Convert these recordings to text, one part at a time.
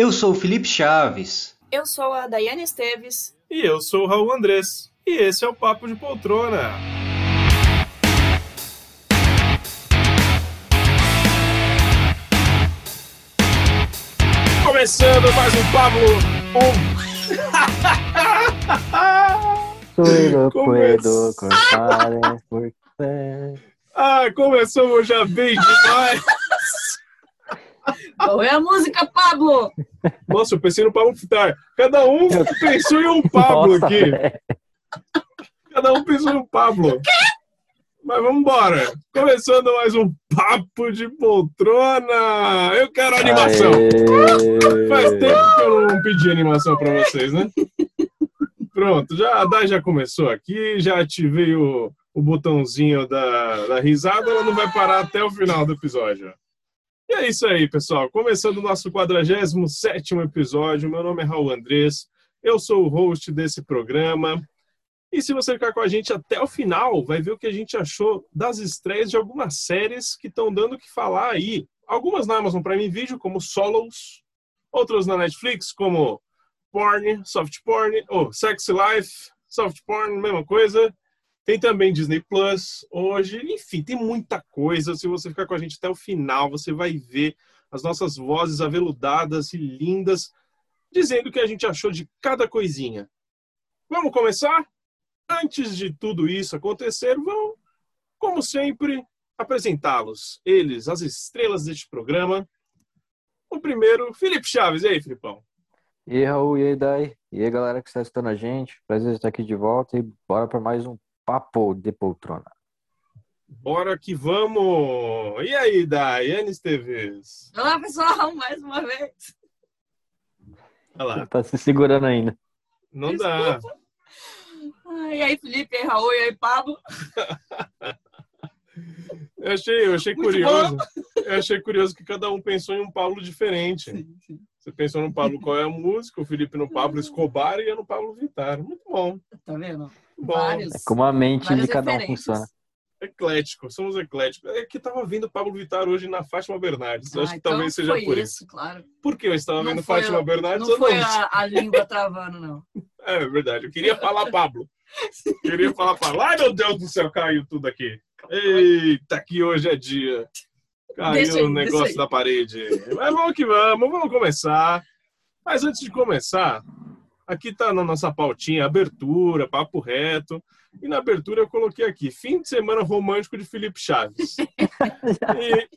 Eu sou o Felipe Chaves. Eu sou a Daiane Esteves. E eu sou o Raul Andrés. E esse é o Papo de Poltrona. Começando mais um Pablo. Um... Puedo cortar el porqué. Ah, começamos já bem demais. Qual é a música, Pablo? Nossa, eu pensei no Pablo Vittar. Cada um pensou em um Pablo Nossa, aqui. velho. Cada um pensou em um Pablo. Mas vamos embora. Começando mais um Papo de Poltrona. Eu quero animação. Aê. Faz tempo que eu não pedi animação pra vocês, né? Pronto, já, a Dai já começou aqui, já ativei o, o botãozinho da, da risada, ela não vai parar até o final do episódio. E é isso aí, pessoal. Começando o nosso 47 episódio. Meu nome é Raul Andrés, eu sou o host desse programa. E se você ficar com a gente até o final, vai ver o que a gente achou das estreias de algumas séries que estão dando o que falar aí. Algumas na Amazon Prime Video, como Solos, outras na Netflix, como Porn, Soft Porn, ou Sexy Life, Soft Porn, mesma coisa. Tem também Disney Plus hoje. Enfim, tem muita coisa. Se você ficar com a gente até o final, você vai ver as nossas vozes aveludadas e lindas dizendo o que a gente achou de cada coisinha. Vamos começar? Antes de tudo isso acontecer, vamos, como sempre, apresentá-los. Eles, as estrelas deste programa. O primeiro, Felipe Chaves. E aí, Filipão? E aí, Raul, e aí, Dai? E aí, galera que está assistindo a gente. Prazer estar aqui de volta e bora para mais um Papo de Poltrona. Bora que vamos! E aí, Daiane Esteves? Olá, pessoal, mais uma vez. Olha lá, Tá se segurando ainda. não dá. Ah, E aí, Felipe, e aí, Raul, e aí, Pablo. Eu achei, eu achei Muito curioso. Eu achei curioso que cada um pensou em um Pablo diferente. Você pensou no Pablo qual é a música, o Felipe no Pablo Escobar e eu no Pablo Vittar. Muito bom. Tá vendo? Muito bom. Vários. É como a mente de cada um funciona. Eclético, somos ecléticos. É que tava vendo Pablo Vittar hoje na Fátima Bernardes. Ah, Acho que então talvez seja foi por isso. isso, claro. Por que eu estava Não vendo Fátima a- Bernardes? Não foi não a, a língua travando, não. É verdade, eu queria falar Pablo. Queria falar Pablo. Ai, meu Deus do céu, caiu tudo aqui. Eita, que hoje é dia. Caiu aí, o negócio da parede. Mas vamos que vamos, vamos começar. Mas antes de começar, aqui tá na nossa pautinha abertura, papo reto. E na abertura eu coloquei aqui, fim de semana romântico de Felipe Chaves. E-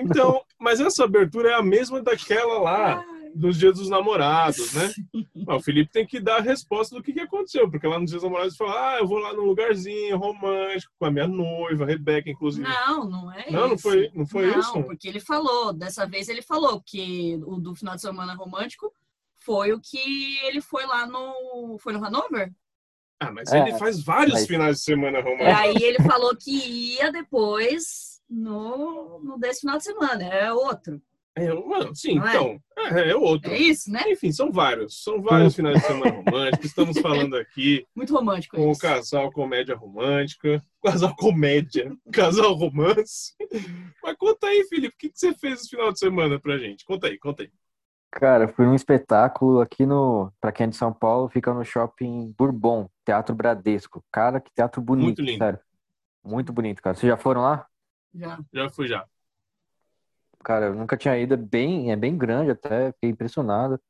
então, mas essa abertura é a mesma daquela lá dos dias dos namorados, né? O Felipe tem que dar a resposta do que, que aconteceu, porque lá nos dias dos namorados ele fala: Ah, eu vou lá num lugarzinho romântico com a minha noiva, a Rebeca, inclusive. Não, não é Não, não isso. foi- não foi não, isso? porque ele falou, dessa vez ele falou que o do final de semana romântico foi o que ele foi lá no... Foi no Hanover? Ah, mas É, ele faz vários mas- finais de semana E românticos. aí ele falou que ia depois no, no desse final de semana, é outro. É, mano, sim, Não é? então. É, é outro. É isso, né? Enfim, são vários. São vários finais de semana românticos. Estamos falando aqui Muito romântico com o casal comédia romântica. Casal comédia. Casal romance. Mas conta aí, Felipe, o que, que você fez esse final de semana pra gente? Conta aí, conta aí. Cara, fui num espetáculo aqui no, pra quem é de São Paulo, fica no shopping Bourbon, Teatro Bradesco. Cara, que teatro bonito, Muito lindo. sério. Muito bonito, cara. Vocês já foram lá? Já. Já fui já. Cara, eu nunca tinha ido, é bem, é bem grande até, fiquei impressionado.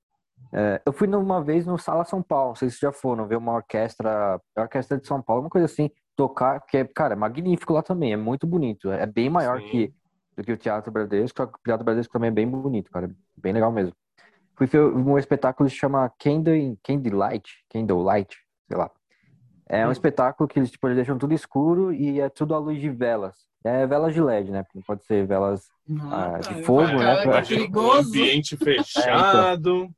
É, eu fui uma vez no Sala São Paulo, não sei se vocês já foram, ver uma orquestra, a orquestra de São Paulo, uma coisa assim, tocar, que é, cara, é magnífico lá também, é muito bonito, é bem maior Sim. que, do que o Teatro Bradesco, o Teatro Bradesco também é bem bonito, cara, bem legal mesmo. Fui ver um espetáculo que se chama Candle, Candlelight, Candlelight, sei lá. É um Hum. espetáculo que eles, tipo, eles deixam tudo escuro e é tudo à luz de velas. É velas de LED, né? Porque Pode ser velas Ah, de tá. fogo, Ah, né? que Imagina, um perigoso. ambiente fechado.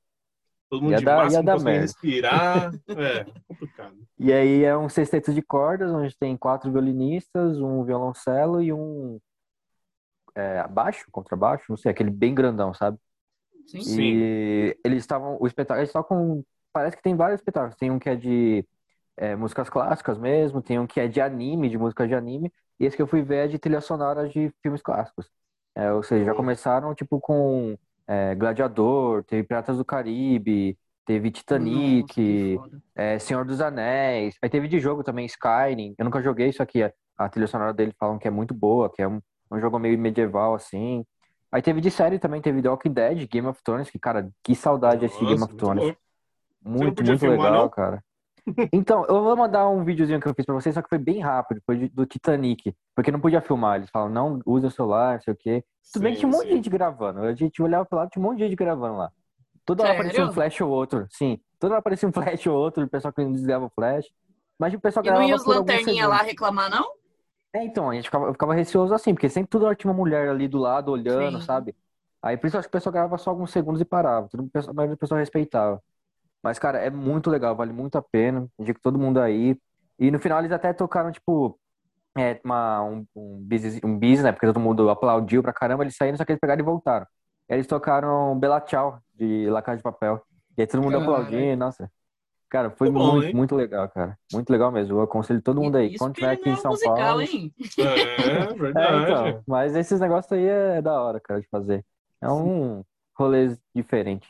Todo mundo Ia de dar- ia máscara, não merda. respirar. É, complicado. E aí é um sexteto de cordas, onde tem quatro violinistas, um violoncelo e um é, baixo, contrabaixo, não sei, aquele bem grandão, sabe? Sim. Sim. E eles estavam, o espetáculo, eles tocam, parece que tem vários espetáculos, tem um que é de é, músicas clássicas mesmo, tem um que é de anime, de música de anime, e esse que eu fui ver é de trilha sonora de filmes clássicos. É, ou seja, já começaram tipo com é, Gladiador, teve Piratas do Caribe, teve Titanic, Nossa, é, Senhor dos Anéis. Aí teve de jogo também Skyrim. Eu nunca joguei isso aqui. A, trilha sonora dele falam que é muito boa, que é um, um jogo meio medieval assim. Aí teve de série também, teve The Walking Dead, Game of Thrones, que, cara, que saudade de assistir Game Nossa, of muito Thrones. Muito, podia muito filmar, legal, não? cara. Então, eu vou mandar um videozinho que eu fiz pra vocês, só que foi bem rápido, foi do Titanic, porque não podia filmar. Eles falam, não use o celular, não sei o quê. Tudo bem que tinha um monte de gente gravando. A gente olhava pro lado, tinha um monte de gente gravando lá. Toda hora Sério? aparecia um flash ou outro. Sim, toda hora aparecia um flash ou outro, o pessoal que não desligava o flash. Mas o pessoal E não gravava ia os por alguns lanterninha lá segundos. reclamar, não? É, então, a gente ficava, eu ficava receoso assim, porque sempre toda hora tinha uma mulher ali do lado olhando, Sim. sabe? Aí por isso eu acho que o pessoal gravava só alguns segundos e parava. Todo, a maioria do pessoal respeitava. Mas, cara, é muito legal, vale muito a pena. Indico todo mundo aí. E no final eles até tocaram, tipo, é, uma, um, um, bis, um bis, né? Porque todo mundo aplaudiu pra caramba, eles saíram, só que eles pegaram e voltaram. Aí eles tocaram Bela Tchau, de La Casa de Papel. E aí todo mundo Caralho. aplaudindo, nossa. Cara, foi Muito bom, muito, muito legal, cara. Muito legal mesmo. Eu aconselho todo mundo aí. Isso Quando tiver aqui em é São musical, Paulo. hein? É, É, verdade. então, mas esses negócios aí é da hora, cara, de fazer. É um rolê diferente.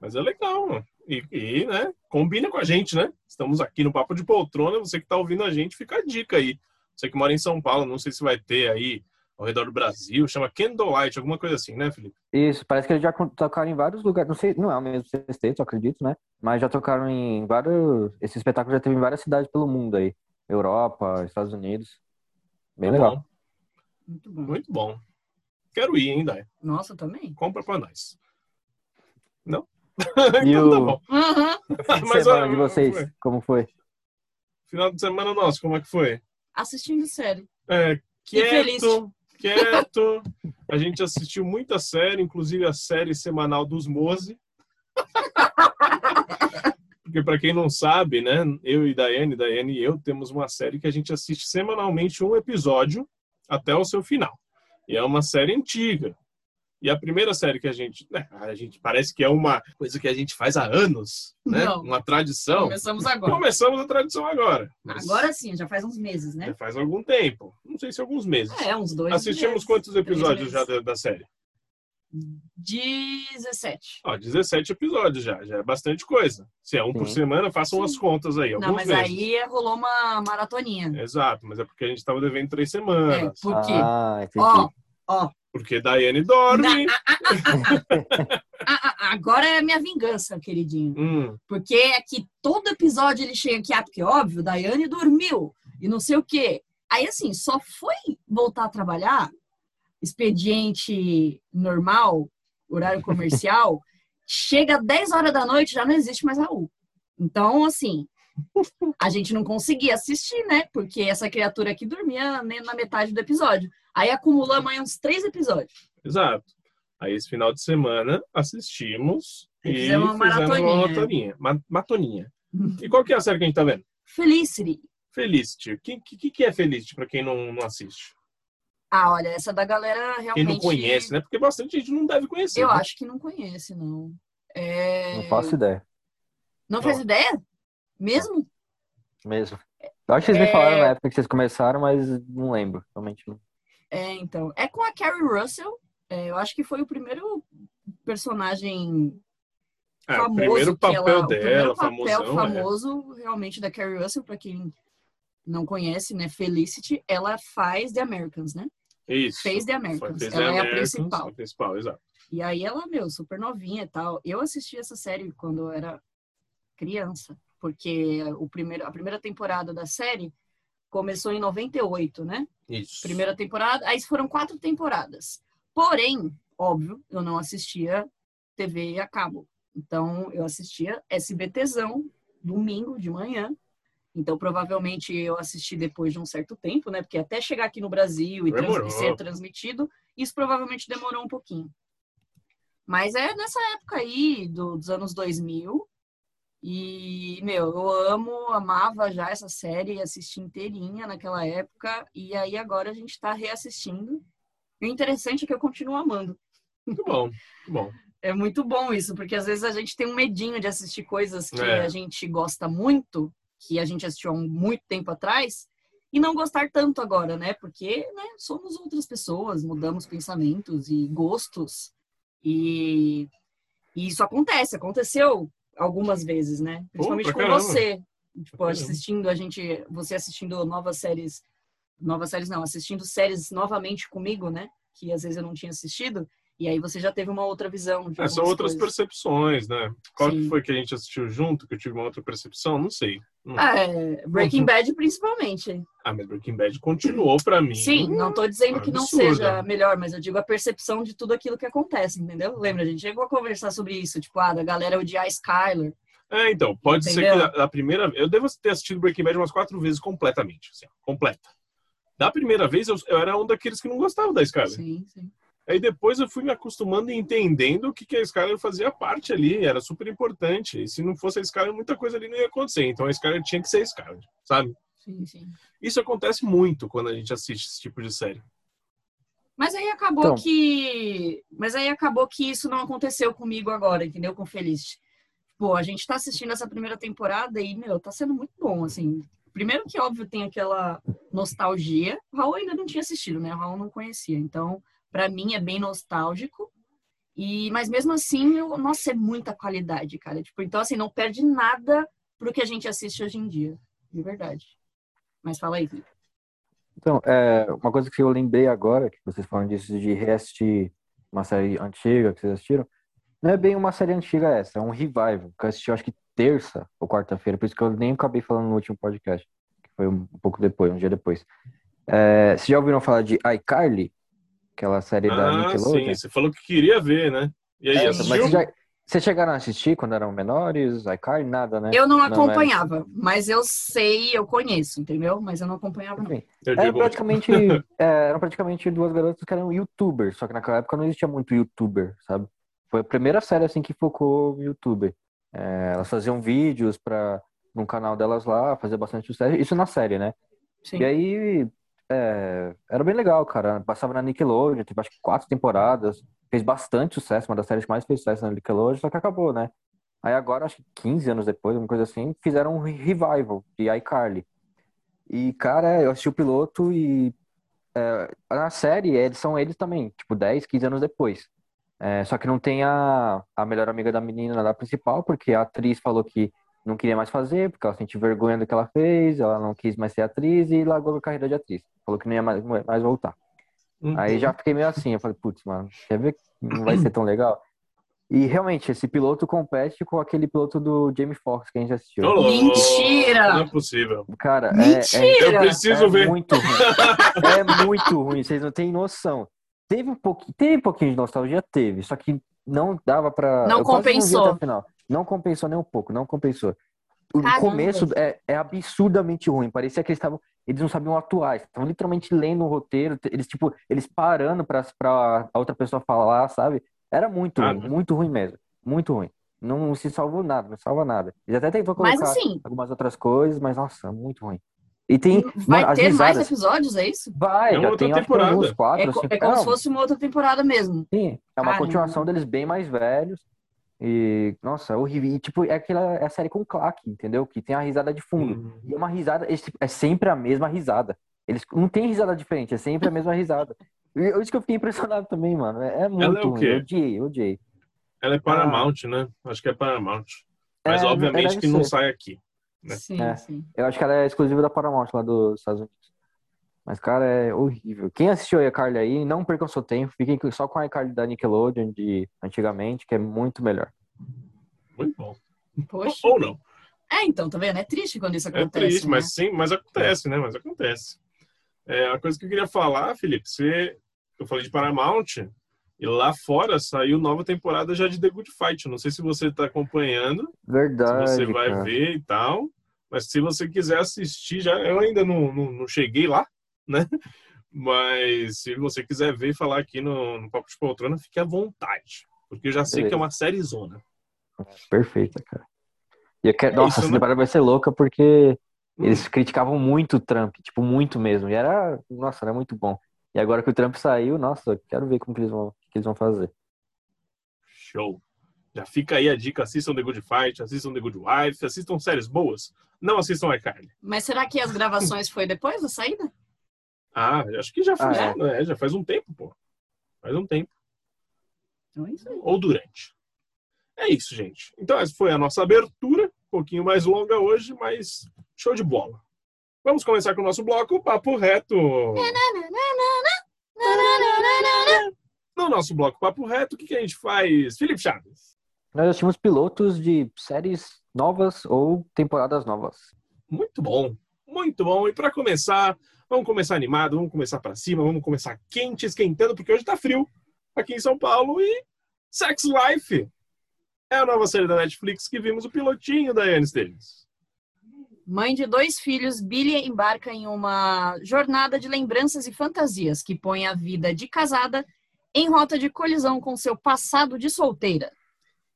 Mas é legal, mano. E, e, né, combina com a gente, né? Estamos aqui no Papo de Poltrona, você que tá ouvindo a gente, fica a dica aí. Você que mora em São Paulo, não sei se vai ter aí ao redor do Brasil, chama Candlelight, alguma coisa assim, né, Felipe? Isso, parece que eles já tocaram em vários lugares. Não sei, não é o mesmo sexteto, eu acredito, né? Mas já tocaram em vários. Esse espetáculo já teve em várias cidades pelo mundo aí. Europa, Estados Unidos. Bem Tá legal. bom, Muito bom. muito bom. Quero ir, hein, Dai? Nossa, também. Compra pra nós. Não? E então tá o- bom. Aham. Mas, Semana ó, de vocês, foi. como foi? Final de semana nosso, como é que foi? Assistindo série. É, quieto, quieto. A gente assistiu muita série, inclusive a série semanal dos Mose. Porque para quem não sabe, né, eu e Daiane, Daiane e eu temos uma série que a gente assiste semanalmente um episódio até o seu final. E é uma série antiga. E a primeira série que a gente, né, a gente parece que é uma coisa que a gente faz há anos, né? Não. Uma tradição. Começamos agora. Começamos a tradição agora. Mas Agora sim, já faz uns meses, né? já faz algum tempo. Não sei se alguns meses. É, uns dois Assistimos meses, quantos episódios já da, da série? 17. Ó, 17 episódios já, já é bastante coisa. Se é um por Sim. semana, façam as contas aí, Não, mas meses. aí é, rolou uma maratoninha. Exato, mas é porque a gente estava devendo três É, semanas. por quê? Ah, entendi. Ó, ó, Porque Daiane dorme. agora é a minha vingança, queridinho. Hum, Porque é que todo episódio ele chega aqui, ah, porque óbvio, Daiane dormiu e não sei o quê. Aí, assim, só foi voltar a trabalhar, expediente normal, horário comercial, chega às 10 horas da noite, já não existe mais Raul. Então, assim, a gente não conseguia assistir, né? Porque essa criatura aqui dormia né, na metade do episódio. Aí acumulamos aí uns três episódios. exato. Aí esse final de semana assistimos E e fizemos uma uma maratoninha. maratoninha. Ma- Matoninha. E qual que é a série que a gente tá vendo? Felicity. Felicity. O que, que, que é Felicity pra quem não, não assiste? Ah, olha, essa da galera realmente. Quem não conhece, né? Porque bastante gente não deve conhecer. Eu né? acho que não conhece, não. É... Não faço ideia, Não faz ideia? Mesmo? mesmo. Eu acho que vocês me É. falaram na época que vocês começaram, mas não lembro, realmente não. É, então. É com a Carrie Russell. É, eu acho que foi o primeiro personagem É, o famoso primeiro que papel ela, o dela, primeiro papel famosão. é. famoso realmente da Carrie Russell, para quem não conhece, né? Felicity, ela faz The Americans, né? Isso. Fez The Americans. fez ela The é a Americans, principal. A principal, exato. E aí ela, meu, super novinha e tal. Eu assisti essa série quando eu era criança, porque o primeiro, a primeira temporada da série começou em 98, né? Isso. Primeira temporada, aí foram quatro temporadas. Porém, óbvio, eu não assistia TV a cabo. Então, eu assistia SBTzão, domingo de manhã. Então, provavelmente, eu assisti depois de um certo tempo, né? Porque até chegar aqui no Brasil e, trans- ser transmitido, isso provavelmente demorou um pouquinho. Mas é nessa época aí, do- dos anos 2000. E, meu, eu amo, amava já essa série, assisti inteirinha naquela época. E aí agora a gente tá reassistindo. E o interessante é que eu continuo amando. Muito bom, muito bom. É muito bom isso, porque às vezes a gente tem um medinho de assistir coisas que É. a gente gosta muito, que a gente assistiu há muito tempo atrás, e não gostar tanto agora, né? Porque né, somos outras pessoas, mudamos pensamentos e gostos. E, e isso acontece, aconteceu algumas vezes, né? Principalmente com caramba. você. Tipo, assistindo a gente, você assistindo novas séries, novas séries não, assistindo séries novamente comigo, né? Que às vezes eu não tinha assistido, e aí você já teve uma outra visão. De É, são outras coisas. percepções, né? Qual que foi que a gente assistiu junto, que eu tive uma outra percepção? Não sei. Não- Ah, é, Breaking Bad principalmente. Ah, mas Breaking Bad continuou pra mim. Sim, não tô dizendo que não seja melhor, mas eu digo a percepção de tudo aquilo que acontece, entendeu? Lembra, a gente chegou a conversar sobre isso, tipo, ah, da galera odiar Skyler. É, então, pode ser Entendeu? que da, da primeira eu devo ter assistido Breaking Bad umas quatro vezes completamente, assim, completa. Da primeira vez eu, eu era um daqueles que não gostava da Skyler. Sim, sim. Aí depois eu fui me acostumando e entendendo o que, que a Skyler fazia parte ali, era super importante. E se não fosse a Skyler, muita coisa ali não ia acontecer. Então a Skyler tinha que ser a Skyler, sabe? Sim, sim. Isso acontece muito quando a gente assiste esse tipo de série. Mas aí acabou Então. que. Mas aí acabou que isso não aconteceu comigo agora, entendeu? Com Feliz. Pô, a gente tá assistindo essa primeira temporada e, meu, tá sendo muito bom, assim. Primeiro que, óbvio, tem aquela nostalgia. O Raul ainda não tinha assistido, né? O Raul não conhecia. Então, pra mim, é bem nostálgico. E, mas mesmo assim, eu, nossa, é muita qualidade, cara. Tipo, então, assim, não perde nada pro que a gente assiste hoje em dia. De verdade. Mas fala aí, Felipe. Então, é, uma coisa que eu lembrei agora, que vocês falam disso de reassistir uma série antiga que vocês assistiram, não é bem uma série antiga essa, é um revival, que eu assisti, acho que terça ou quarta-feira, por isso que eu nem acabei falando no último podcast, que foi um pouco depois, um dia depois. É, vocês já ouviram falar de iCarly? Aquela série da Ah, Nickelodeon? sim, você falou que queria ver, né? E aí, É, assistiu? mas vocês, já, vocês chegaram a assistir quando eram menores? iCarly? Nada, né? Eu não Não, acompanhava, mas eu sei, eu conheço, entendeu? Mas eu não acompanhava, não. Enfim, Eu Era praticamente, é, eram praticamente duas garotas que eram youtubers, só que naquela época não existia muito youtuber, sabe? Foi a primeira série assim que focou em youtuber. É, elas faziam vídeos para no canal delas lá, fazia bastante sucesso. Isso na série, né? Sim. E aí é, era bem legal, cara. Passava na Nickelodeon, teve acho que quatro temporadas, fez bastante sucesso, uma das séries que mais fez sucesso na Nickelodeon, só que acabou, né? Aí agora, acho que 15 anos depois, uma coisa assim, fizeram um revival de iCarly. E, cara, eu assisti o piloto e é, na série eles são eles também, tipo, 10, 15 anos depois. É, só que não tem a, a melhor amiga da menina da principal, porque a atriz falou que não queria mais fazer, porque ela sentiu vergonha do que ela fez, ela não quis mais ser atriz e largou a carreira de atriz. Falou que não ia mais, mais voltar. uhum. Aí já fiquei meio assim, eu falei, putz, mano, quer ver que não vai ser tão legal? E realmente, esse piloto compete com aquele piloto do Jamie Foxx que a gente assistiu. Mentira! Não é possível. Cara, é, Mentira! Eu preciso é ver. muito ruim. É muito ruim, vocês não têm noção. Teve um pouquinho, teve um pouquinho de nostalgia, teve, só que não dava pra. Não eu quase vi compensou. até o final. Não compensou nem um pouco, não compensou. O Caramba. começo é, é absurdamente ruim. Parecia que eles estavam. Eles não sabiam atuar, eles estavam literalmente lendo o roteiro, eles, tipo, eles parando pra, pra a outra pessoa falar, sabe? Era muito Ah, ruim, né? muito ruim mesmo. Muito ruim. Não se salvou nada, não salva nada. Eles até tentou Mas colocar assim, algumas outras coisas, mas nossa, muito ruim. E tem. vai mano, as ter mais episódios, é isso? Vai, É uma já outra tem acho temporada. uns quatro, É, co- cinco. é como Não, se fosse uma outra temporada mesmo. Sim, é uma Caramba. continuação deles bem mais velhos. E, nossa, é horrível. E, tipo, é aquela é a série com claque, entendeu? Que tem a risada de fundo. Uhum. E é uma risada, esse- é sempre a mesma risada. Eles não tem risada diferente, é sempre a mesma risada. E eu- isso que eu fiquei impressionado também, mano. É, é muito é o ruim. quê? Eu odiei, eu odiei. Ela é Paramount, né? Acho que é Paramount. Mas É, obviamente que não ser. sai aqui. né? Sim, É. sim. Eu acho que ela é exclusiva da Paramount lá dos Estados Unidos. Mas, cara, é horrível. Quem assistiu a iCarly aí, não percam seu tempo. Fiquem só com a iCarly da Nickelodeon de antigamente, que é muito melhor. Muito bom. Poxa. Ou não. É, então, tá vendo? É triste quando isso É acontece. triste, né? mas sim, mas acontece, né? Mas acontece. É, a coisa que eu queria falar, Felipe, você, eu falei de Paramount, e lá fora saiu nova temporada já de The Good Fight. Não sei se você está acompanhando, se Verdade, você vai cara. ver e tal, mas se você quiser assistir, já eu ainda não, não, não cheguei lá, né? Mas se você quiser ver e falar aqui no, no Papo de Poltrona, fique à vontade, porque eu já sei que é uma série zona. Perfeita, cara. E eu quero... É Nossa, isso, essa né? temporada vai ser louca porque Hum. eles criticavam muito o Trump, tipo, muito mesmo. E era, nossa, era muito bom. E agora que o Trump saiu, nossa, quero ver como que eles vão, que eles vão fazer. Show. Já fica aí a dica, assistam The Good Fight, assistam The Good Wife, assistam séries boas. Não assistam iCarly. Mas será que as gravações foi depois da saída? Ah, acho que já foi, Ah, né? já faz um tempo, pô. Faz um tempo. Então é isso aí. ou durante. É isso, gente. Então, essa foi a nossa abertura, um pouquinho mais longa hoje, mas show de bola. Vamos começar com o nosso bloco Papo Reto. No nosso bloco Papo Reto, o que, que a gente faz? Felipe Chaves. Nós assistimos pilotos de séries novas ou temporadas novas. Muito bom, muito bom. E para começar, vamos começar animado, vamos começar para cima, vamos começar quente, esquentando, porque hoje tá frio aqui em São Paulo e Sex Life é a nova série da Netflix que vimos o pilotinho da Anne Stevens. Mãe de dois filhos, Billy embarca em uma jornada de lembranças e fantasias que põe a vida de casada em rota de colisão com seu passado de solteira.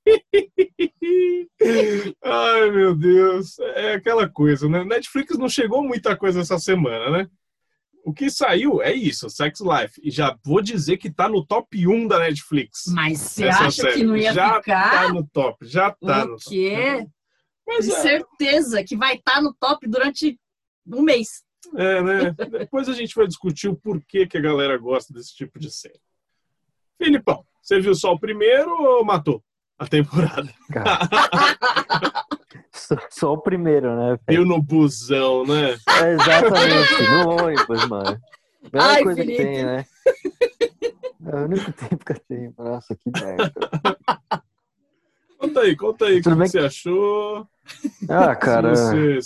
Ai, meu Deus. É aquela coisa, né? Netflix não chegou muita coisa essa semana, né? O que saiu é isso, Sex Life. E já vou dizer que tá no top 1 da Netflix. Mas você acha série. que não ia já ficar? tá no top, já tá no o quê? top. Mas é, certeza que vai estar no top durante um mês. é, né? Depois a gente vai discutir o porquê que a galera gosta desse tipo de série. Filipão, você viu só o primeiro ou matou a temporada? Só, só o primeiro, né? Viu no busão, né? É exatamente, no ônibus, mano. Melhor Ai, coisa Felipe. que tem, né? É o único tempo que eu tenho. Nossa, que merda. Conta aí, conta aí o que bem você achou. Ah, cara.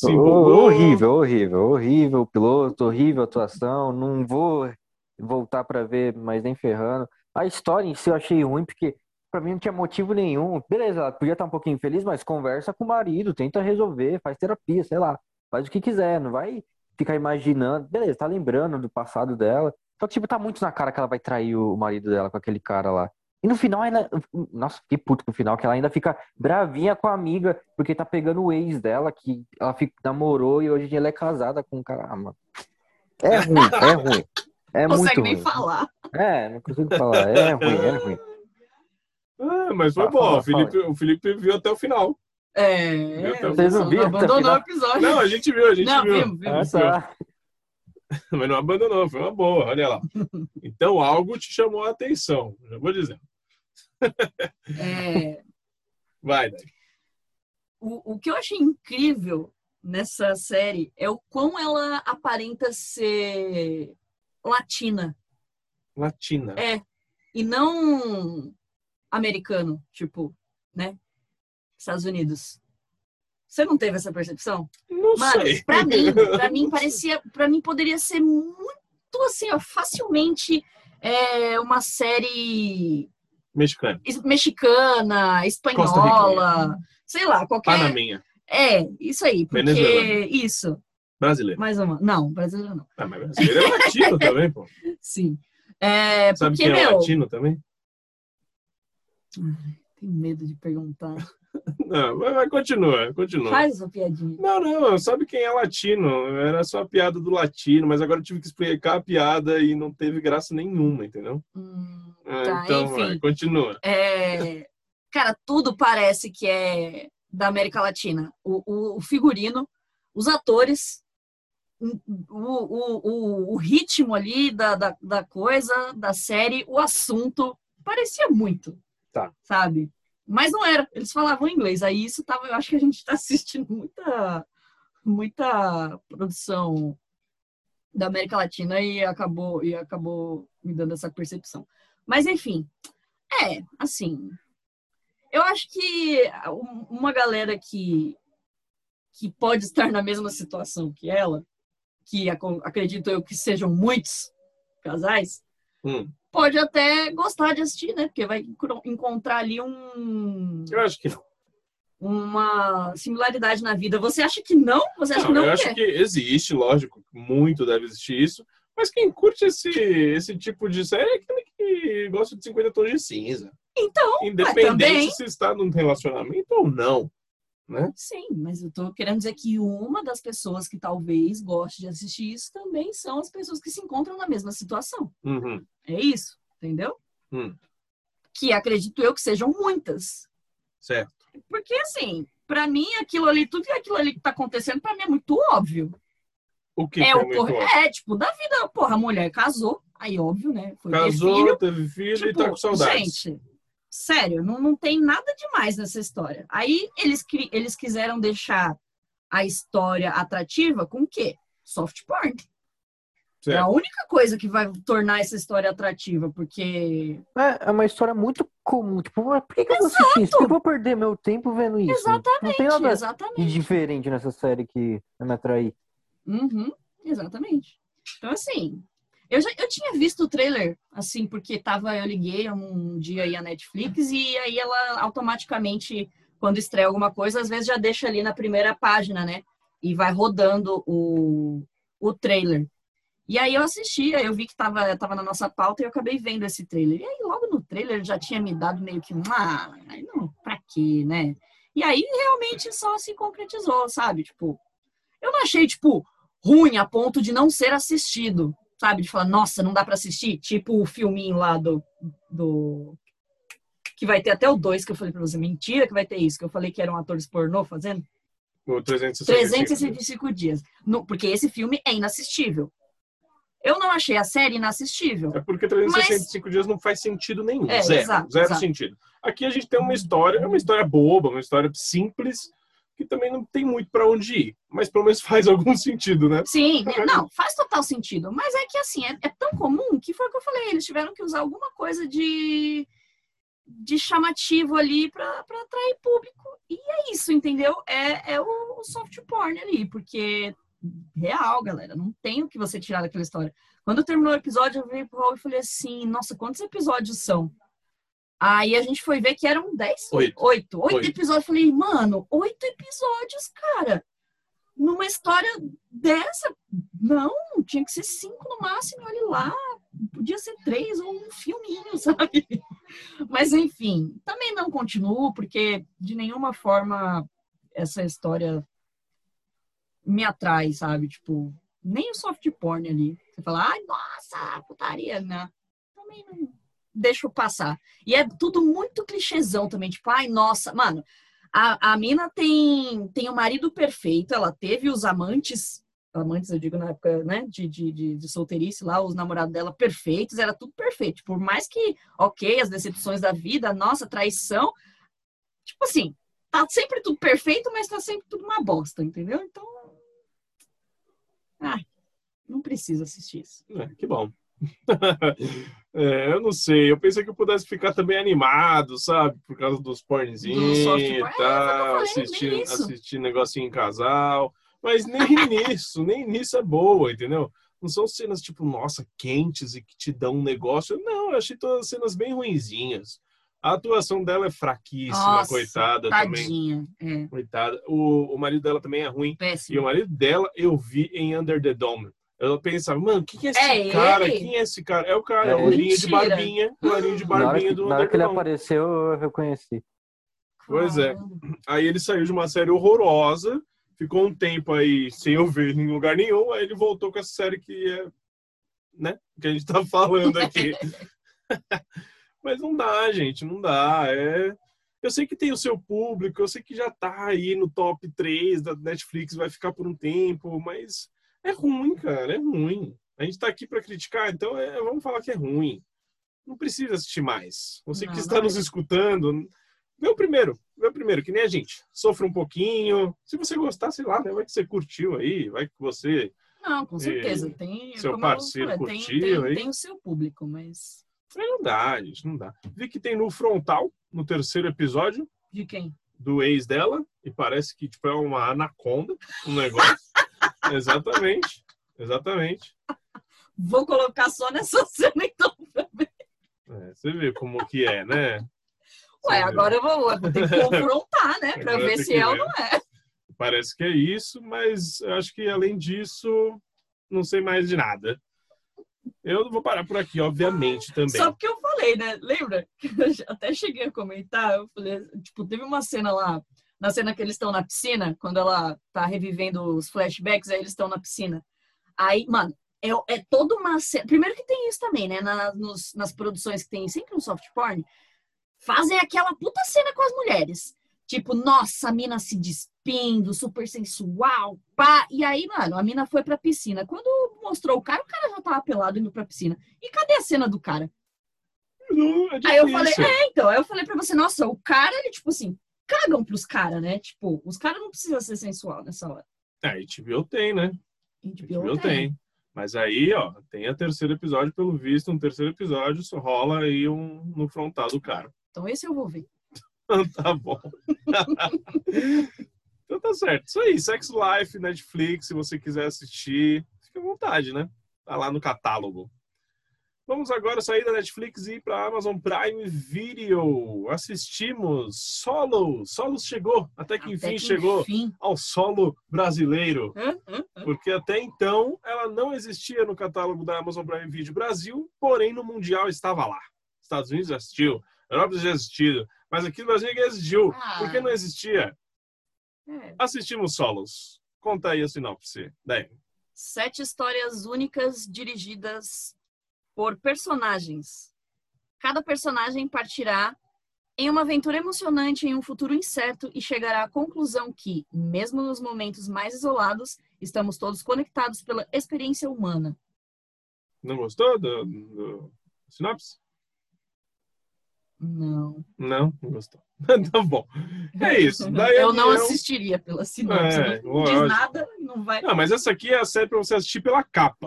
horrível, horrível, horrível. Piloto, horrível a atuação. Não vou voltar pra ver, mas nem ferrando. A história em si eu achei ruim, porque pra mim não tinha motivo nenhum. Beleza, ela podia estar um pouquinho infeliz, mas conversa com o marido, tenta resolver, faz terapia, sei lá. Faz o que quiser, não vai ficar imaginando. Beleza, tá lembrando do passado dela. Só que, tipo, tá muito na cara que ela vai trair o marido dela com aquele cara lá. E no final ainda. Nossa, fiquei puto com o final, que ela ainda fica bravinha com a amiga, porque tá pegando o ex dela, que ela fica, namorou e hoje ela é casada com um cara. Ah, mano. É ruim, é ruim. É Não muito consegue nem ruim. falar. É, não consigo falar. É ruim, é ruim. Ah, mas foi Fala, bom. fala, o, Felipe, o Felipe viu até o final. É. Vocês não só viram até o Abandonou o episódio. Não, a gente viu, a gente Não, viu. vimos, Ah, vimos. tá. Mas não abandonou, foi uma boa, olha lá. Então algo te chamou a atenção, já vou dizendo. É, Vai, Dai. o, o que eu achei incrível nessa série é o quão ela aparenta ser latina Latina. É. e não americano, tipo, né? Estados Unidos. Você não teve essa percepção? Não Mano, sei. pra mim, pra mim parecia, para mim poderia ser muito assim, ó, facilmente é, uma série Mexicano. es- mexicana, espanhola, sei lá, qualquer. Panaminha. É, isso aí, porque Venezuelana. isso, Brasileiro. mais uma. Não, brasileiro não. Ah, mas brasileiro é latino também, pô. Sim. É, Sabe porque, quem é meu, latino também? Tenho medo de perguntar. Não, mas, continua, continua. Faz essa piadinha. Não, não, sabe quem é latino? Era só a piada do latino, mas agora eu tive que explicar a piada e não teve graça nenhuma, entendeu? Hum, Ah, Tá, então, enfim. vai, continua. é, cara, tudo parece que é da América Latina. O, o- o figurino, os atores, o, o, o, o ritmo ali da, da, da coisa, da série, o assunto, parecia muito. Tá. Sabe? Mas não era. Eles falavam inglês. Aí isso tava. Eu acho que a gente está assistindo muita, muita produção da América Latina e acabou, e acabou me dando essa percepção. Mas enfim, é, assim. Eu acho que um- uma galera que, que pode estar na mesma situação que ela, que ac- acredito eu que sejam muitos casais, Hum, pode até gostar de assistir, né? Porque vai encontrar ali um, eu acho que não. uma similaridade na vida. Você acha que não? Você acha Não, que não eu quer? acho que existe, lógico, muito deve existir isso, mas quem curte esse, esse tipo de série é aquele que gosta de 50 tons de cinza. Então, Independente também. se está num relacionamento ou não. Né? sim, mas eu tô querendo dizer que uma das pessoas que talvez goste de assistir isso também são as pessoas que se encontram na mesma situação. Uhum. É isso, entendeu? Hum. Que acredito eu que sejam muitas. Certo. Porque, assim, pra mim, aquilo ali, tudo aquilo ali que tá acontecendo, pra mim é muito óbvio. O que, é, é o muito porra, óbvio? é, tipo, da vida, porra, a mulher casou, aí óbvio, né? Foi Casou, filho. teve filho e Tipo, tá com saudades. gente, sério, não, não tem nada demais nessa história. Aí eles, eles quiseram deixar a história atrativa com o quê? Soft porn. É a Certo. única coisa que vai tornar essa história atrativa, porque. É, é uma história muito comum. Tipo, "Ué, por que, que eu vou assistir isso? Por que eu vou perder meu tempo vendo isso? Exatamente, Não tem nada de exatamente. diferente nessa série que vai me atrair. Uhum, exatamente. Então, assim, eu já eu tinha visto o trailer, assim, porque tava, eu liguei um dia aí a Netflix e aí ela automaticamente, quando estreia alguma coisa, às vezes já deixa ali na primeira página, né? E vai rodando o, o trailer. E aí eu assisti, aí eu vi que tava, tava na nossa pauta e eu acabei vendo esse trailer. E aí logo no trailer já tinha me dado meio que, ah, aí não, pra quê, né? E aí realmente só se concretizou, sabe? Tipo, eu não achei, tipo, ruim a ponto de não ser assistido, sabe? De falar, nossa, não dá pra assistir. Tipo o filminho lá do. do... Que vai ter até o 2, que eu falei pra você. Mentira que vai ter isso, que eu falei que eram atores pornô fazendo. O 365. 365 dias. No- porque esse filme é inassistível. Eu não achei a série inassistível. É porque 365 dias não faz sentido nenhum. É, zero. exato, zero exato. sentido. Aqui a gente tem uma história, é uma história boba, uma história simples, que também não tem muito pra onde ir. Mas pelo menos faz algum sentido, né? Sim, não, faz total sentido. Mas é que assim, é, é tão comum que foi o que eu falei, eles tiveram que usar alguma coisa de, de chamativo ali pra atrair público. E é isso, entendeu? É, é o, o soft porn ali, porque real, galera, não tem o que você tirar daquela história. Quando terminou o episódio, eu virei pro Raul e falei assim, nossa, quantos episódios são? Aí a gente foi ver que eram 10? Oito. Oito. Oito Oito. episódios. Falei, mano, oito episódios, cara. Numa história dessa, não, tinha que ser cinco no máximo, olha lá. Podia ser três ou um filminho, sabe? Mas enfim, também não continuo, porque de nenhuma forma essa história me atrai, sabe? Tipo, nem o soft porn ali. Você fala, ai, nossa, putaria, né? Também não deixo passar. E é tudo muito clichêzão também, tipo, ai, nossa, mano, a, a mina tem, tem o marido perfeito, ela teve os amantes, amantes eu digo na época, né, de, de, de, de solteirice lá, os namorados dela perfeitos, era tudo perfeito. Por mais que, ok, as decepções da vida, nossa, traição, tipo assim, tá sempre tudo perfeito, mas tá sempre tudo uma bosta, entendeu? Então, ai, não precisa assistir isso. É, que bom. É, eu não sei, eu pensei que eu pudesse ficar também animado, sabe? Por causa dos pornzinhos e. É, tal, assistir, assistir negocinho em casal. Mas nem nisso, nem nisso é boa, entendeu? Não são cenas tipo, nossa, quentes e que te dão um negócio. Não, eu achei todas as cenas bem ruinzinhas. A atuação dela é fraquíssima, Nossa, coitada também. Tadinha, é, Coitada. O, o marido dela também é ruim. E o péssimo. marido dela eu vi em Under the Dome. Eu pensava, mano, quem é esse É cara? ele? Quem é esse cara? É o cara, É o ele. linha de barbinha, o linha de Na hora barbinha que, do na hora que ele apareceu, eu reconheci. Pois é. Aí ele saiu de uma série horrorosa, ficou um tempo aí sem eu ver em lugar nenhum, aí ele voltou com essa série que é, né, que a gente tá falando aqui. Mas não dá, gente, não dá. É... Eu sei que tem o seu público, eu sei que já tá aí no top 3 da Netflix, vai ficar por um tempo, mas é ruim, cara, é ruim. A gente tá aqui para criticar, então é, vamos falar que é ruim. Não precisa assistir mais. Você Não, que está é. nos escutando, vê o primeiro, vê o primeiro, que nem a gente. Sofra um pouquinho. Se você gostar, sei lá, né? Vai que você curtiu aí, vai que você. Não, com certeza. Tem, seu parceiro falei, tem, curtiu tem, aí? tem o seu público, mas Mas não dá, gente, não dá. Vi que tem no frontal, no terceiro episódio, de quem? do ex dela, e parece que tipo, é uma anaconda, um negócio. Exatamente, exatamente. Vou colocar só nessa cena, então. É, você vê como que é, né? Ué, agora eu vou, eu vou ter que confrontar, né? Pra Agora ver se é ou ver. não é. Parece que é isso, mas eu acho que além disso, não sei mais de nada. Eu vou parar por aqui, obviamente, também. Só porque eu falei, né? Lembra? Que eu até cheguei a comentar. Eu falei, tipo, teve uma cena lá, na cena que eles estão na piscina, quando ela tá revivendo os flashbacks, aí eles estão na piscina. Aí, mano, é, é toda uma cena. Primeiro que tem isso também, né? Na- nos- nas produções que tem sempre um soft porn, fazem aquela puta cena com as mulheres. Tipo, nossa, a mina se despindo, super sensual, pá. E aí, mano, a mina foi pra piscina. Quando mostrou o cara, o cara já tava pelado indo pra piscina. E cadê a cena do cara? Não, é Aí eu falei, é, então, aí eu falei pra você, nossa, o cara, ele, tipo assim, cagam pros caras, né? Tipo, os caras não precisam ser sensual nessa hora. É, a HBO tem, né? A HBO HBO tem. Mas aí, ó, tem a terceiro episódio, pelo visto, um terceiro episódio, só rola aí um no frontal do cara. Então esse eu vou ver. tá bom. então tá certo. Isso aí, Sex Life, Netflix, se você quiser assistir, fique à vontade, né? Tá lá no catálogo. Vamos agora sair da Netflix e ir para Amazon Prime Video. Assistimos Solo. Solo chegou, até que Até enfim que chegou enfim. ao solo brasileiro. Hã? Hã? Porque até então ela não existia no catálogo da Amazon Prime Video Brasil, porém no Mundial estava lá. Estados Unidos já assistiu, Europa já assistiu, mas aqui no Brasil ninguém assistiu. Ah. Por que não existia? É. Assistimos solos. Conta aí a sinopse. Daí. Sete histórias únicas dirigidas por personagens. Cada personagem partirá em uma aventura emocionante em um futuro incerto e chegará à conclusão que, mesmo nos momentos mais isolados, estamos todos conectados pela experiência humana. Não gostou do, do sinopse? Não. Não, não gostou. tá bom. É isso. Daí Eu não eu- assistiria pela sinopse. É, não diz lógico. nada, não vai. Não, mas essa aqui é a série pra você assistir pela capa.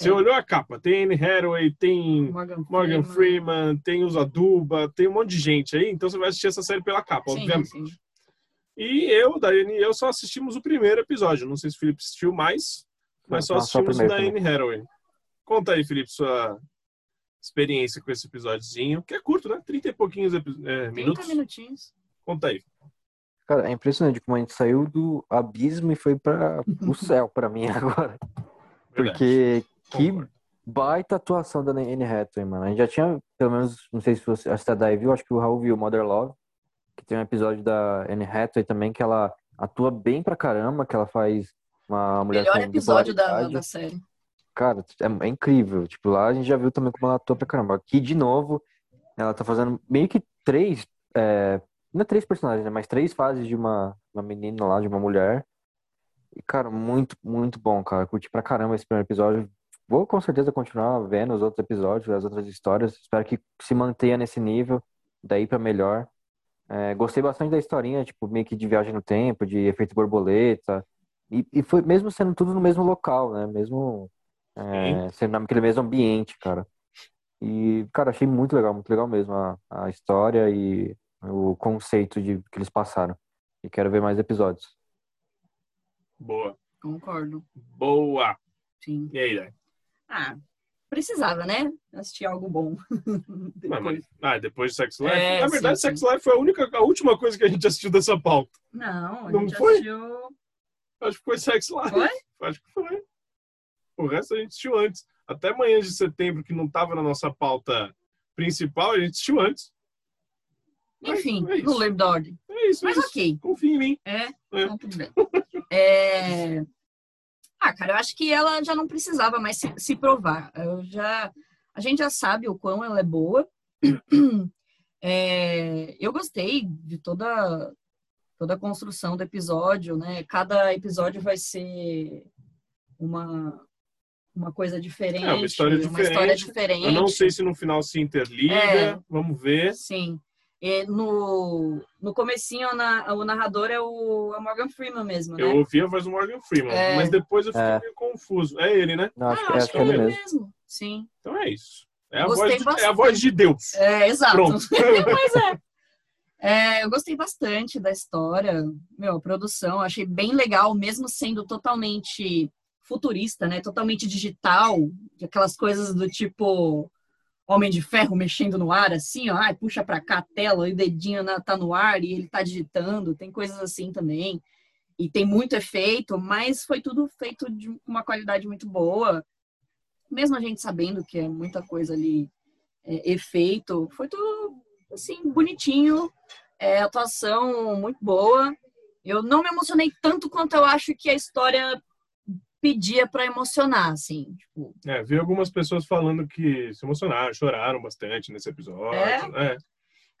Você É. olhou a capa, tem Anne Hathaway, tem Morgan, Morgan Freeman, tem os Aduba, tem um monte de gente aí, então você vai assistir essa série pela capa, Sim, obviamente. sim. E eu, Daiane e eu só assistimos o primeiro episódio. Não sei se o Felipe assistiu mais, mas só Não, só o assistimos o da Anne Hathaway. Conta aí, Felipe, sua experiência com esse episódiozinho, que é curto, né? Trinta e pouquinhos é, 30 minutos. minutinhos. Conta aí. Cara, é impressionante como a gente saiu do abismo e foi para o céu pra mim agora. Verdade. Porque que baita atuação da Anne Hathaway, mano. A gente já tinha, pelo menos, não sei se você, a Dai viu, acho que o Raul viu Mother Love, que tem um episódio da Anne Hathaway também que ela atua bem pra caramba, que ela faz uma mulher Melhor episódio da, da série. Cara, é, é incrível. Tipo, lá a gente já viu também como ela atua pra caramba. Aqui, de novo, ela tá fazendo meio que três, é, não é três personagens, né? Mas três fases de uma, uma menina lá, de uma mulher. E, cara, muito, muito bom, cara. Curti pra caramba esse primeiro episódio. Vou com certeza continuar vendo os outros episódios, as outras histórias. Espero que se mantenha nesse nível, daí pra melhor. É, gostei bastante da historinha, tipo, meio que de viagem no tempo, de efeito borboleta. E, e foi mesmo sendo tudo no mesmo local, né? Mesmo é, sendo naquele mesmo ambiente, cara. E, cara, achei muito legal, muito legal mesmo a, a história e o conceito de que eles passaram. E quero ver mais episódios. Boa. Concordo. Boa. Sim. E aí, Dai? Ah, precisava, né? Assistir algo bom. Ah, Depois. mas- Ah, depois de Sex Life? É, Na verdade, sim, Sex Life foi a, única, a última coisa que a gente assistiu dessa pauta. Não, a Não gente foi? assistiu. Acho que foi Sex Life. Foi? Acho que foi. O resto a gente assistiu antes. Até manhã de setembro, que não estava na nossa pauta principal, a gente assistiu antes. Enfim, É não lembro da ordem. É isso, Mas é isso. ok. Confia em mim. É, É. então tudo bem. É... Ah, cara, eu acho que ela já não precisava mais se, se provar. Eu já... A gente já sabe o quão ela é boa. É, Eu gostei de toda, toda a construção do episódio, né? Cada episódio vai ser uma, uma coisa diferente. É, uma história Uma história diferente. diferente. Eu não sei se no final se interliga. É. Vamos ver. Sim. E no, no comecinho, na, o narrador é o a Morgan Freeman mesmo, né? Eu ouvi a voz do Morgan Freeman, É. mas depois eu fiquei É. meio confuso. É ele, né? Não, acho, Ah, que, eu acho que é ele mesmo. Sim. Então é isso. É a, voz de, é a voz de Deus. É, exato. Pronto. Pois é. É, Eu gostei bastante da história, meu, a produção, achei bem legal, mesmo sendo totalmente futurista, né? Totalmente digital, aquelas coisas do tipo Homem de Ferro mexendo no ar, assim, ó, ai, puxa pra cá a tela e o dedinho na- tá no ar e ele tá digitando, tem coisas assim também. E tem muito efeito, mas foi tudo feito de uma qualidade muito boa. Mesmo a gente sabendo que é muita coisa ali é, efeito, foi tudo assim, bonitinho, é, atuação muito boa. Eu não me emocionei tanto quanto eu acho que a história pedia pra emocionar, assim, tipo, É, vi algumas pessoas falando que se emocionaram, choraram bastante nesse episódio. É? É.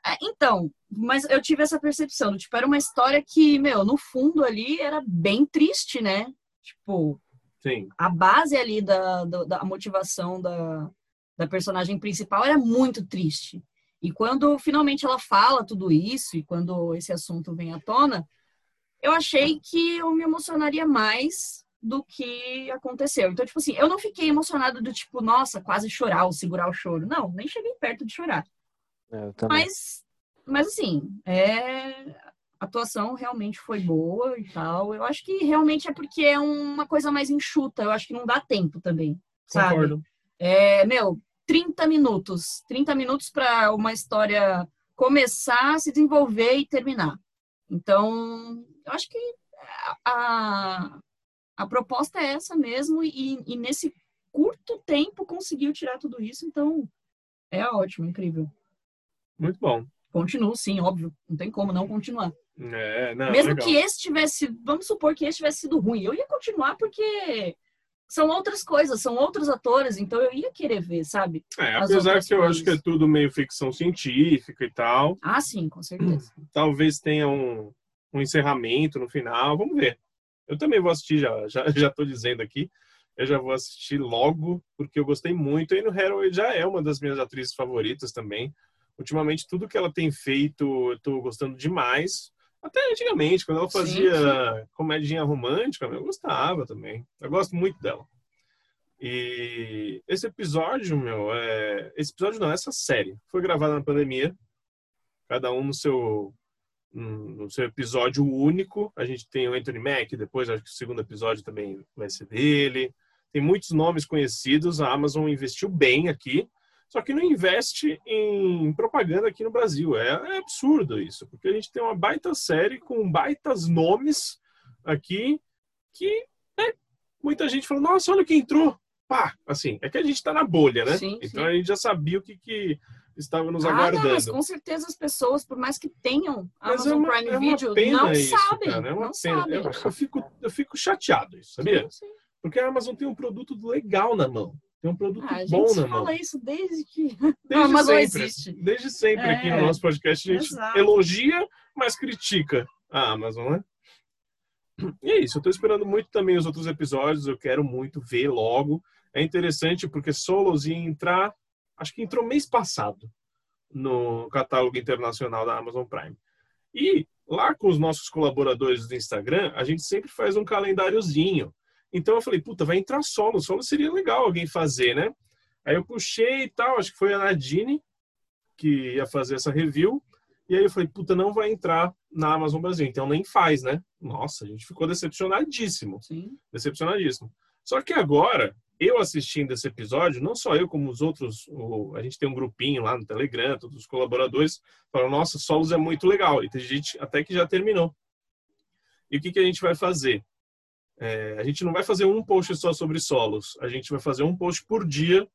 É, então, mas eu tive essa percepção, tipo, era uma história que, meu, no fundo ali era bem triste, né? Tipo, Sim. a base ali da, da, da motivação da, da personagem principal era muito triste. E quando finalmente ela fala tudo isso, e quando esse assunto vem à tona, eu achei que eu me emocionaria mais do que aconteceu. Então, tipo assim, eu não fiquei emocionada do tipo, nossa, quase chorar ou segurar o choro. Não, nem cheguei perto de chorar. É, mas, mas assim, é... a atuação realmente foi boa e tal. Eu acho que realmente é porque é uma coisa mais enxuta. Eu acho que não dá tempo também, sabe? Concordo. É, meu, 30 minutos. 30 minutos para uma história começar, se desenvolver e terminar. Então, eu acho que a, a proposta é essa mesmo, e, e nesse curto tempo conseguiu tirar tudo isso, então é ótimo, incrível. Muito bom. Continuo, sim, óbvio. Não tem como não continuar. É, não, Mesmo legal. que esse tivesse, vamos supor que esse tivesse sido ruim, eu ia continuar porque são outras coisas, são outros atores, então eu ia querer ver, sabe? É, apesar que eu coisas. acho que é tudo meio ficção científica e tal, Ah, sim, com certeza. talvez tenha um, um encerramento no final, vamos ver. Eu também vou assistir, já, já, já tô dizendo aqui, eu já vou assistir logo, porque eu gostei muito, e no Hathaway já é uma das minhas atrizes favoritas também. Ultimamente, tudo que ela tem feito, eu tô gostando demais. Até antigamente, quando ela Sim, fazia comedinha romântica, eu gostava também. Eu gosto muito dela. E esse episódio, meu, é... esse episódio não, essa série foi gravada na pandemia, cada um no seu no seu episódio único. A gente tem o Anthony Mack, depois acho que o segundo episódio também vai ser dele. Tem muitos nomes conhecidos, a Amazon investiu bem aqui, só que não investe em propaganda aqui no Brasil. É, é absurdo isso, porque a gente tem uma baita série com baitas nomes aqui que né, muita gente falou, nossa, olha quem entrou. Pá, assim, é que a gente está na bolha, né? Sim, então sim. a gente já sabia o que, que estava nos Ah, não, aguardando. mas com certeza as pessoas, por mais que tenham Mas Amazon Prime é uma Video, pena não isso, sabem. cara, é uma não pena. sabem. Eu, eu fico, eu fico chateado isso, sabia? Sim. Porque a Amazon tem um produto legal na mão. Tem um produto Ah, a bom gente na mão. fala isso desde que Desde a Amazon sempre. existe. Desde sempre aqui É, no nosso podcast a gente exato. elogia, mas critica a Amazon, né? E é isso, eu tô esperando muito também os outros episódios, eu quero muito ver logo. É interessante porque Solos ia entrar, acho que entrou mês passado no catálogo internacional da Amazon Prime. E lá com os nossos colaboradores do Instagram, a gente sempre faz um calendáriozinho. Então eu falei, puta, vai entrar solo, solo seria legal alguém fazer, né? Aí eu puxei e tal, acho que foi a Nadine que ia fazer essa review. E aí eu falei, puta, não vai entrar na Amazon Brasil, então nem faz, né? Nossa, a gente ficou decepcionadíssimo Sim. decepcionadíssimo. Só que agora, eu assistindo esse episódio, não só eu, como os outros, o- a gente tem um grupinho lá no Telegram, todos os colaboradores falaram, nossa, Solos é muito legal. E tem gente até que já terminou. E o que, que a gente vai fazer? É, a gente não vai fazer um post só sobre solos, a gente vai fazer um post por dia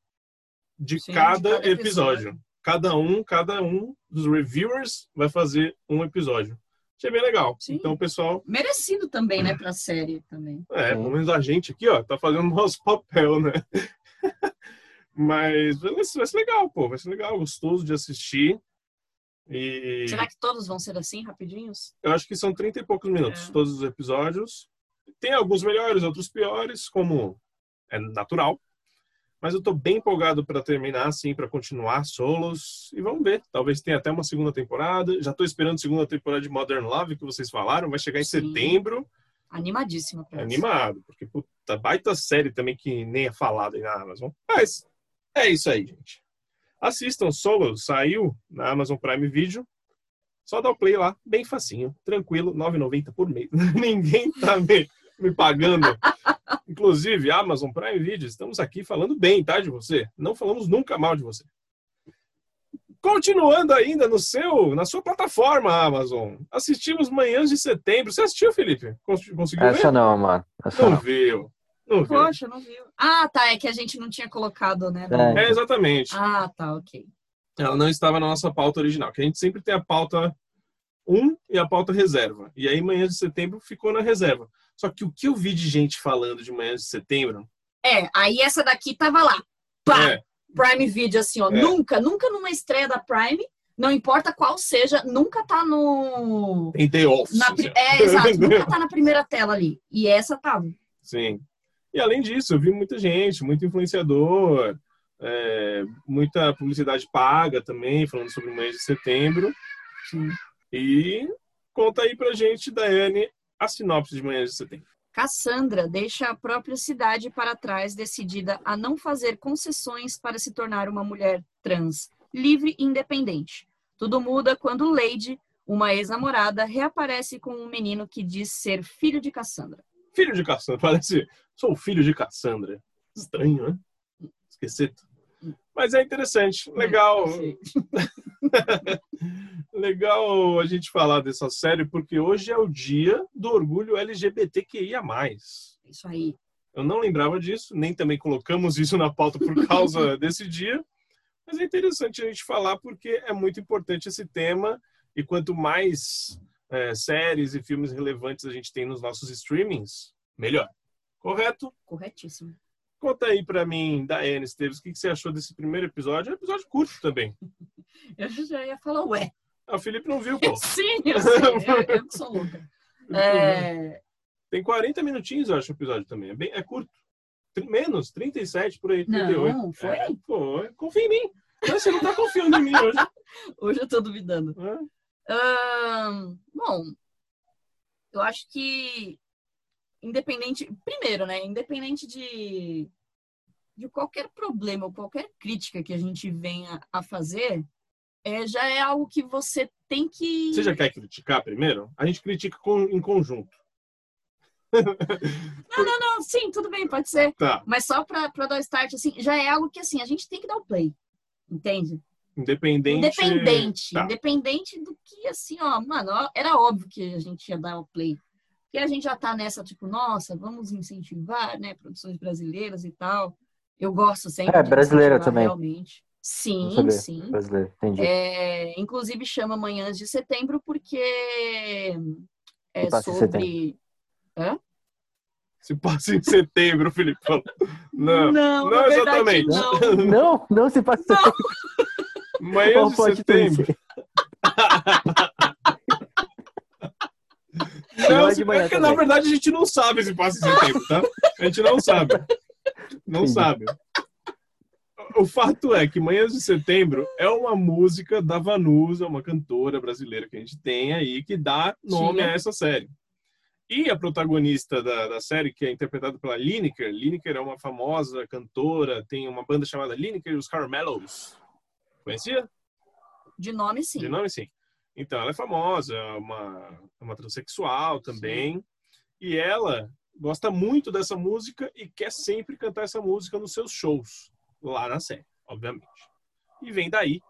de Sim, de cada, cada episódio. episódio. Cada um, cada um dos reviewers vai fazer um episódio. Achei bem legal. Sim. Então, pessoal Merecido também, né, pra série também. é, pelo menos a gente aqui, ó, tá fazendo o nosso papel, né? Mas vai ser, vai ser legal, pô. Vai ser legal, gostoso de assistir. E Será que todos vão ser assim, rapidinhos? eu acho que são 30 e poucos minutos, É. todos os episódios. Tem alguns melhores, outros piores, como é natural. Mas eu tô bem empolgado para terminar, assim, para continuar solos. E vamos ver. Talvez tenha até uma segunda temporada. Já tô esperando a segunda temporada de Modern Love, que vocês falaram. Vai chegar em Sim. setembro. Animadíssima pra animado, porque puta, baita série também que nem é falada aí na Amazon. Mas é isso aí, gente. Assistam Solo, saiu na Amazon Prime Video. Só dá o play lá, bem facinho, tranquilo, R$ 9,90 por mês. Ninguém tá me, me pagando. Inclusive, Amazon Prime Video, estamos aqui falando bem, tá, de você. Não falamos nunca mal de você. Continuando ainda no seu, na sua plataforma Amazon, assistimos Manhãs de Setembro. Você assistiu, Felipe? Cons- Conseguiu ver? Essa não, mano. Essa Não não. viu. Não viu. Poxa, não viu. Ah, tá, é que a gente não tinha colocado, né? É. É, exatamente. Ah, tá, ok. Ela não estava na nossa pauta original, que a gente sempre tem a pauta 1 e a pauta reserva. E aí, manhã de setembro ficou na reserva. Só que o que eu vi de gente falando de manhã de setembro. É, aí essa daqui tava lá. Pá! É, Prime Video, assim, ó. É. Nunca, nunca numa estreia da Prime, não importa qual seja, nunca tá no. tem The Office. Na, ó. é, exato, nunca tá na primeira tela ali. E essa tava. Sim. E além disso, eu vi muita gente, muito influenciador, é, muita publicidade paga também, falando sobre o mês de setembro. Sim. E conta aí pra gente, Daiane, a sinopse de Manhãs de Setembro. Cassandra deixa a própria cidade para trás, decidida a não fazer concessões para se tornar uma mulher trans, livre e independente. Tudo muda quando Lady, uma ex-namorada, reaparece com um menino que diz ser filho de Cassandra. Filho de Cassandra, parece. Sou filho de Cassandra. Estranho, né? Esqueci. Mas é interessante, legal. Sim. legal a gente falar dessa série, porque hoje é o dia do orgulho LGBTQIA. Isso aí. Eu não lembrava disso, nem também colocamos isso na pauta por causa desse dia. Mas é interessante a gente falar porque é muito importante esse tema e quanto mais é, séries e filmes relevantes a gente tem nos nossos streamings, melhor. Correto? Corretíssimo. Conta aí pra mim, Daiane Esteves, o que que você achou desse primeiro episódio? É um episódio curto também. Eu já ia falar, ué. Ah, o Felipe não viu, pô. Sim, eu sei. Eu, eu que sou louca. É, Tem 40 minutinhos, eu acho, o episódio também. É, bem, é curto. Menos, 37 por aí, 38. Não, foi? É, foi. Confia em mim. Mas você não tá confiando em mim hoje. Hoje eu tô duvidando. né? Ahn, bom, eu acho que independente, primeiro, né, independente de, de qualquer problema ou qualquer crítica que a gente venha a fazer, é, já é algo que você tem que. Você já quer criticar primeiro? A gente critica com- em conjunto. Não, não, não, sim, tudo bem, pode ser. Tá. Mas só pra, pra dar start, assim, já é algo que assim, a gente tem que dar o play. Entende? Independente. Independente. Tá. Independente do que, assim, ó, mano, ó, era óbvio que a gente ia dar o play. Porque a gente já tá nessa, tipo, nossa, vamos incentivar, né, produções brasileiras e tal. Eu gosto sempre É, de brasileira também. realmente. Sim, sim. Brasileiro, entendi. É, inclusive chama Manhãs de Setembro porque é Se passa em sobre... Se passa em setembro, Felipe falou. Não. não, não na verdade, exatamente. não. Não, não se passa. Manhã Qual de plot setembro. Não, é manhã é que, também. na verdade a gente não sabe se passa em setembro, tá? A gente não sabe. Não Entendi. sabe. O fato é que Manhãs de Setembro é uma música da Vanusa, uma cantora brasileira que a gente tem aí, que dá nome Tinha. a essa série. E a protagonista da, da série, que é interpretada pela Lineker, Lineker é uma famosa cantora, tem uma banda chamada Lineker e os Carmelos. Conhecia? De nome, sim. De nome, sim. Então, ela é famosa, é uma, é uma transexual também. E ela gosta muito dessa música e quer sempre cantar essa música nos seus shows, lá na série, obviamente. E vem daí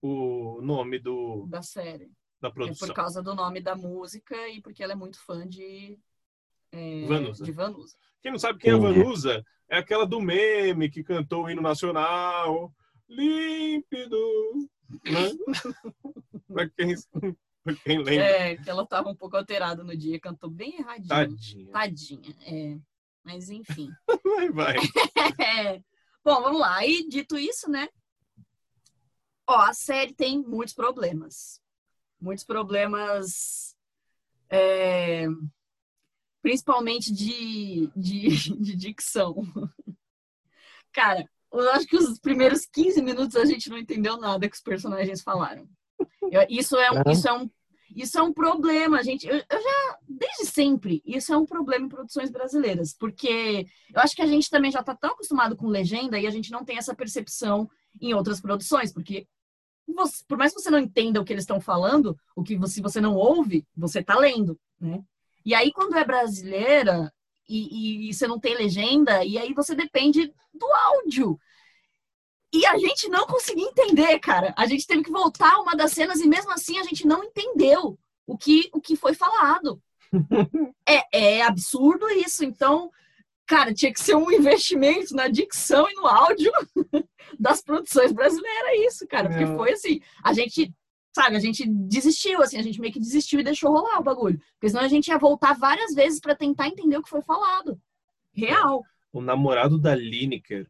o nome do, Da série. da É por produção. causa do nome da música e porque ela é muito fã de. é, Vanusa. De Vanusa. Quem não sabe quem é. Vanusa, é aquela do meme que cantou o hino nacional, límpido? Pra, quem, pra quem lembra. É, que ela tava um pouco alterada no dia, cantou bem erradinho. Tadinha. Tadinha, é. Mas enfim. Vai, vai. É. Bom, vamos lá. Aí, dito isso, né? Ó, a série tem muitos problemas. Muitos problemas. é, Principalmente de, de, de dicção. Cara, eu acho que os primeiros 15 minutos a gente não entendeu nada que os personagens falaram. Eu- Isso é um, isso é um, isso é um problema, gente. Eu, eu já, desde sempre, isso é um problema em produções brasileiras, porque eu acho que a gente também já está tão acostumado com legenda e a gente não tem essa percepção em outras produções, porque você- por mais que você não entenda o que eles estão falando, o que você, se você não ouve, você está lendo, né? E aí, quando é brasileira e, e- e você não tem legenda, e aí você depende do áudio. E a gente não conseguia entender, cara. A gente teve que voltar uma das cenas e mesmo assim a gente não entendeu o que, o que foi falado. é, é absurdo isso. Então, cara, tinha que ser um investimento na dicção e no áudio das produções brasileiras, isso, cara. Porque Não. foi assim, a gente, sabe, a gente desistiu, assim, a gente meio que desistiu e deixou rolar o bagulho. Porque senão a gente ia voltar várias vezes pra tentar entender o que foi falado. Real. o namorado da Lineker,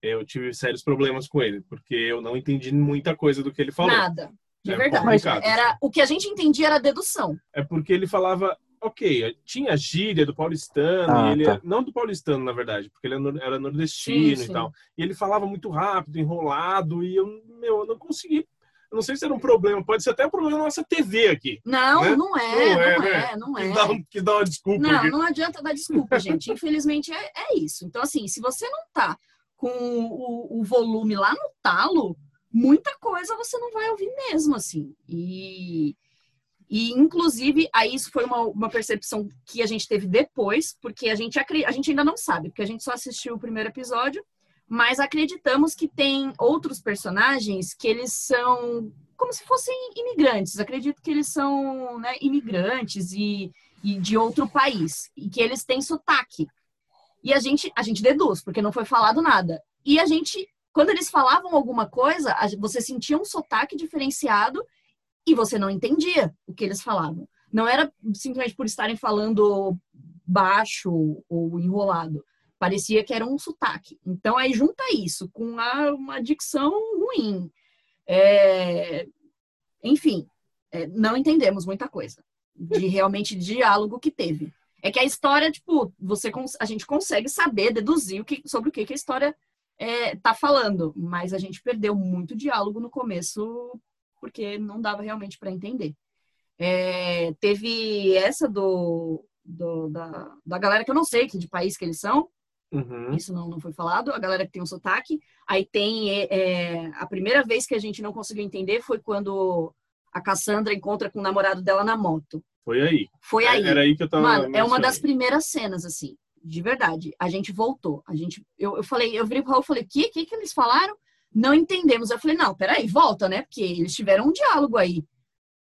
eu tive sérios problemas com ele, porque eu não entendi muita coisa do que ele falou. Nada. De É verdade. complicado. Era, o que a gente entendia era dedução. É porque ele falava ok, tinha gíria do paulistano, Ah, e ele tá. não do paulistano, na verdade, porque ele era nor- era nordestino Sim, sim. e tal. E ele falava muito rápido, enrolado, e eu, meu, eu não consegui. Eu não sei se era um problema, pode ser até um problema da nossa TV aqui. Não, Né? não é, Não é, não né? é, não é. Que, dá, um- que dá uma desculpa Não, aqui. não adianta dar desculpa, gente. Infelizmente é, é isso. Então, assim, se você não tá com o, o volume lá no talo, muita coisa você não vai ouvir mesmo, assim. E, e inclusive, aí isso foi uma, uma percepção que a gente teve depois, porque a gente, a gente ainda não sabe, porque a gente só assistiu o primeiro episódio, mas acreditamos que tem outros personagens que eles são como se fossem imigrantes. Acredito que eles são né, imigrantes e e de outro país e que eles têm sotaque. E a gente a gente deduz, porque não foi falado nada. E a gente quando eles falavam alguma coisa, você sentia um sotaque diferenciado e você não entendia o que eles falavam. Não era simplesmente por estarem falando baixo ou enrolado. Parecia que era um sotaque. Então aí junta isso com a, uma dicção ruim. É, Enfim, é, não entendemos muita coisa de realmente diálogo que teve. É que a história, tipo, você a gente consegue saber, deduzir o que, sobre o que, que a história é, tá falando, mas a gente perdeu muito diálogo no começo porque não dava realmente para entender. É, teve essa do, do- da, da galera que eu não sei que de país que eles são, Uhum. isso não, não foi falado, a galera que tem um sotaque. Aí tem é, é, a primeira vez que a gente não conseguiu entender foi quando a Cassandra encontra com o namorado dela na moto. Foi aí. Foi aí. Era aí que eu tava. Mano, é uma das primeiras cenas, assim, de verdade. A gente voltou. A gente, eu, eu falei, eu virei pro Raul e falei, o que, que que eles falaram? Não entendemos. Eu falei, não, peraí, volta, né? Porque eles tiveram um diálogo aí.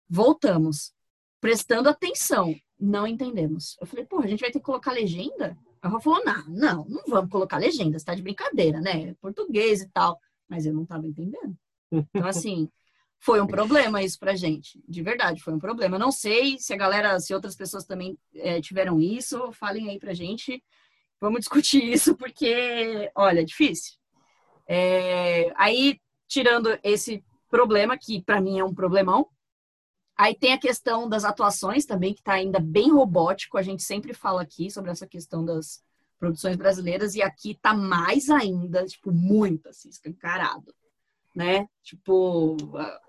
Voltamos. Prestando atenção. Não entendemos. Eu falei, porra, a gente vai ter que colocar legenda? A Raul falou, não, não, não vamos colocar legenda, você tá de brincadeira, né? Português e tal. Mas eu não tava entendendo. Então, assim, foi um problema isso pra gente. De verdade, foi um problema. Eu não sei se a galera, se outras pessoas também eh, tiveram isso, falem aí pra gente. Vamos discutir isso, porque, olha, é difícil. É, aí, tirando esse problema, que pra mim é um problemão, aí tem a questão das atuações também, que tá ainda bem robótico. A gente sempre fala aqui sobre essa questão das produções brasileiras, e aqui tá mais ainda, tipo, muito assim, escancarado né? Tipo,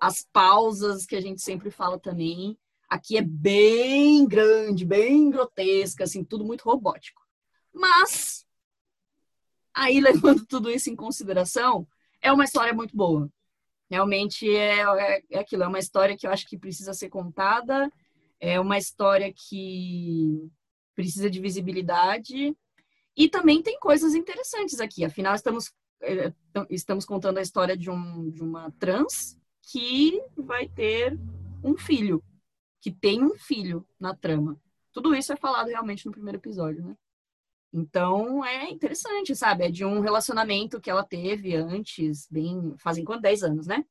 as pausas que a gente sempre fala também, aqui é bem grande, bem grotesca, assim, tudo muito robótico. Mas, aí levando tudo isso em consideração, é uma história muito boa. Realmente é, é, é aquilo, é uma história que eu acho que precisa ser contada, é uma história que precisa de visibilidade, e também tem coisas interessantes aqui. Afinal, estamos então, estamos contando a história de, um, de uma trans que vai ter um filho, que tem um filho na trama. Tudo isso é falado realmente no primeiro episódio, né? Então é interessante, sabe? É de um relacionamento que ela teve antes, bem. Fazem quanto? 10 anos, né?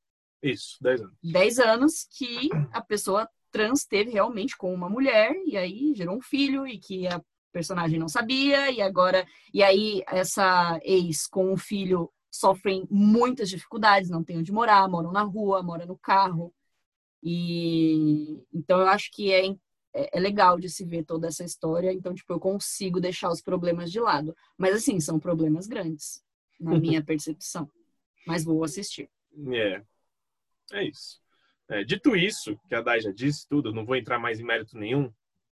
Isso, 10 anos. 10 anos que a pessoa trans teve realmente com uma mulher, e aí gerou um filho, e que a personagem não sabia, e agora. E aí, essa ex com o filho sofrem muitas dificuldades, não tem onde morar, moram na rua, moram no carro. E então eu acho que é, é, é legal de se ver toda essa história, então, tipo, eu consigo deixar os problemas de lado. Mas assim, são problemas grandes, na minha percepção. Mas vou assistir. É. É isso. É, dito isso, que a Dai já disse tudo, eu não vou entrar mais em mérito nenhum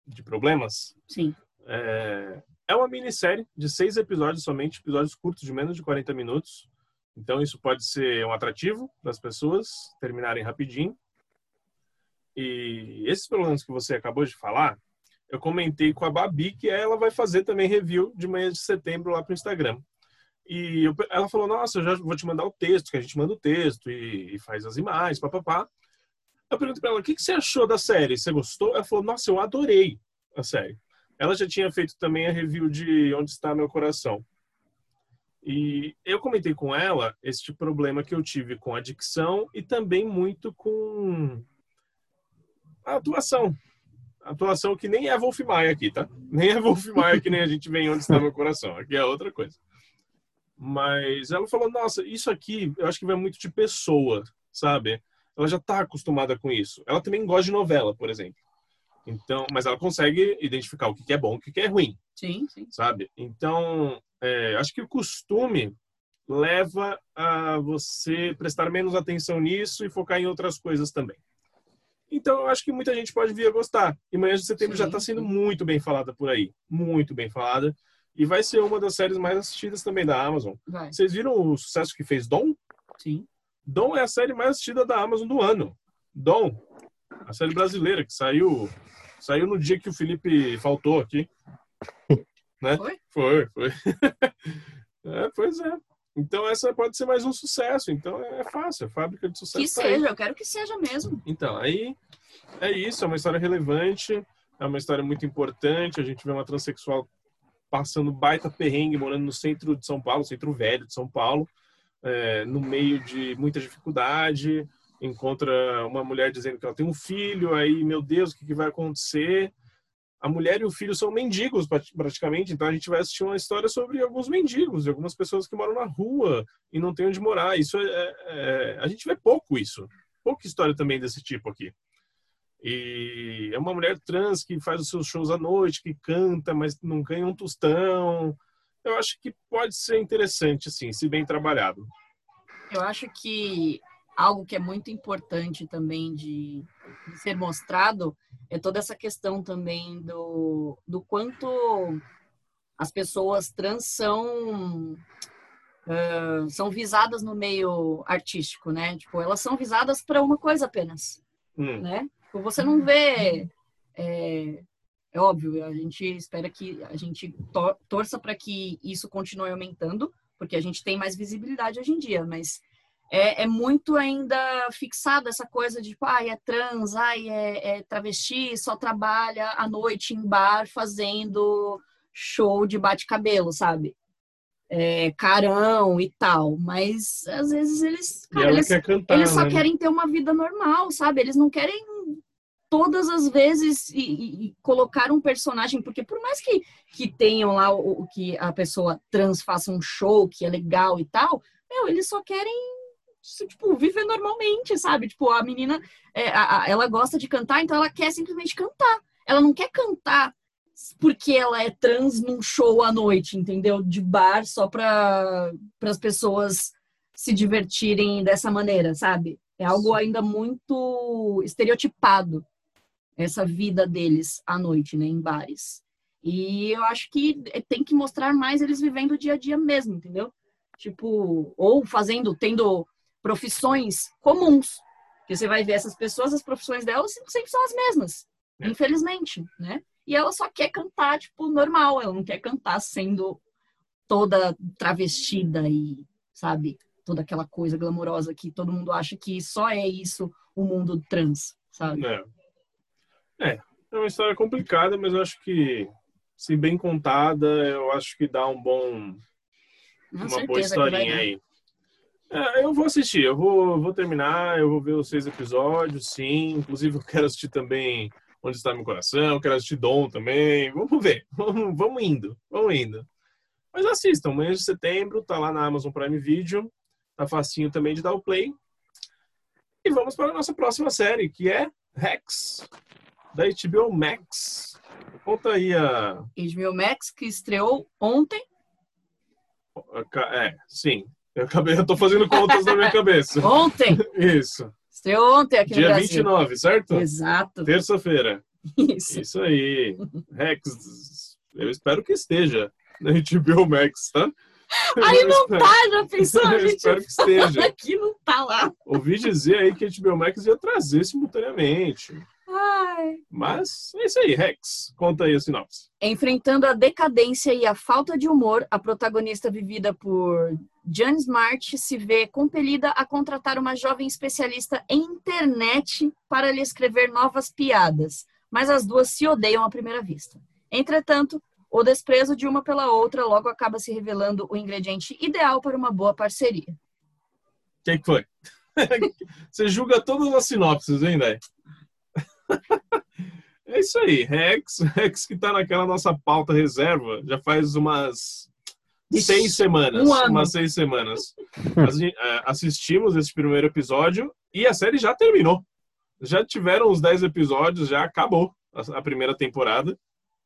de problemas. Sim. É, é uma minissérie de seis episódios somente, episódios curtos de menos de 40 minutos. Então isso pode ser um atrativo para as pessoas terminarem rapidinho. E esses problemas que você acabou de falar, eu comentei com a Babi que ela vai fazer também review de manhã de setembro lá para o Instagram. E eu- ela falou: Nossa, eu já vou te mandar o texto, que a gente manda o texto e, e faz as imagens, papapá. Eu perguntei para ela: O que, que você achou da série? Você gostou? Ela falou: Nossa, eu adorei a série. Ela já tinha feito também a review de Onde Está Meu Coração. E eu comentei com ela este problema que eu tive com a dicção e também muito com a atuação. A atuação que nem é Wolf Maia aqui, tá? Nem é Wolf Maia que nem a gente vê em Onde Está Meu Coração. Aqui é outra coisa. Mas ela falou, nossa, isso aqui eu acho que vai muito de pessoa, sabe? Ela já tá acostumada com isso. Ela também gosta de novela, por exemplo. Então, mas ela consegue identificar o que é bom, o que que é ruim, Sim, sim. sabe? Então, é, acho que o costume leva a você prestar menos atenção nisso e focar em outras coisas também. Então, eu acho que muita gente pode vir a gostar. E Manhã de Setembro já Sim, está sendo sim. muito bem falada por aí. Muito bem falada. E vai ser uma das séries mais assistidas também da Amazon. Vai. Vocês viram o sucesso que fez Dom? Sim. Dom é a série mais assistida da Amazon do ano. Dom, a série brasileira que saiu saiu no dia que o Felipe faltou aqui. Né? Foi? Foi, foi. É, pois é. Então essa pode ser mais um sucesso. Então é fácil, é fábrica de sucesso. Que tá aí. seja, eu quero que seja mesmo. Então, aí é isso, é uma história relevante, é uma história muito importante. A gente vê uma transexual passando baita perrengue, morando no centro de São Paulo, centro velho de São Paulo, é, no meio de muita dificuldade. Encontra uma mulher dizendo que ela tem um filho, aí, meu Deus, o que, que vai acontecer? A mulher e o filho são mendigos, prati- praticamente, então a gente vai assistir uma história sobre alguns mendigos, de algumas pessoas que moram na rua e não têm onde morar. Isso é, é- é- a gente vê pouco isso pouca história também desse tipo aqui. E é uma mulher trans que faz os seus shows à noite, que canta, mas não ganha um tostão. Eu acho que pode ser interessante, assim, se bem trabalhado. Eu acho que algo que é muito importante também de, de ser mostrado é toda essa questão também do, do quanto as pessoas trans são ah, são visadas no meio artístico, né? Tipo, elas são visadas para uma coisa apenas, Hum, né? Tipo, Você não vê é, é óbvio, a gente espera que a gente to- torça para que isso continue aumentando, porque a gente tem mais visibilidade hoje em dia, mas é, é muito ainda fixado essa coisa de, tipo, ai, é trans, ai, é, é travesti, só trabalha à noite em bar fazendo show de bate-cabelo, sabe? É, carão e tal, mas às vezes eles, cara, eles, quer cantar, eles só né? querem ter uma vida normal, sabe? Eles não querem todas as vezes e, e- e colocar um personagem, porque por mais que, que tenham lá o, o que a pessoa trans faça um show que é legal e tal, meu, eles só querem tipo, viver normalmente, sabe? Tipo, a menina, é, a- a- ela gosta de cantar, então ela quer simplesmente cantar. Ela não quer cantar porque ela é trans num show à noite, entendeu? De bar só para as pessoas se divertirem dessa maneira, sabe? É algo ainda muito estereotipado essa vida deles à noite, né, em bares. E eu acho que tem que mostrar mais eles vivendo o dia a dia mesmo, entendeu? Tipo, ou fazendo, tendo profissões comuns. Porque você vai ver essas pessoas, as profissões delas sempre são as mesmas, É. infelizmente, né? E ela só quer cantar, tipo, normal, ela não quer cantar sendo toda travestida e, sabe, toda aquela coisa glamourosa que todo mundo acha que só é isso o mundo trans, sabe? É. é, é uma história complicada, mas eu acho que, se bem contada, eu acho que dá um bom, Com uma boa que historinha aí. É, eu vou assistir, eu vou, vou terminar, eu vou ver os seis episódios, sim. Inclusive, eu quero assistir também Onde Está Meu Coração, eu quero assistir Dom também. Vamos ver, vamos, vamos indo, vamos indo. Mas assistam, mês de setembro, tá lá na Amazon Prime Video, tá facinho também de dar o play. E vamos para a nossa próxima série, que é Rex, da HBO Max. Conta aí a. HBO Max, que estreou ontem. é, sim. Eu acabei, eu tô fazendo contas na minha cabeça. Ontem! Isso. estreou ontem aqui no Dia Brasil. 29, certo? Exato. Terça-feira. Isso. Isso aí. Rex, eu espero que esteja na HBO Max, tá? Aí não espero- tá, já pensou? A Eu gente espero que esteja. aqui não tá lá. Ouvi dizer aí que a HBO Max ia trazer simultaneamente. Ai. Mas é isso aí, Rex. Conta aí a sinopse. Enfrentando a decadência e a falta de humor, a protagonista vivida por Jan Smart se vê compelida a contratar uma jovem especialista em internet para lhe escrever novas piadas, mas as duas se odeiam à primeira vista. Entretanto, o desprezo de uma pela outra logo acaba se revelando o ingrediente ideal para uma boa parceria. O que, que foi? Você julga todas as sinopses, hein, Dai? É isso aí, Rex. Rex que tá naquela nossa pauta reserva já faz umas seis semanas. um ano. Umas seis semanas. É, Assistimos esse primeiro episódio e a série já terminou. Já tiveram os dez episódios, já acabou. a, primeira temporada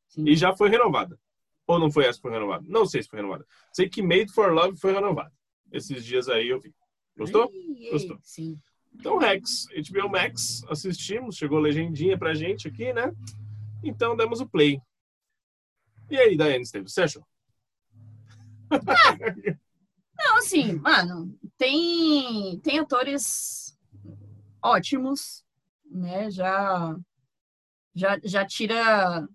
Sim. e já foi renovada. Ou não foi essa que foi renovada? Não sei se foi renovada. Sei que Made for Love foi renovada. Esses dias aí eu vi. Gostou? Gostou. Sim. Então, Rex, HBO Max, assistimos, chegou legendinha pra gente aqui, né? Então, demos o play. E aí, Daiane Esteves, você achou? Não, assim, mano, tem, tem atores ótimos, né? Já, já, já tira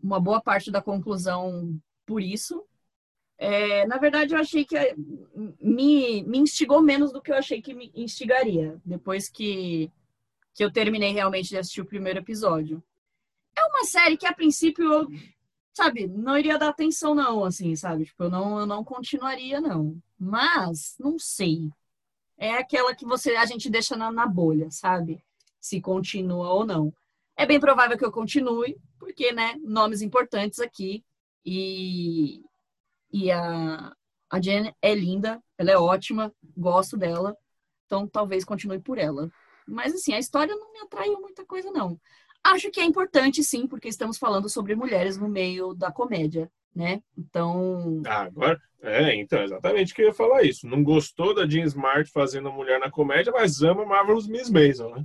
uma boa parte da conclusão por isso. É, na verdade, eu achei que me, me instigou menos do que eu achei que me instigaria, depois que, que eu terminei realmente de assistir o primeiro episódio. É uma série que, a princípio, eu, sabe, não iria dar atenção, não, assim, sabe? Tipo, eu não, eu não continuaria, não. Mas, não sei. É aquela que você a gente deixa na, na bolha, sabe? Se continua ou não. É bem provável que eu continue, porque, né, nomes importantes aqui. E, e a, a Jen é linda, ela é ótima, gosto dela. Então, talvez continue por ela. Mas, assim, a história não me atraiu muita coisa, não. Acho que é importante, sim, porque estamos falando sobre mulheres no meio da comédia, né? Então, Ah, agora. É, então, exatamente que eu ia falar isso. Não gostou da Jean Smart fazendo a mulher na comédia, mas ama Marvelous Miss Maisel, né?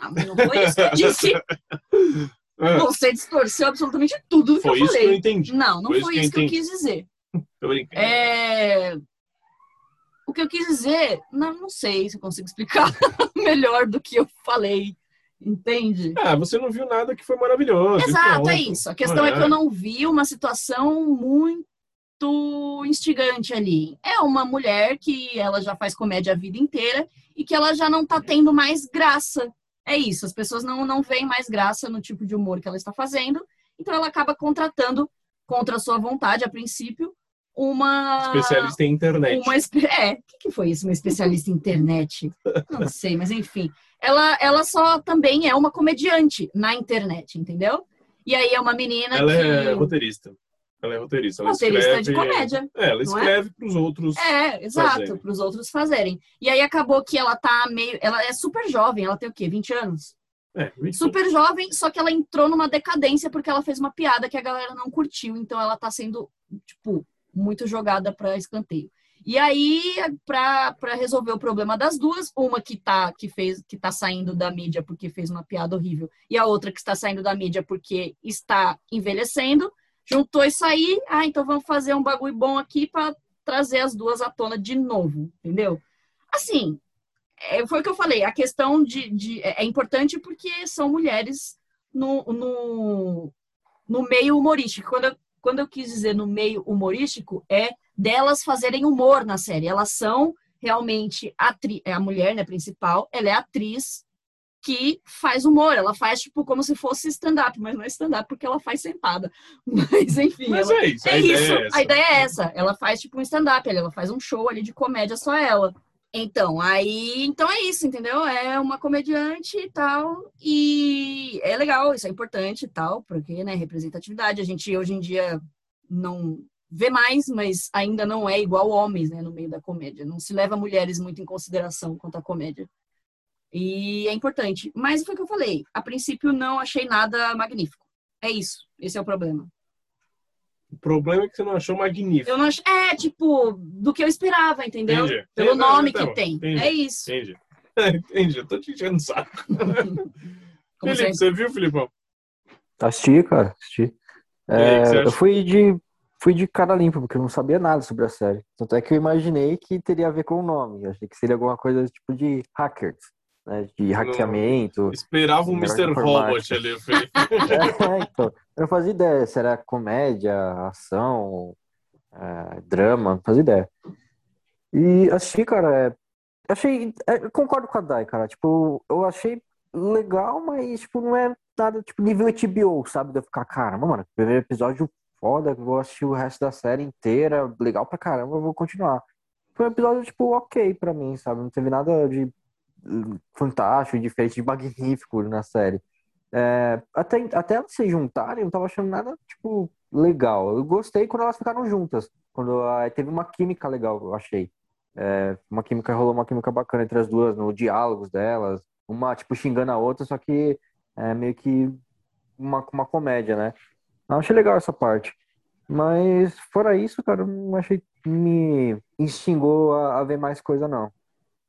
não, não foi isso que eu disse. Ah, Você distorceu absolutamente tudo do que foi eu isso que eu falei. entendi. Não, não Foi foi, isso que eu que eu quis dizer. Tô brincando. É... O que eu quis dizer, não, não sei se eu consigo explicar melhor do que eu falei. Entende? Ah, você não viu nada que foi maravilhoso. e Exato, pronto. é isso. A questão é. que eu não vi uma situação muito instigante ali. É uma mulher que ela já faz comédia a vida inteira e que ela já não tá tendo mais graça. É isso, as pessoas não, não veem mais graça no tipo de humor que ela está fazendo, então ela acaba contratando, contra a sua vontade, a princípio, uma. Especialista em internet. Uma. É, o que, que foi isso? Uma especialista em internet? Não sei, mas enfim. Ela, ela só também é uma comediante na internet, entendeu? E aí é uma menina Ela que. é roteirista. Ela é roteirista. Ela roteirista de escreve- comédia. É, ela é? escreve pros outros. É, exato, para os outros fazerem. E aí acabou que ela tá meio. Ela é super jovem, ela tem o quê? 20 anos? É, muito Super jovem, só que ela entrou numa decadência porque ela fez uma piada que a galera não curtiu, então ela tá sendo, tipo, muito jogada para escanteio. E aí, para resolver o problema das duas, uma que tá, que, fez, que tá saindo da mídia porque fez uma piada horrível, e a outra que está saindo da mídia porque está envelhecendo, juntou isso aí, ah, então vamos fazer um bagulho bom aqui para trazer as duas à tona de novo, entendeu? Assim, é, foi o que eu falei, a questão de, de- é é importante porque são mulheres no, no, no meio humorístico. Quando eu, quando eu quis dizer no meio humorístico, é delas fazerem humor na série. Elas são realmente atri é a mulher, né, principal, ela é atriz que faz humor, ela faz tipo como se fosse stand-up, mas não é stand-up porque ela faz sentada. Mas enfim, Mas ela- é isso. é a ideia isso, é essa. a ideia é essa. Ela faz tipo um stand-up, ela faz um show ali de comédia só ela. Então, aí, então é isso, entendeu? É uma comediante e tal, e é legal, isso é importante e tal, porque, né, representatividade, a gente hoje em dia não vê mais, mas ainda não é igual homens, né, no meio da comédia. Não se leva mulheres muito em consideração quanto à comédia. E é importante. Mas foi o que eu falei, a princípio não achei nada magnífico. É isso, esse é o problema. O problema é que você não achou magnífico. Eu não acho. É, tipo, do que eu esperava, entendeu? Entendi. Pelo É, não, nome tá que bom. tem. Entendi. É isso. Entendi. Entendi. Eu tô te enchendo o saco. Como Felipe, sempre. você viu, Filipão? Assisti, cara, assisti. É, eu fui de, fui de cara limpa, porque eu não sabia nada sobre a série. Tanto é que eu imaginei que teria a ver com o nome. Eu achei que seria alguma coisa tipo de hackers, né? De hackeamento. Esperava um Mr. Robot ali, Felipe. É, então, eu não fazia ideia se era comédia, ação, é, drama, não fazia ideia. E assisti, cara, é, achei, é, concordo com a Dai, cara, tipo, eu achei legal, mas, tipo, não é nada, tipo, nível HBO, sabe, de eu ficar, caramba, mano, primeiro episódio foda, vou assistir o resto da série inteira, legal pra caramba, eu vou continuar. Foi um episódio, tipo, ok pra mim, sabe, não teve nada de fantástico, diferente, de magnífico na série. É, até, até elas se juntarem, eu não tava achando nada, tipo, legal. Eu gostei quando elas ficaram juntas. Quando ah, teve uma química legal, eu achei. É, uma química, rolou uma química bacana entre as duas, no diálogos delas. Uma, tipo, xingando a outra, só que é, meio que uma, uma comédia, né? Eu achei legal essa parte. Mas, fora isso, cara, não achei que me instigou a, a ver mais coisa, não.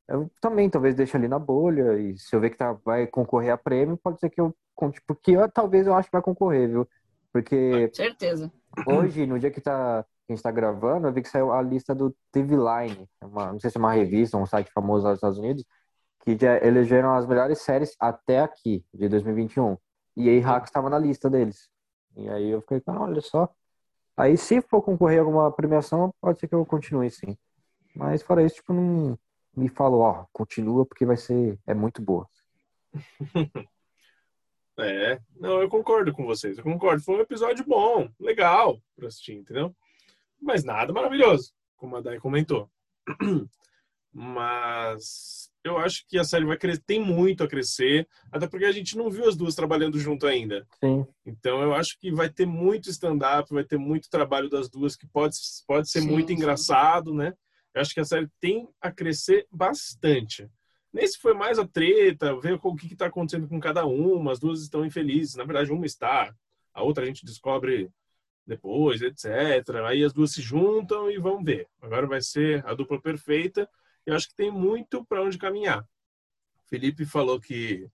Eu também, talvez, deixe ali na bolha, e se eu ver que tá, vai concorrer a prêmio, pode ser que eu conte, porque eu, talvez eu acho que vai concorrer, viu? Porque Certeza. hoje, no dia que, tá, que a gente tá gravando, eu vi que saiu a lista do TV Line, é uma, não sei se é uma revista, um site famoso lá nos Estados Unidos, que já elegeram as melhores séries até aqui, de 2021. E aí, Hacks estava na lista deles. E aí eu fiquei, ah, olha só. Aí, se for concorrer a alguma premiação, pode ser que eu continue, sim. Mas, fora isso, tipo, não me falou, ó, continua porque vai ser, é muito boa. É, não, eu concordo com vocês, eu concordo. Foi um episódio bom, legal pra assistir, entendeu? Mas nada maravilhoso, como a Dai comentou. Mas eu acho que a série vai crescer, tem muito a crescer, até porque a gente não viu as duas trabalhando junto ainda. Sim. Então eu acho que vai ter muito stand-up, vai ter muito trabalho das duas que pode, pode ser Sim, muito sim. engraçado, né? Eu acho que a série tem a crescer bastante. Nesse foi mais a treta, ver o que está acontecendo com cada uma. As duas estão infelizes. Na verdade, uma está, a outra a gente descobre depois, etc. Aí as duas se juntam e vão ver. Agora vai ser a dupla perfeita. Eu acho que tem muito para onde caminhar. Felipe falou que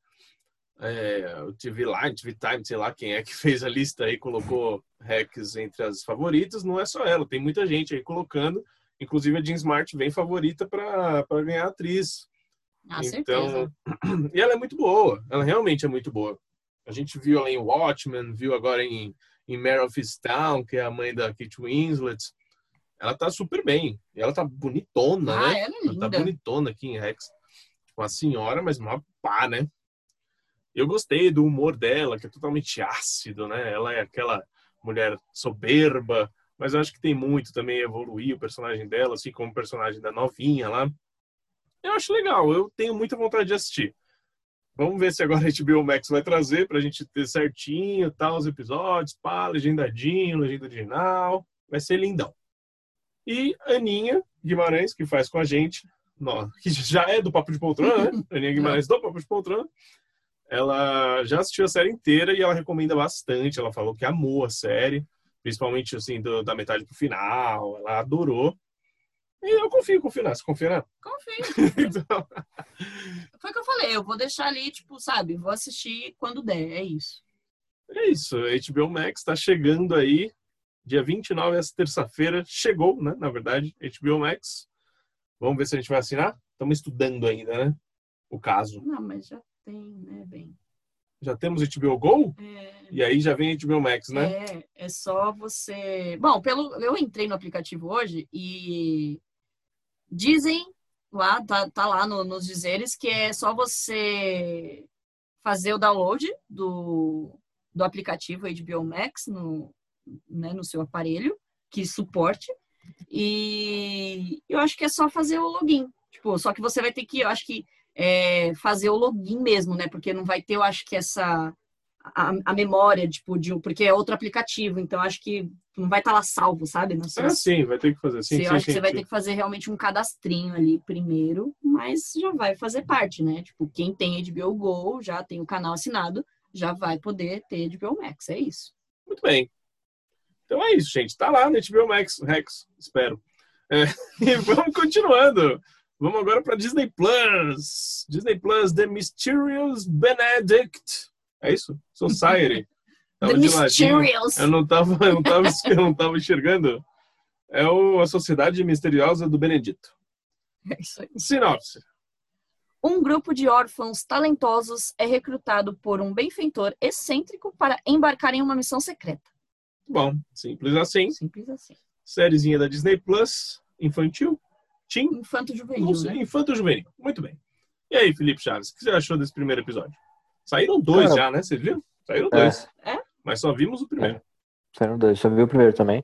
é, o TV Line, TV Time, sei lá quem é que fez a lista aí, colocou Rex entre as favoritas. Não é só ela, tem muita gente aí colocando. Inclusive a Jean Smart vem favorita para ganhar atriz. Ah, certeza. Então, e ela é muito boa, ela realmente é muito boa. A gente viu ela em Watchmen, viu agora em, em Mare of Easttown, que é a mãe da Kate Winslet. Ela tá super bem. E ela tá bonitona, Ah, né? ela é Ela tá bonitona aqui em Rex. Tipo, uma senhora, mas uma pá, né? Eu gostei do humor dela, que é totalmente ácido, né? Ela é aquela mulher soberba, mas eu acho que tem muito também evoluir o personagem dela, assim como o personagem da novinha lá. Eu acho legal, eu tenho muita vontade de assistir. Vamos ver se agora a HBO Max vai trazer pra gente ter certinho, tal, os episódios, pá, legendadinho, legenda original. Vai ser lindão. E Aninha Guimarães, que faz com a gente, que já é do Papo de Poltrona, né? Aninha Guimarães do Papo de Poltrona. Ela já assistiu a série inteira e ela recomenda bastante. Ela falou que amou a série, principalmente assim, do- da metade pro final. Ela adorou. E eu confio, confio nessa, confia nela. Confio. Então, Foi o que eu falei, eu vou deixar ali, tipo, sabe, vou assistir quando der, é isso. é isso. HBO Max tá chegando aí. Dia 29, essa terça-feira. Chegou, né? Na verdade, HBO Max. Vamos ver se a gente vai assinar. Estamos estudando ainda, né? O caso. Não, mas já tem, né, bem. Já temos HBO Go? É, E aí já vem HBO Max, né? É, é só você. Bom, pelo eu entrei no aplicativo hoje e dizem lá, tá, tá lá no- nos dizeres que é só você fazer o download do, do aplicativo HBO Max no, né, no seu aparelho, que suporte. E eu acho que é só fazer o login. Tipo, só que você vai ter que, eu acho que é, fazer o login mesmo, né? Porque não vai ter, eu acho que essa a, a memória, tipo, de, porque é outro aplicativo, então acho que não vai estar lá salvo, sabe? Não sei se- sim, vai ter que fazer. Sim, se- eu sim, acho que sim, você vai sim. ter que fazer realmente um cadastrinho ali primeiro, mas já vai fazer parte, né? Tipo, quem tem HBO Go, já tem o canal assinado, já vai poder ter HBO Max, é isso. Muito bem. Então é isso, gente. Tá lá no HBO Max, Rex, espero. É, e vamos continuando. Vamos agora para Disney Plus. Disney Plus, The Mysterious Benedict. É isso? Society. The Tava ladinho. Mysterious! Eu não tava, eu não tava, eu não tava enxergando. É o, a Sociedade Misteriosa do Benedito. É isso aí. Sinopse. Um grupo de órfãos talentosos é recrutado por um benfeitor excêntrico para embarcar em uma missão secreta. Bom, simples assim. Simples assim. Sériezinha da Disney Plus, infantil, teen, Infanto juvenil, Não sei, né? Infanto Juvenil. Muito bem. E aí, Felipe Chaves, o que você achou desse primeiro episódio? Saíram dois Cara, já, né? Vocês viram? Saíram É. dois. É? Mas só vimos o primeiro. Saíram dois, só vi o primeiro também.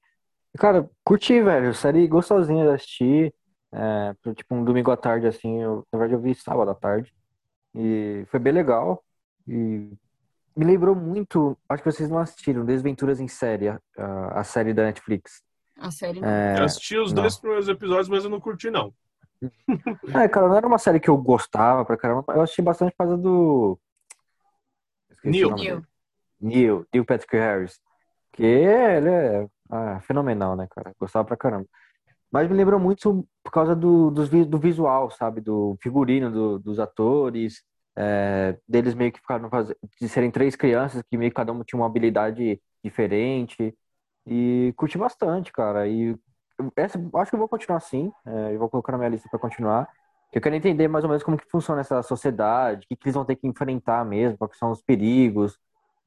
E, Cara, curti, velho. Série gostosinha de assistir. É, pro- tipo, um domingo à tarde, assim. Eu, na verdade, eu vi sábado à tarde. E foi bem legal. E me lembrou muito. Acho que vocês não assistiram Desventuras em Série, a, a série da Netflix. A série não. É, eu assisti os não. dois primeiros episódios, mas eu não curti, não. é, cara, não era uma série que eu gostava pra caramba. Eu assisti bastante por causa do. Neil. Neil. Neil, Neil Patrick Harris. Que ele é ah, fenomenal, né, cara? Gostava pra caramba. Mas me lembrou muito por causa do, do, do visual, sabe? Do figurino do, dos atores, é, deles meio que ficaram faz... de serem três crianças que meio que cada uma tinha uma habilidade diferente. E curti bastante, cara. E essa, acho que eu vou continuar assim. É, eu vou colocar na minha lista para continuar. Eu quero entender mais ou menos como que funciona essa sociedade, o que, que eles vão ter que enfrentar mesmo, quais são os perigos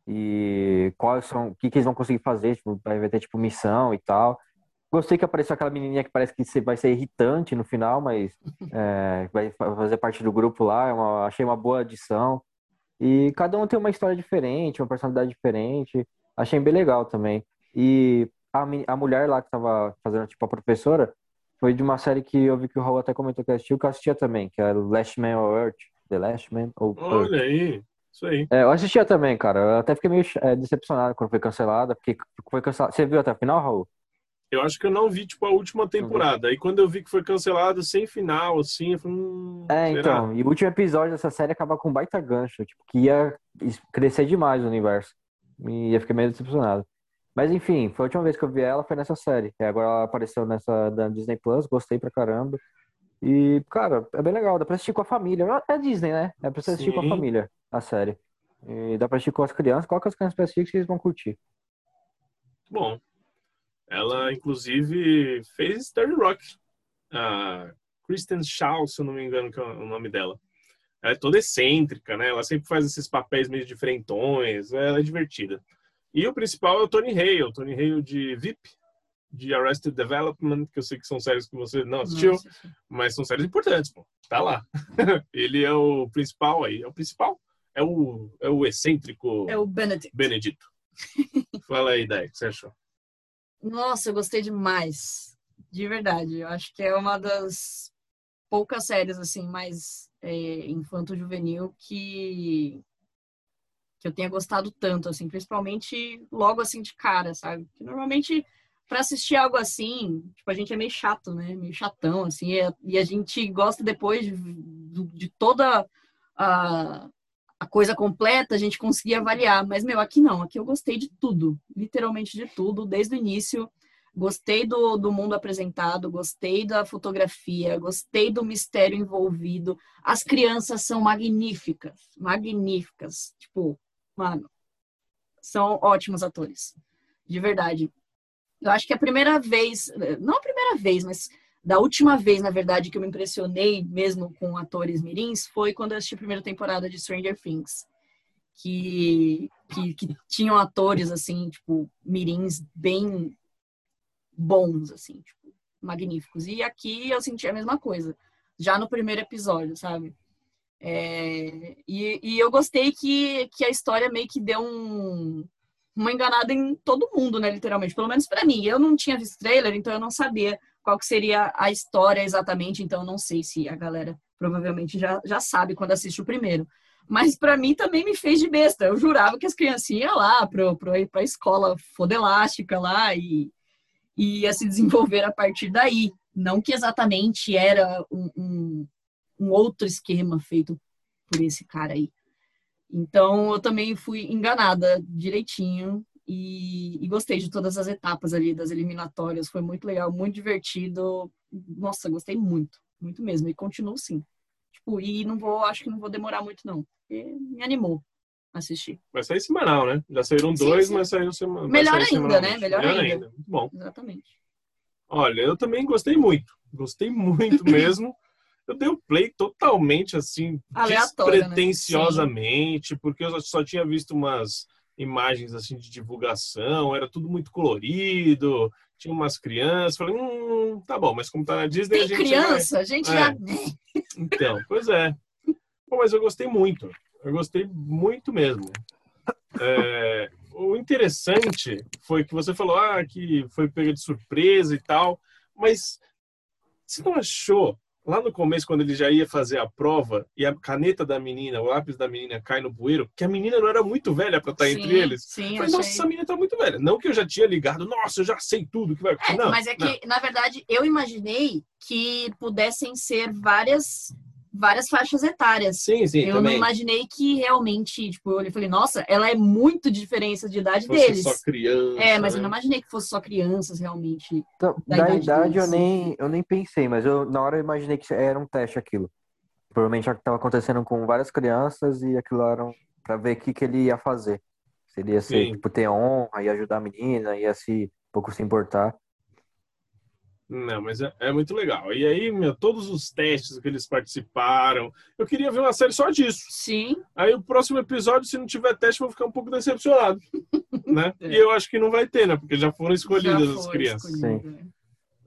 e quais são, o que, que eles vão conseguir fazer, tipo, vai ter tipo missão e tal. Gostei que apareceu aquela menininha que parece que vai ser irritante no final, mas é, vai fazer parte do grupo lá. É uma, achei uma boa adição. E cada um tem uma história diferente, uma personalidade diferente. Achei bem legal também. E a, a mulher lá que tava fazendo, tipo, a professora, foi de uma série que eu vi que o Raul até comentou que assistiu, que eu assistia também, que era Last Man on Earth. The Last Man on Olha aí, isso aí. É, eu assistia também, cara. Eu até fiquei meio é, decepcionado quando foi cancelada, porque foi cancelada. Você viu até o final, Raul? Eu acho que eu não vi, tipo, a última temporada. Aí quando eu vi que foi cancelado sem final, assim, eu falei, hum, É, será? então, e o último episódio dessa série acaba com um baita gancho, tipo, que ia crescer demais o universo. E eu fiquei meio decepcionado. Mas enfim, foi a última vez que eu vi ela, foi nessa série. E agora ela apareceu nessa da Disney Plus, gostei pra caramba. E, cara, é bem legal, dá pra assistir com a família. É Disney, né? É pra você assistir com a família, a série. E dá pra assistir com as crianças, coloca as crianças pra assistir que eles vão curtir. Bom, ela inclusive fez Dirty Rock. A Kristen Shaw, se eu não me engano, que é o nome dela. Ela é toda excêntrica, né? Ela sempre faz esses papéis meio diferentões. Ela é divertida. E o principal é o Tony Hale. Tony Hale de VIP, de Arrested Development, que eu sei que são séries que você não assistiu, Nossa, mas são séries importantes, pô. Tá lá. Ele é o principal aí. É o principal? É o, é o excêntrico É o Benedict. Benedito. Fala aí, Dai, o que você achou? Nossa, eu gostei demais. De verdade. Eu acho que é uma das poucas séries, assim, mais é, infanto-juvenil que que eu tenha gostado tanto, assim, principalmente logo assim de cara, sabe? Que normalmente para assistir algo assim, tipo, a gente é meio chato, né? Meio chatão, assim, e a, gente gosta depois de, de- de toda a, a coisa completa, a gente conseguir avaliar. Mas, meu, aqui não, aqui eu gostei de tudo, literalmente de tudo, desde o início. Gostei do, do mundo apresentado, gostei da fotografia, gostei do mistério envolvido. As crianças são magníficas, magníficas. Tipo, mano, são ótimos atores, de verdade. Eu acho que a primeira vez, não a primeira vez, mas da última vez, na verdade, que eu me impressionei mesmo com atores mirins foi quando eu assisti a primeira temporada de Stranger Things. Que, que, que tinham atores, assim, tipo, mirins bem bons, assim, tipo, magníficos. E aqui eu senti a mesma coisa, já no primeiro episódio, sabe? É, e, e eu gostei que, que a história meio que deu um, uma enganada em todo mundo, né, literalmente. Pelo menos pra mim. Eu não tinha visto trailer, então eu não sabia qual que seria a história exatamente, então eu não sei se a galera provavelmente já, já sabe quando assiste o primeiro. Mas pra mim também me fez de besta. Eu jurava que as criancinhas iam lá pro, pro, pra escola fodelástica lá e, e ia se desenvolver a partir daí. Não que exatamente era um, um, um outro esquema feito por esse cara aí. Então eu também fui enganada direitinho e, e, gostei de todas as etapas ali das eliminatórias. Foi muito legal, muito divertido. Nossa, gostei muito, muito mesmo. E continuo sim. Tipo, e não vou, acho que não vou demorar muito, não. Porque me animou assistir. Vai sair semanal, né? Já saíram Sim, dois, sim. mas saiu semana. Melhor ainda, né? Melhor ainda. Muito bom. Exatamente. Olha, eu também gostei muito. Gostei muito mesmo. Eu dei o play totalmente assim, Aleatório, né? despretensiosamente, porque eu só tinha visto umas imagens assim de divulgação, era tudo muito colorido, tinha umas crianças, falei, hum, tá bom, mas como tá na Disney, Tem a gente criança, a gente É. já. Então, pois é. Bom, mas eu gostei muito. Eu gostei muito mesmo. É, o interessante foi que você falou ah, que foi pega de surpresa e tal, mas você não achou lá no começo, quando ele já ia fazer a prova e a caneta da menina, o lápis da menina cai no bueiro, que a menina não era muito velha para estar Sim, entre eles? Sim, Eu falei, nossa, essa menina tá muito velha. Não que eu já tinha ligado, nossa, eu já sei tudo que vai É, não, mas é não. que, na verdade, eu imaginei que pudessem ser várias várias faixas etárias. Sim, sim, eu também. não imaginei que realmente, tipo, eu olhei e falei, nossa, ela é muito de diferença de idade Fosse deles. só criança. É, mas eu né? não imaginei que fosse só crianças, realmente. Então, Da da, idade idade, eu nem, eu nem pensei, mas eu, na hora eu imaginei que era um teste aquilo. Provavelmente estava acontecendo com várias crianças e aquilo era um, pra ver o que, que ele ia fazer. Se ele ia ser, Sim. tipo, ter honra, ia ajudar a menina, ia se um pouco se importar. Não, mas é, é muito legal. E aí, meu, todos os testes que eles participaram. Eu queria ver uma série só disso. Sim, Aí o próximo episódio, se não tiver teste, eu vou ficar um pouco decepcionado. né? É. E eu acho que não vai ter, né? Porque já foram escolhidas já as crianças. escolhido, né?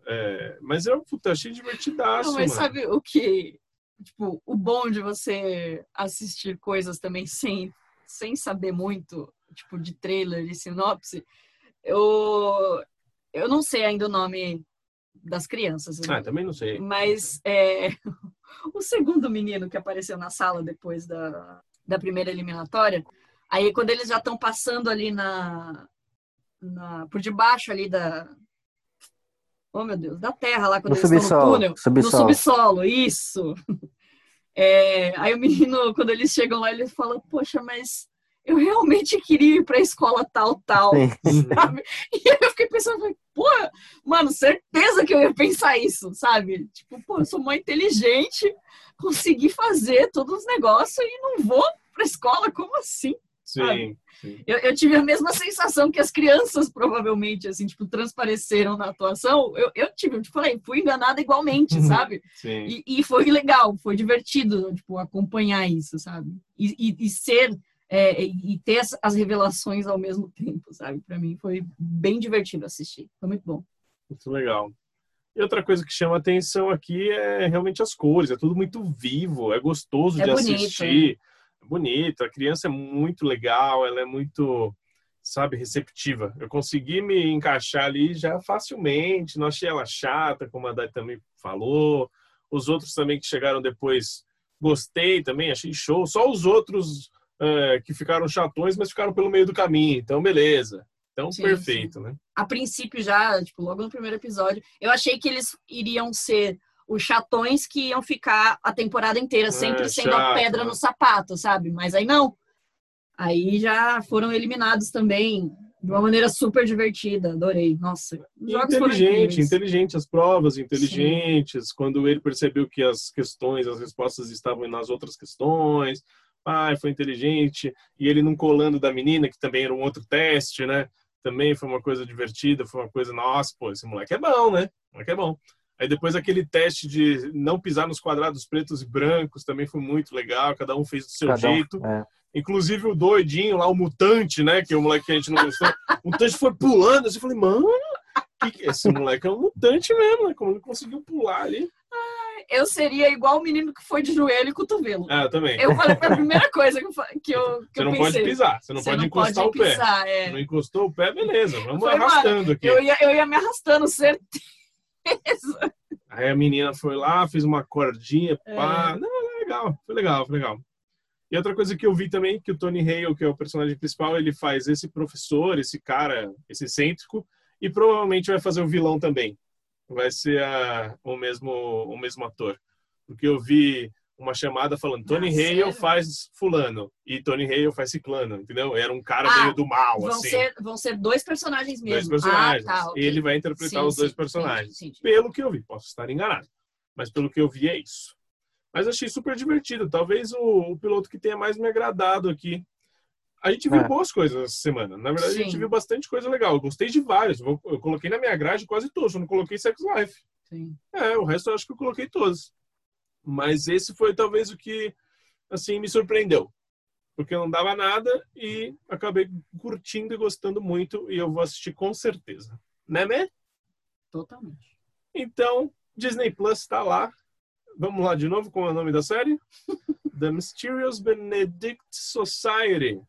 É, mas eu puta, achei divertidaço, Não, mas mano. sabe o que? Tipo, o bom de você assistir coisas também sem, sem saber muito, tipo, de trailer e sinopse, eu, eu não sei ainda o nome das crianças, né? Ah, também não sei. mas é, o segundo menino que apareceu na sala depois da, da primeira eliminatória, aí quando eles já estão passando ali na, na por debaixo ali da oh meu Deus da terra lá quando No eles estão no subsolo, túnel subsolo. no subsolo isso É, aí o menino quando eles chegam lá ele fala poxa mas eu realmente queria ir para a escola tal tal Sim. sabe? E aí eu fiquei pensando, pô, mano, certeza que eu ia pensar isso, sabe? Tipo, pô, eu sou mó inteligente, consegui fazer todos os negócios e não vou pra escola, como assim? Sim, sim. Eu, eu tive a mesma sensação que as crianças, provavelmente, assim, tipo, transpareceram na atuação. Eu, eu tive, eu te falei, fui enganada igualmente, Uhum. sabe? sim. E, e foi legal, foi divertido, tipo, acompanhar isso, sabe? E, e- e ser, é, e ter as, revelações ao mesmo tempo, sabe? Pra mim foi bem divertido assistir, foi muito bom. Muito legal. E outra coisa que chama atenção aqui é realmente as cores. É tudo muito vivo, é gostoso É de bonito, assistir. É bonito. A criança é muito legal, ela é muito, sabe, receptiva. Eu consegui me encaixar ali já facilmente. Não achei ela chata, como a Dai também falou. Os outros também que chegaram depois, gostei também, achei show. Só os outros é, que ficaram chatões, mas ficaram pelo meio do caminho. Então, beleza. Então, Sim, perfeito, né? A princípio, já, tipo, logo no primeiro episódio, eu achei que eles iriam ser os chatões que iam ficar a temporada inteira, sempre É, sendo a pedra né? no sapato, sabe? Mas aí não. Aí já foram eliminados também de uma maneira super divertida. Adorei. Nossa, inteligente, inteligente as provas, inteligentes. Quando ele percebeu que as questões, as respostas estavam nas outras questões, ai, foi inteligente. E ele não colando da menina, que também era um outro teste, né? Também foi uma coisa divertida, foi uma coisa, nossa, pô, esse moleque é bom, né? O moleque é bom. Aí depois aquele teste de não pisar nos quadrados pretos e brancos também foi muito legal, cada um fez do seu Cada um- jeito. é. Inclusive o doidinho lá, o mutante, né? Que é o moleque que a gente não gostou. O mutante foi pulando. Assim, eu falei, mano, que que- esse moleque é um mutante mesmo, né? Como ele conseguiu pular ali. Eu seria igual o menino que foi de joelho e cotovelo. Ah, eu também. Eu falei, foi a primeira coisa que eu, que eu, que Você eu não pensei. pode pisar, você não Você pode encostar o pé. pisar, é. Você não encostou o pé, beleza. Vamos falei, arrastando aqui. Eu ia, eu ia me arrastando, certeza. Aí a menina foi lá, fez uma cordinha, É. pá. Não, foi legal, foi legal, foi legal. E outra coisa que eu vi também, que o Tony Hale, que é o personagem principal, ele faz esse professor, esse cara, esse excêntrico, e provavelmente vai fazer o vilão também. Vai ser a- o, mesmo, o mesmo ator. Porque eu vi uma chamada falando Tony Ah, Hale faz fulano e Tony Hale faz ciclano, entendeu? Era um cara Ah, meio do mal, Vão, assim. ser, vão ser dois personagens mesmo. Dois personagens. Ah, tá, ok. Ele vai interpretar Sim, os dois sim, personagens. entendi. Pelo que eu vi, posso estar enganado. Mas pelo que eu vi é isso. Mas achei super divertido. Talvez o, o piloto que tenha mais me agradado aqui. A gente viu É. boas coisas essa semana. Na verdade, a gente Sim. viu bastante coisa legal. Eu gostei de vários. Eu eu coloquei na minha grade quase todos. Eu não coloquei Sex Life. Sim. É, o resto eu acho que eu coloquei todos. Mas esse foi talvez o que, assim, me surpreendeu. Porque não dava nada e acabei curtindo e gostando muito. E eu vou assistir com certeza. Né, né? Totalmente. Então, Disney Plus está lá. Vamos lá de novo, qual é o nome da série? The Mysterious Benedict Society.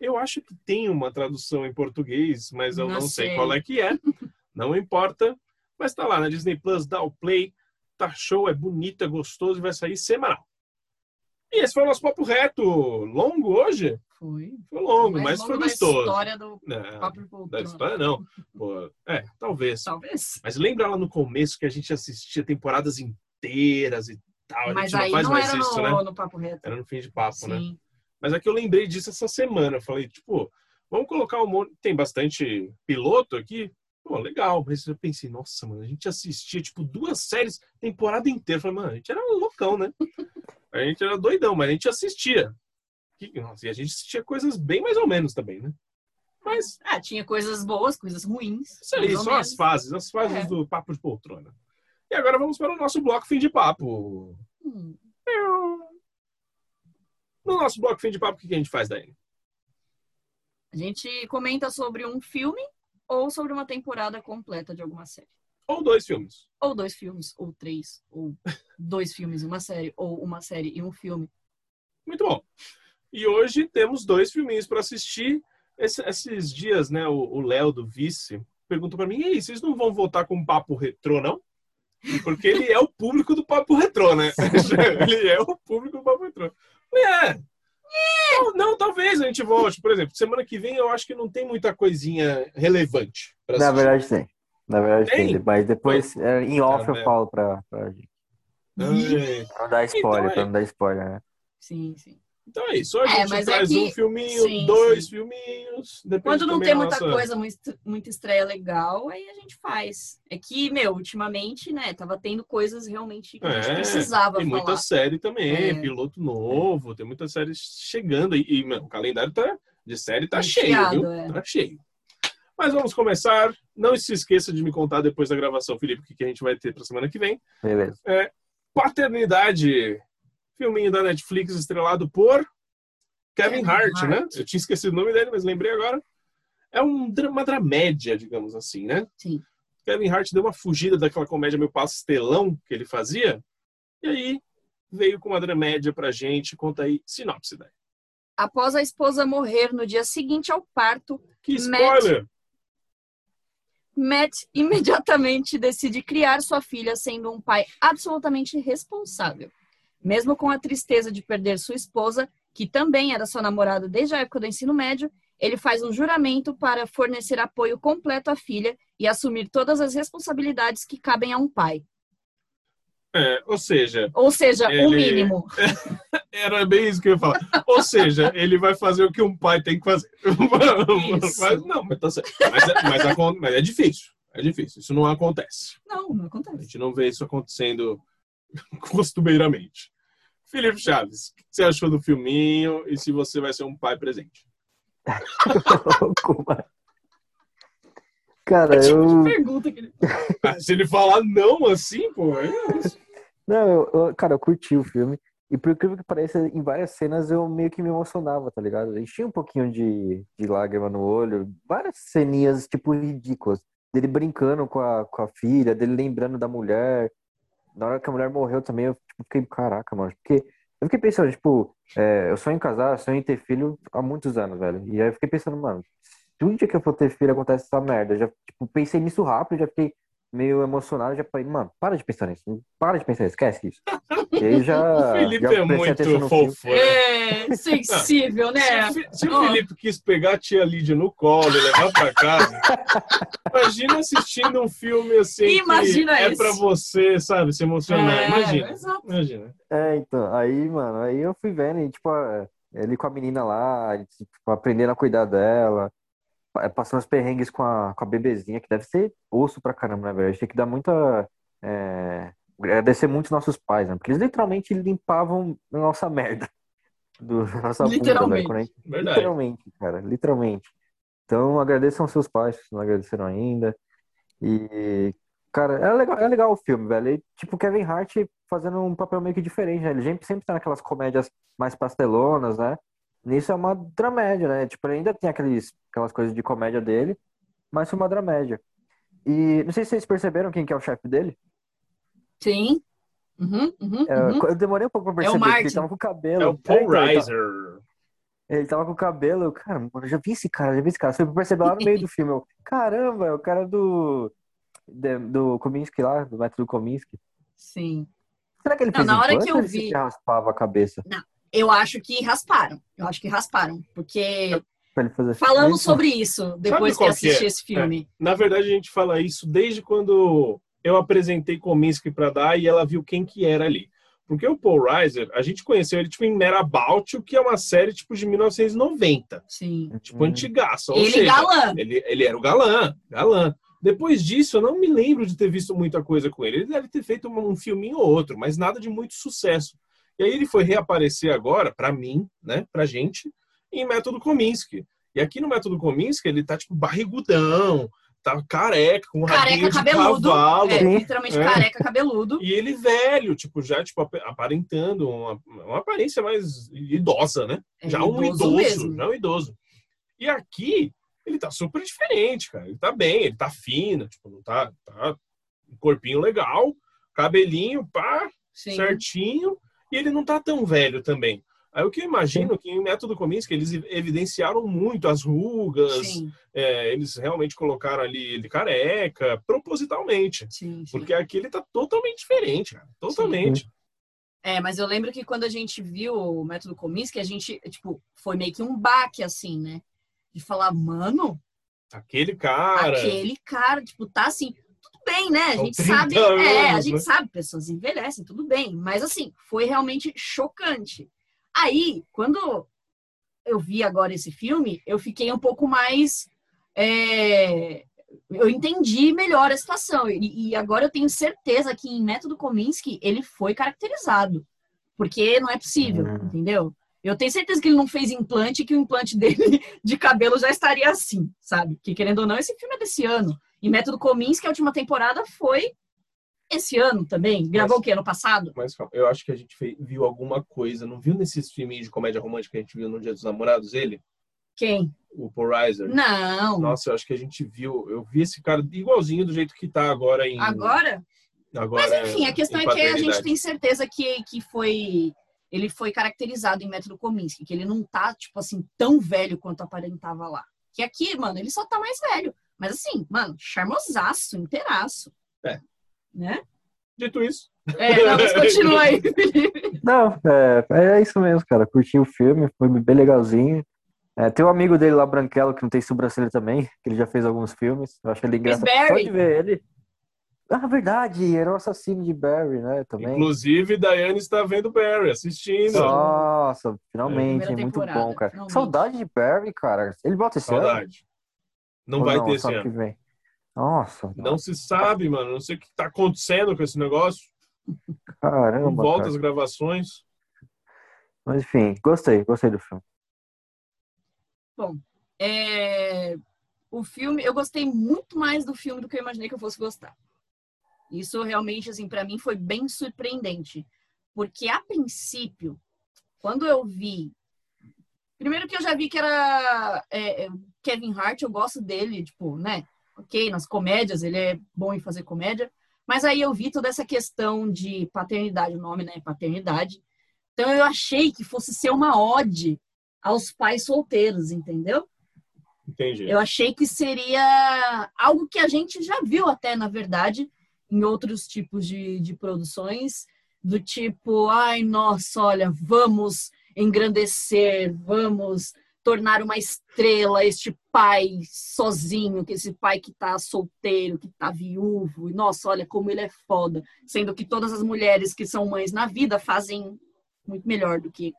Eu acho que tem uma tradução em português, mas eu não, Não sei. sei. qual é que é. Não importa. Mas tá lá na Disney Plus, dá o play. Tá show, é bonito, é gostoso e vai sair semanal. E esse foi o nosso papo reto. Longo hoje? Foi. Foi longo, Mais mas longo foi da gostoso. história do Não, Papo de da Poltrona. história não. Pô, é, talvez. Talvez. Mas lembra lá no começo que a gente assistia temporadas inteiras e tal. Mas não aí não mais era isso, no, né? no papo reto. Era no fim de papo, né? Mas é que eu lembrei disso essa semana. Eu falei, tipo, vamos colocar um monte. Tem bastante piloto aqui. Pô, legal. Mas eu pensei, nossa, mano, a gente assistia, tipo, duas séries, temporada inteira. Eu falei, mano, a gente era loucão, né? A gente era doidão, mas a gente assistia. Que- Nossa, e a gente assistia coisas bem mais ou menos também, né? Mas Ah, tinha coisas boas, coisas ruins. isso aí, só as fases, as fases É. do Papo de Poltrona. E agora vamos para o nosso bloco fim de papo. Hum. No nosso bloco fim de papo, o que a gente faz, Dani? A gente comenta sobre um filme ou sobre uma temporada completa de alguma série. Ou dois filmes. Ou dois filmes, ou três, ou dois filmes e uma série, ou uma série e um filme. Muito bom. E hoje temos dois filminhos para assistir. Esse- esses dias, né, o o Léo do Vice perguntou para mim: e aí, vocês não vão voltar com um papo retrô, não? Porque ele é o público do papo retrô, né? ele é o público do papo retrô. É. Não, não, talvez a gente volte. Por exemplo, semana que vem eu acho que não tem muita coisinha relevante para Na verdade tem. Na verdade Tem? tem. Mas depois, é, em off, eu falo pra, pra, gente. Ai, pra não dar spoiler, Então é. pra não dar spoiler, né? Sim, sim. Então é isso. Hoje É, a gente mas é traz que- um filminho, sim, dois sim. filminhos. Quando não tem muita nossa- coisa, muito- muita estreia legal, aí a gente faz. É que, meu, ultimamente, né, tava tendo coisas realmente que a gente É, precisava Tem muita falar. série também, É. piloto novo, tem muita série chegando. E, e, meu, o calendário tá, de série tá cheio, Recheado, viu? é. Tá cheio. Mas vamos começar. Não se esqueça de me contar depois da gravação, Felipe, o que que a gente vai ter pra semana que vem. Beleza. Paternidade, filminho da Netflix estrelado por Kevin, Kevin Hart, né? Hart. Eu tinha esquecido o nome dele, mas lembrei agora. É um, uma dramédia, digamos assim, né? Sim. Kevin Hart deu uma fugida daquela comédia meio pastelão que ele fazia. E aí veio com uma dramédia pra gente. Conta aí, sinopse daí. Após a esposa morrer no dia seguinte ao parto, Que Matt- spoiler! Matt imediatamente decide criar sua filha sendo um pai absolutamente responsável. Mesmo com a tristeza de perder sua esposa, que também era sua namorada desde a época do ensino médio, ele faz um juramento para fornecer apoio completo à filha e assumir todas as responsabilidades que cabem a um pai. É, ou seja, Ou seja, o Ele- mínimo. era bem isso que eu ia falar. Ou seja, ele vai fazer o que um pai tem que fazer. Isso. Mas, não, mas, tá certo. Mas, é, mas mas é difícil. É difícil. Isso não acontece. Não, não A acontece. gente não vê isso acontecendo costumeiramente. Felipe Chaves, o que você achou do filminho e se você vai ser um pai presente? Cara, É tipo eu. de pergunta que ele... Ah, se ele falar não assim, pô, é isso. Não, eu, eu- cara, eu curti o filme. E por incrível que pareça, em várias cenas eu meio que me emocionava, tá ligado? Enchia um pouquinho de, de lágrima no olho. Várias ceninhas, tipo, ridículas. Dele brincando com a, com a filha, dele lembrando da mulher. Na hora que a mulher morreu também, eu tipo, fiquei, caraca, mano. Porque eu fiquei pensando, tipo, é, eu sonho em casar, sonho em ter filho há muitos anos, velho. E aí eu fiquei pensando, mano, se um dia que eu for ter filho acontece essa merda, eu já, tipo, pensei nisso rápido, já fiquei meio emocionado, já falei, mano, para de pensar nisso, para de pensar nisso, esquece isso. E aí já, O Felipe já é prestei atenção muito fofo. né? É sensível, né? Se, o se o Ó. Felipe quis pegar a tia Lídia no colo e levar pra casa, imagina assistindo um filme assim Imagina que é isso. pra você, sabe, se emocionar. É, imagina. Imagina. É, então, aí, mano, aí eu fui vendo, e, tipo, ele com a menina lá, tipo, aprendendo a cuidar dela, passando os perrengues com a, com a bebezinha, que deve ser osso pra caramba, na verdade. Tem que dar muita. É, agradecer muito os nossos pais, né? Porque eles literalmente limpavam a nossa merda. Do, da nossa Literalmente. a gente-. Literalmente, cara, literalmente. Então, agradeçam aos seus pais, se não agradeceram ainda. E, cara, é legal, é legal o filme, velho. E, tipo, Kevin Hart fazendo um papel meio que diferente, né? Ele sempre, sempre tá naquelas comédias mais pastelonas, né? Nisso é uma dramédia, né? Tipo, ele ainda tem aqueles, aquelas coisas de comédia dele, mas foi uma dramédia. E não sei se vocês perceberam quem que é o chefe dele. Sim. Uhum, uhum, É, uhum. Eu demorei um pouco pra É perceber, porque Martin. ele tava com o cabelo. É o Paul É, então, ele tá- Reiser. Ele tava com o cabelo, eu, cara, eu já vi esse cara, já vi esse cara. Você percebeu lá no meio do filme, eu, caramba, é o cara do de- do Kominsky lá, do método Kominsky. Sim. Será que ele Não, fez na hora que eu ele vi- se raspava a cabeça Eu acho que rasparam. Eu acho que rasparam. Porque falamos isso? sobre isso depois que assisti é? esse filme. Na verdade, a gente fala isso desde quando eu apresentei Kominsky pra dar e ela viu quem que era ali. Porque o Paul Reiser, a gente conheceu ele tipo em Merabout, o que é uma série tipo de 1990, Sim. tipo antigaça. Ou Ele seja, galã. Ele, ele era o galã, galã. Depois disso, eu não me lembro de ter visto muita coisa com ele. Ele deve ter feito um, um filminho ou outro, mas nada de muito sucesso. E aí ele foi reaparecer agora, pra mim, né, pra gente, em Método Kominsky. E aqui no Método Kominsky, ele tá tipo barrigudão, tá careca, com Careca cabeludo. cavalo. É, literalmente É. careca cabeludo. E ele velho, tipo, já tipo, ap- aparentando uma, uma aparência mais idosa, né? É já um idoso idoso, mesmo. já um idoso. E aqui, ele tá super diferente, cara. Ele tá bem, ele tá fino, tipo, não tá, tá um corpinho legal, cabelinho, pá, Sim. certinho, e ele não tá tão velho também. Aí o que eu imagino que em Método Kominsky eles evidenciaram muito as rugas, Sim, é, eles realmente colocaram ali ele careca, propositalmente. sim, sim. Porque aqui ele tá totalmente diferente, cara. Totalmente. É, mas eu lembro que quando a gente viu o método Kominsky, a gente, tipo, foi meio que um baque, assim, né? De falar, mano, Aquele cara. aquele cara, tipo, tá assim, bem, né? A gente 30 sabe, é, a anos, gente né? sabe, pessoas envelhecem, tudo bem, mas assim, foi realmente chocante. Aí, quando eu vi agora esse filme, eu fiquei um pouco mais. é, eu entendi melhor a situação. E, e agora eu tenho certeza que em Método Kominsky ele foi caracterizado. Porque não é possível, Hum. entendeu? Eu tenho certeza que ele não fez implante e que o implante dele de cabelo já estaria assim, sabe? Que querendo ou não, esse filme é desse ano. E Método Kominsky, a última temporada foi esse ano também. Gravou Mas- o quê? Ano passado? Mas calma, eu acho que a gente fe- viu alguma coisa. Não viu nesses filminhos de comédia romântica que a gente viu no Dia dos Namorados, ele? Quem? O Paul Reiser? Não. Nossa, eu acho que a gente viu. Eu vi esse cara igualzinho do jeito que tá agora em. Agora? agora Mas enfim, a questão é que a gente tem certeza que, que foi. Ele foi caracterizado em Método Kominsky, que ele não tá, tipo assim, tão velho quanto aparentava lá. Que aqui, mano, ele só tá mais velho. Mas assim, mano, charmosaço, inteiraço. É. Né? Dito isso, É, não, mas continua aí, Felipe. Não, é, é isso mesmo, cara. Curti o filme, foi bem legalzinho. É, tem um amigo dele lá, Branquelo, que não tem sobrancelha também, que ele já fez alguns filmes. Eu acho ele engraçado. Pode ver ele. Ah, verdade, era o assassino de Barry, né? Também. inclusive, Daiane está vendo Barry, assistindo. Nossa, finalmente, Primeira muito bom, cara. finalmente. Saudade de Barry, cara. Ele bota esse ano? Não Ou vai ter só esse ano que vem? Nossa, Não se sabe, mano. Não sei o que tá acontecendo com esse negócio. Não caramba, volta cara. as gravações. Mas enfim, gostei, gostei do filme. É, o filme, eu gostei muito mais do filme do que eu imaginei que eu fosse gostar. Isso realmente, assim, para mim foi bem surpreendente. Porque, a princípio, quando eu vi. Primeiro que eu já vi que era é, é, Kevin Hart, eu gosto dele, tipo, né? Ok, nas comédias, ele é bom em fazer comédia. Mas aí eu vi toda essa questão de paternidade, o nome, né? Paternidade. Então eu achei que fosse ser uma ode aos pais solteiros, entendeu? Entendi. Eu achei que seria algo que a gente já viu até, na verdade, em outros tipos de, de produções, do tipo, ai, nossa, olha, vamos engrandecer, vamos tornar uma estrela este pai sozinho, que esse pai que tá solteiro, que tá viúvo, e nossa, olha como ele é foda, sendo que todas as mulheres que são mães na vida fazem muito melhor do que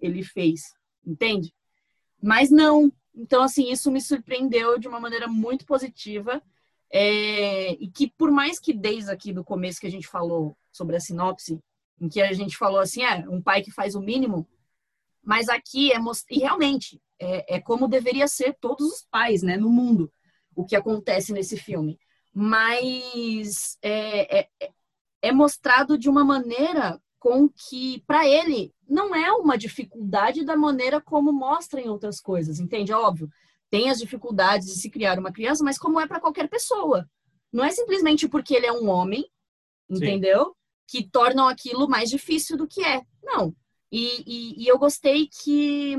ele fez, entende? Mas não, então, assim, isso me surpreendeu de uma maneira muito positiva. é, e que, por mais que desde aqui do começo que a gente falou sobre a sinopse, em que a gente falou assim, é um pai que faz o mínimo, mas aqui é e realmente é, é como deveria ser todos os pais, né, no mundo, o que acontece nesse filme. Mas é, é, é- mostrado de uma maneira com que, para ele, não é uma dificuldade da maneira como mostra em outras coisas, entende? É óbvio, tem as dificuldades de se criar uma criança, mas como é para qualquer pessoa. Não é simplesmente porque ele é um homem, Sim. entendeu? Que tornam aquilo mais difícil do que é. Não. E, e- e eu gostei que,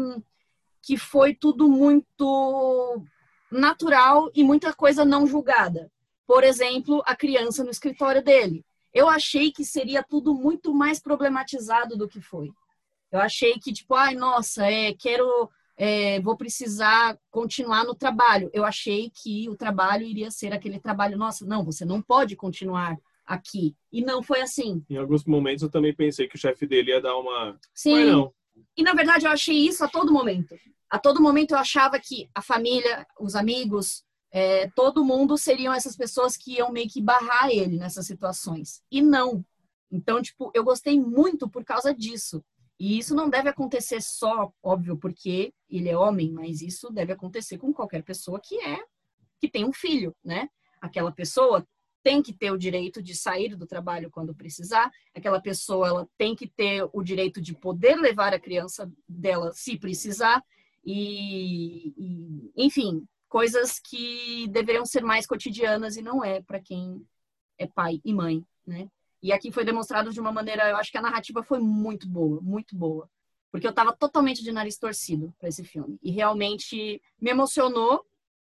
que foi tudo muito natural e muita coisa não julgada. Por exemplo, a criança no escritório dele. Eu achei que seria tudo muito mais problematizado do que foi. Eu achei que, tipo, ai, nossa, é, quero, é, vou precisar continuar no trabalho. Eu achei que o trabalho iria ser aquele trabalho, nossa, não, você não pode continuar aqui. E não foi assim. Em alguns momentos eu também pensei que o chefe dele ia dar uma. Sim. Mas não. E na verdade eu achei isso a todo momento. A todo momento eu achava que a família, os amigos, é, todo mundo seriam essas pessoas que iam meio que barrar ele nessas situações. E não. Então, tipo, eu gostei muito por causa disso. E isso não deve acontecer só, óbvio, porque ele é homem, mas isso deve acontecer com qualquer pessoa que é que tem um filho, né? Aquela pessoa tem que ter o direito de sair do trabalho quando precisar, aquela pessoa ela tem que ter o direito de poder levar a criança dela se precisar e, e enfim, coisas que deveriam ser mais cotidianas e não é para quem é pai e mãe, né? E aqui foi demonstrado de uma maneira, eu acho que a narrativa foi muito boa, muito boa. Porque eu estava totalmente de nariz torcido para esse filme. E realmente me emocionou,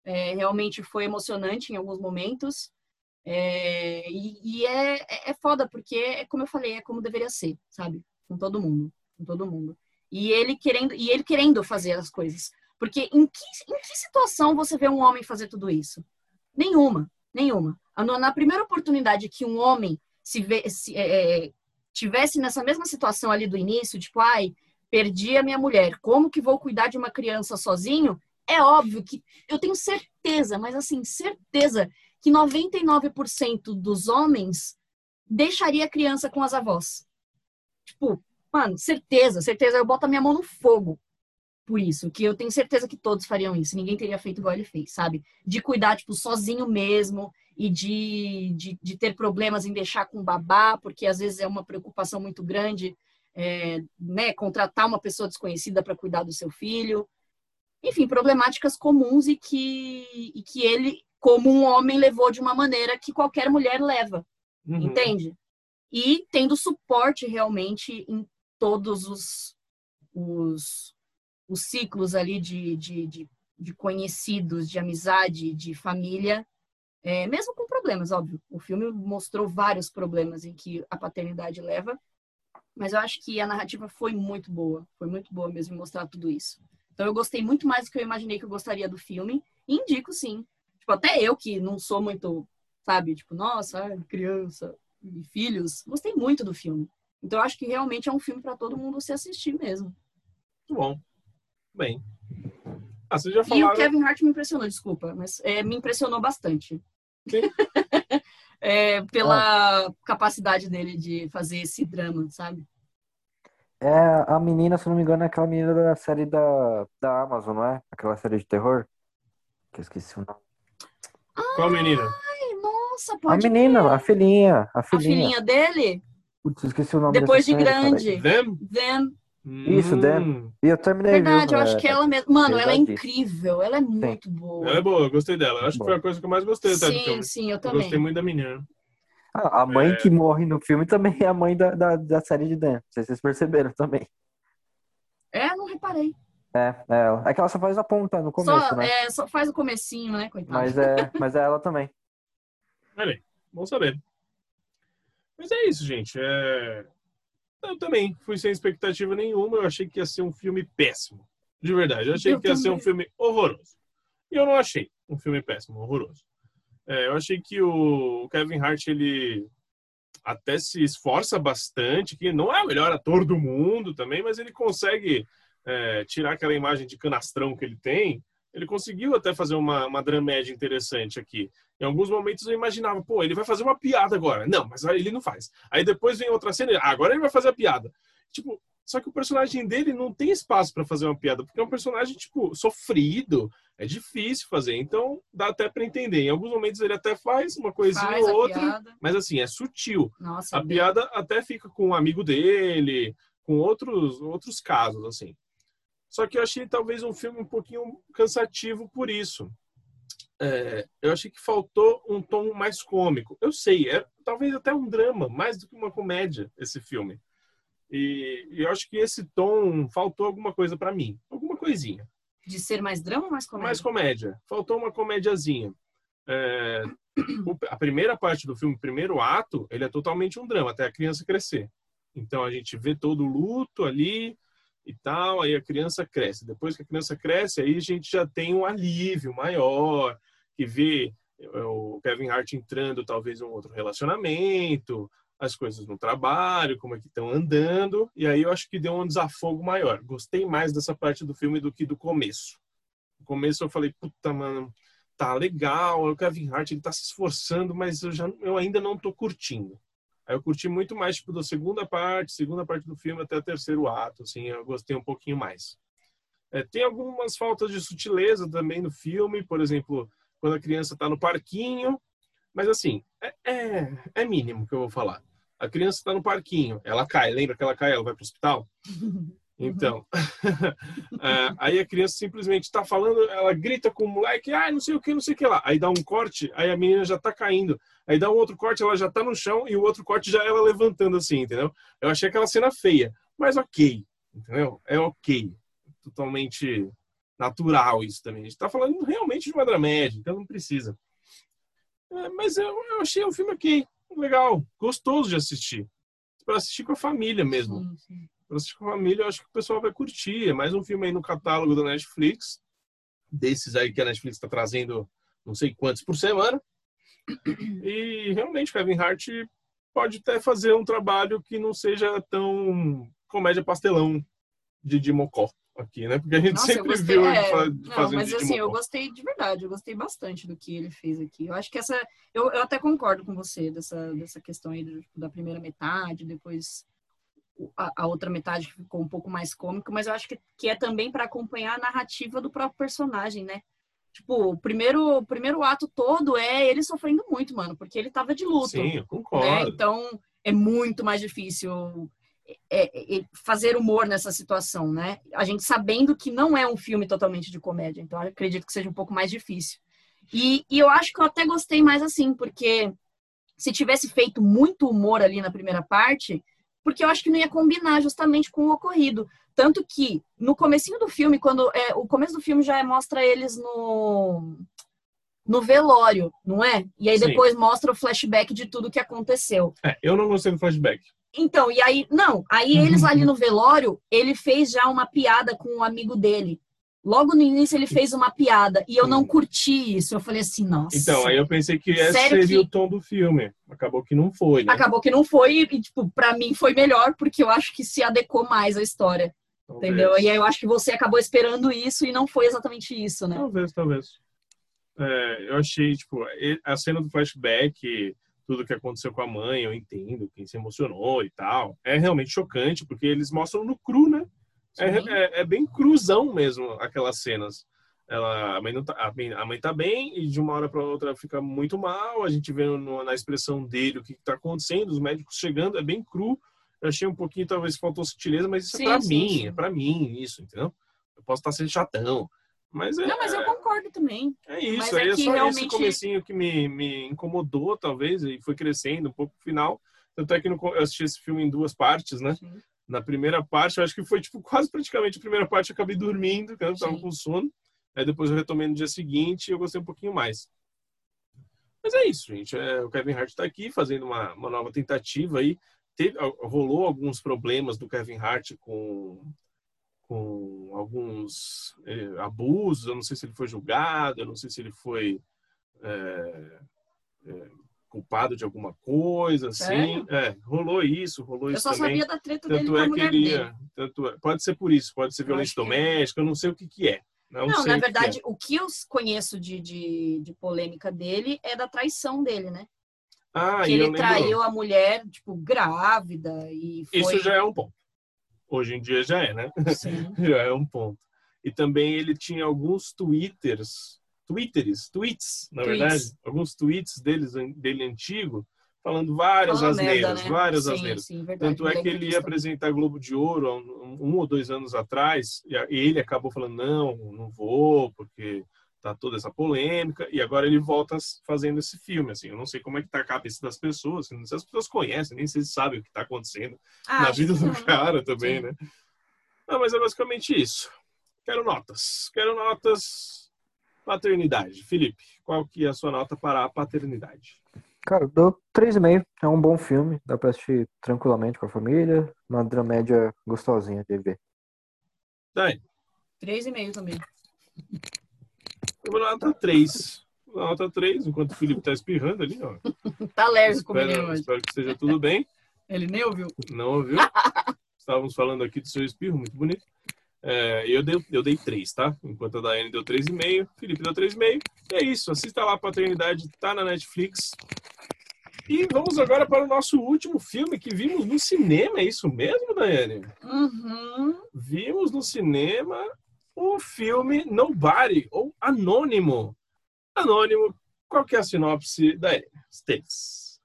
é, realmente foi emocionante em alguns momentos. É, e, e é, é, é foda, porque, é como eu falei, é como deveria ser, sabe? Com todo mundo. Com todo mundo. E ele querendo, e ele querendo fazer as coisas. Porque em que, em que situação você vê um homem fazer tudo isso? Nenhuma, nenhuma. Na primeira oportunidade que um homem se, vê, se é, é, tivesse nessa mesma situação ali do início, tipo, ai, perdi a minha mulher, como que vou cuidar de uma criança sozinho? É óbvio que eu tenho certeza, mas assim, certeza que 99% dos homens deixaria a criança com as avós. Tipo, mano, certeza, certeza, eu boto a minha mão no fogo por isso, que eu tenho certeza que todos fariam isso, ninguém teria feito igual ele fez, sabe? De cuidar, tipo, sozinho mesmo e de, de, de ter problemas em deixar com babá, porque às vezes é uma preocupação muito grande, é, né, contratar uma pessoa desconhecida para cuidar do seu filho. Enfim, problemáticas comuns e que, e que ele como um homem levou de uma maneira que qualquer mulher leva, uhum. entende? E tendo suporte realmente em todos os, os, os ciclos ali de, de, de, de conhecidos, de amizade, de família, é, mesmo com problemas, óbvio. O filme mostrou vários problemas em que a paternidade leva, mas eu acho que a narrativa foi muito boa, foi muito boa mesmo mostrar tudo isso. Então eu gostei muito mais do que eu imaginei que eu gostaria do filme, e indico sim Tipo, até eu que não sou muito, sabe, tipo, nossa, criança e filhos, gostei muito do filme. Então eu acho que realmente é um filme para todo mundo se assistir mesmo. Muito bom. Bem. Ah, você já falaram... E o Kevin Hart me impressionou, desculpa, mas é, me impressionou bastante. é, pela ah. capacidade dele de fazer esse drama, sabe? É, a menina, se não me engano, é aquela menina da série da, da Amazon, não é? Aquela série de terror? Que eu esqueci o nome. Qual menina? Ai, nossa, pode A menina, a filhinha, a filhinha. A filhinha dele? Putz, esqueci o nome Depois de série, grande. Them? Them. Isso, Them. E eu terminei. Verdade, viu? eu acho que ela mesmo. Mano, ela é incrível. Ela é muito sim. boa. Ela é boa, eu gostei dela. Eu acho que foi a coisa que eu mais gostei até sim, do filme. Sim, eu eu também. gostei muito da menina. Ah, a mãe é... que morre no filme também é a mãe da, da, da série de Dan. Não sei se vocês perceberam também. É, não reparei. É, é ela. É que ela só faz a ponta no começo, só, né? É, só faz o comecinho, né, coitada. Mas é, mas é ela também. Olha aí, bom saber. Mas é isso, gente. É... Eu também fui sem expectativa nenhuma. Eu achei que ia ser um filme péssimo. De verdade. Eu achei eu que ia também. ser um filme horroroso. E eu não achei um filme péssimo, horroroso. É, eu achei que o Kevin Hart, ele até se esforça bastante, que não é o melhor ator do mundo também, mas ele consegue é, tirar aquela imagem de canastrão que ele tem ele conseguiu até fazer uma, uma dramédia interessante aqui. Em alguns momentos eu imaginava, pô, ele vai fazer uma piada agora. Não, mas ele não faz. Aí depois vem outra cena, ah, agora ele vai fazer a piada. Tipo, só que o personagem dele não tem espaço para fazer uma piada, porque é um personagem, tipo, sofrido, é difícil fazer. Então, dá até para entender. Em alguns momentos ele até faz uma coisinha ou outra, mas assim, é sutil. Nossa, a piada até fica com um amigo dele, com outros, outros casos, assim. Só que eu achei talvez um filme um pouquinho cansativo por isso. É, eu achei que faltou um tom mais cômico. Eu sei, é talvez até um drama, mais do que uma comédia, esse filme. E, e eu acho que esse tom faltou alguma coisa para mim. Alguma coisinha. De ser mais drama ou mais comédia? Mais comédia. Faltou uma comédiazinha. É, a primeira parte do filme, o primeiro ato, ele é totalmente um drama, até a criança crescer. Então a gente vê todo o luto ali, e tal, aí a criança cresce. Depois que a criança cresce, aí a gente já tem um alívio maior, que vê Kevin Hart entrando talvez em um outro relacionamento, as coisas no trabalho, como é que estão andando, e aí eu acho que deu um desafogo maior. Gostei mais dessa parte do filme do que do começo. No começo eu falei, puta, mano, tá legal, o Kevin Hart ele tá se esforçando, mas eu, já, eu ainda não tô curtindo. Aí eu curti muito mais, tipo, da segunda parte, segunda parte do filme até o terceiro ato, assim, eu gostei um pouquinho mais. É, tem algumas faltas de sutileza também no filme, por exemplo, quando a criança tá no parquinho, mas assim, é, é, é mínimo que eu vou falar. A criança está no parquinho, ela cai, lembra que ela cai, ela vai para o hospital? Então, é, aí a criança simplesmente está falando, ela grita com o moleque, ah, não sei o que, não sei o que lá. Aí dá um corte, aí a menina já está caindo. Aí dá um outro corte, ela já está no chão e o outro corte já ela levantando assim, entendeu? Eu achei aquela cena feia, mas ok, entendeu? É ok. Totalmente natural isso também. A gente está falando realmente de uma dramédia, então não precisa. É, mas eu, eu achei o filme ok legal, gostoso de assistir. Para assistir com a família mesmo. Para assistir com a família, eu acho que o pessoal vai curtir. É mais um filme aí no catálogo da Netflix. Desses aí que a Netflix está trazendo não sei quantos por semana. E realmente, Kevin Hart pode até fazer um trabalho que não seja tão comédia pastelão de, de mocó aqui, né? Porque a gente Nossa, sempre gostei, viu é... ele fazendo Não, mas assim, eu gostei de verdade, eu gostei bastante do que ele fez aqui. Eu acho que essa... Eu, eu até concordo com você dessa, dessa questão aí do, da primeira metade, depois a, a, outra metade ficou um pouco mais cômica, mas eu acho que, que é também para acompanhar a narrativa do próprio personagem, né? Tipo, o primeiro, o primeiro ato todo é ele sofrendo muito, mano, porque ele tava de luto. Sim, eu concordo. Né? Então, é muito mais difícil é, é, fazer humor nessa situação, né? A gente sabendo que não é um filme totalmente de comédia, então acredito que seja um pouco mais difícil. E, e eu acho que eu até gostei mais assim, porque se tivesse feito muito humor ali na primeira parte, porque eu acho que não ia combinar justamente com o ocorrido. Tanto que no comecinho do filme, quando é, o começo do filme já mostra eles no no velório, não é? E aí depois Sim. mostra o flashback de tudo que aconteceu. É, eu não gostei do flashback. Então, e aí, não, aí eles ali no velório, ele fez já uma piada com um amigo dele. Logo no início ele fez uma piada e eu não curti isso. Eu falei assim, nossa. Então, aí eu pensei que esse seria que... o tom do filme. Acabou que não foi, né? Acabou que não foi e, tipo, pra mim foi melhor porque eu acho que se adequou mais à história. Talvez. Entendeu? E aí eu acho que você acabou esperando isso e não foi exatamente isso, né? Talvez, talvez. É, eu achei, tipo, a cena do flashback tudo que aconteceu com a mãe, eu entendo, quem se emocionou e tal. É realmente chocante, porque eles mostram no cru, né? É, é, é, bem cruzão mesmo aquelas cenas. Ela, a, mãe não tá, a, mãe, a mãe tá bem e de uma hora para outra fica muito mal. A gente vê no, na expressão dele o que, está acontecendo, os médicos chegando, é bem cru. Eu achei um pouquinho, talvez faltou sutileza, mas isso é sim, é para mim, sim. é para mim isso, entendeu? Eu posso estar sendo chatão, mas é, não, mas eu concordo também. É isso, aí é, é só realmente... esse comecinho que me, me incomodou, talvez, e foi crescendo um pouco no final. Tanto é que eu assisti esse filme em duas partes, né? Sim. Na primeira parte, eu acho que foi tipo quase praticamente a primeira parte eu acabei dormindo, porque eu tava com sono. Aí depois eu retomei no dia seguinte e eu gostei um pouquinho mais. Mas é isso, gente. É, o Kevin Hart está aqui fazendo uma, uma nova tentativa aí. Teve, rolou alguns problemas do Kevin Hart com com alguns é, abusos, eu não sei se ele foi julgado, eu não sei se ele foi é, é, culpado de alguma coisa, assim. É, rolou isso, rolou eu isso também. Eu só sabia da treta tanto dele é que ele ia, tanto é, Pode ser por isso, pode ser violência é. doméstica, eu não sei o que que é. Não, não na verdade, o que, eu conheço de, de, de, polêmica dele é da traição dele, né? Ah, que ele traiu a mulher, tipo, grávida e foi... Isso já é um ponto. Hoje em dia já é, né? Sim. já é um ponto. E também ele tinha alguns twitters, twitters, tweets, na tweets. verdade, alguns tweets deles, dele antigo, falando várias Fala asneiras, merda, né? várias sim, asneiras. Sim, Tanto é que ele ia apresentar Globo de Ouro um, um, ou dois anos atrás, e ele acabou falando, não, não vou, porque tá toda essa polêmica, e agora ele volta fazendo esse filme, assim, eu não sei como é que tá a cabeça das pessoas, não sei se as pessoas conhecem, nem se sabem o que tá acontecendo ah, na vida do não. cara também, Sim. né? Não, mas é basicamente isso. Quero notas. Quero notas paternidade. Felipe, qual que é a sua nota para a paternidade? Cara, eu dou 3,5. É um bom filme. Dá pra assistir tranquilamente com a família. Uma dramédia gostosinha de ver. Dai. 3,5 também. Eu vou nota 3. nota 3, enquanto o Felipe tá espirrando ali, ó. Tá alérgico o menino Espero, hoje. espero que esteja tudo bem. Ele nem ouviu. Não ouviu? Estávamos falando aqui do seu espirro, muito bonito. É, eu, dei, eu dei 3, tá? Enquanto a Daiane deu 3,5, Felipe deu 3,5. E é isso, assista lá Paternidade, tá na Netflix. E vamos agora para o nosso último filme que vimos no cinema, é isso mesmo, Daiane? Uhum. Vimos no cinema o filme Nobody, ou Anônimo. Anônimo, qual que é a sinopse, Daiane? Stakes.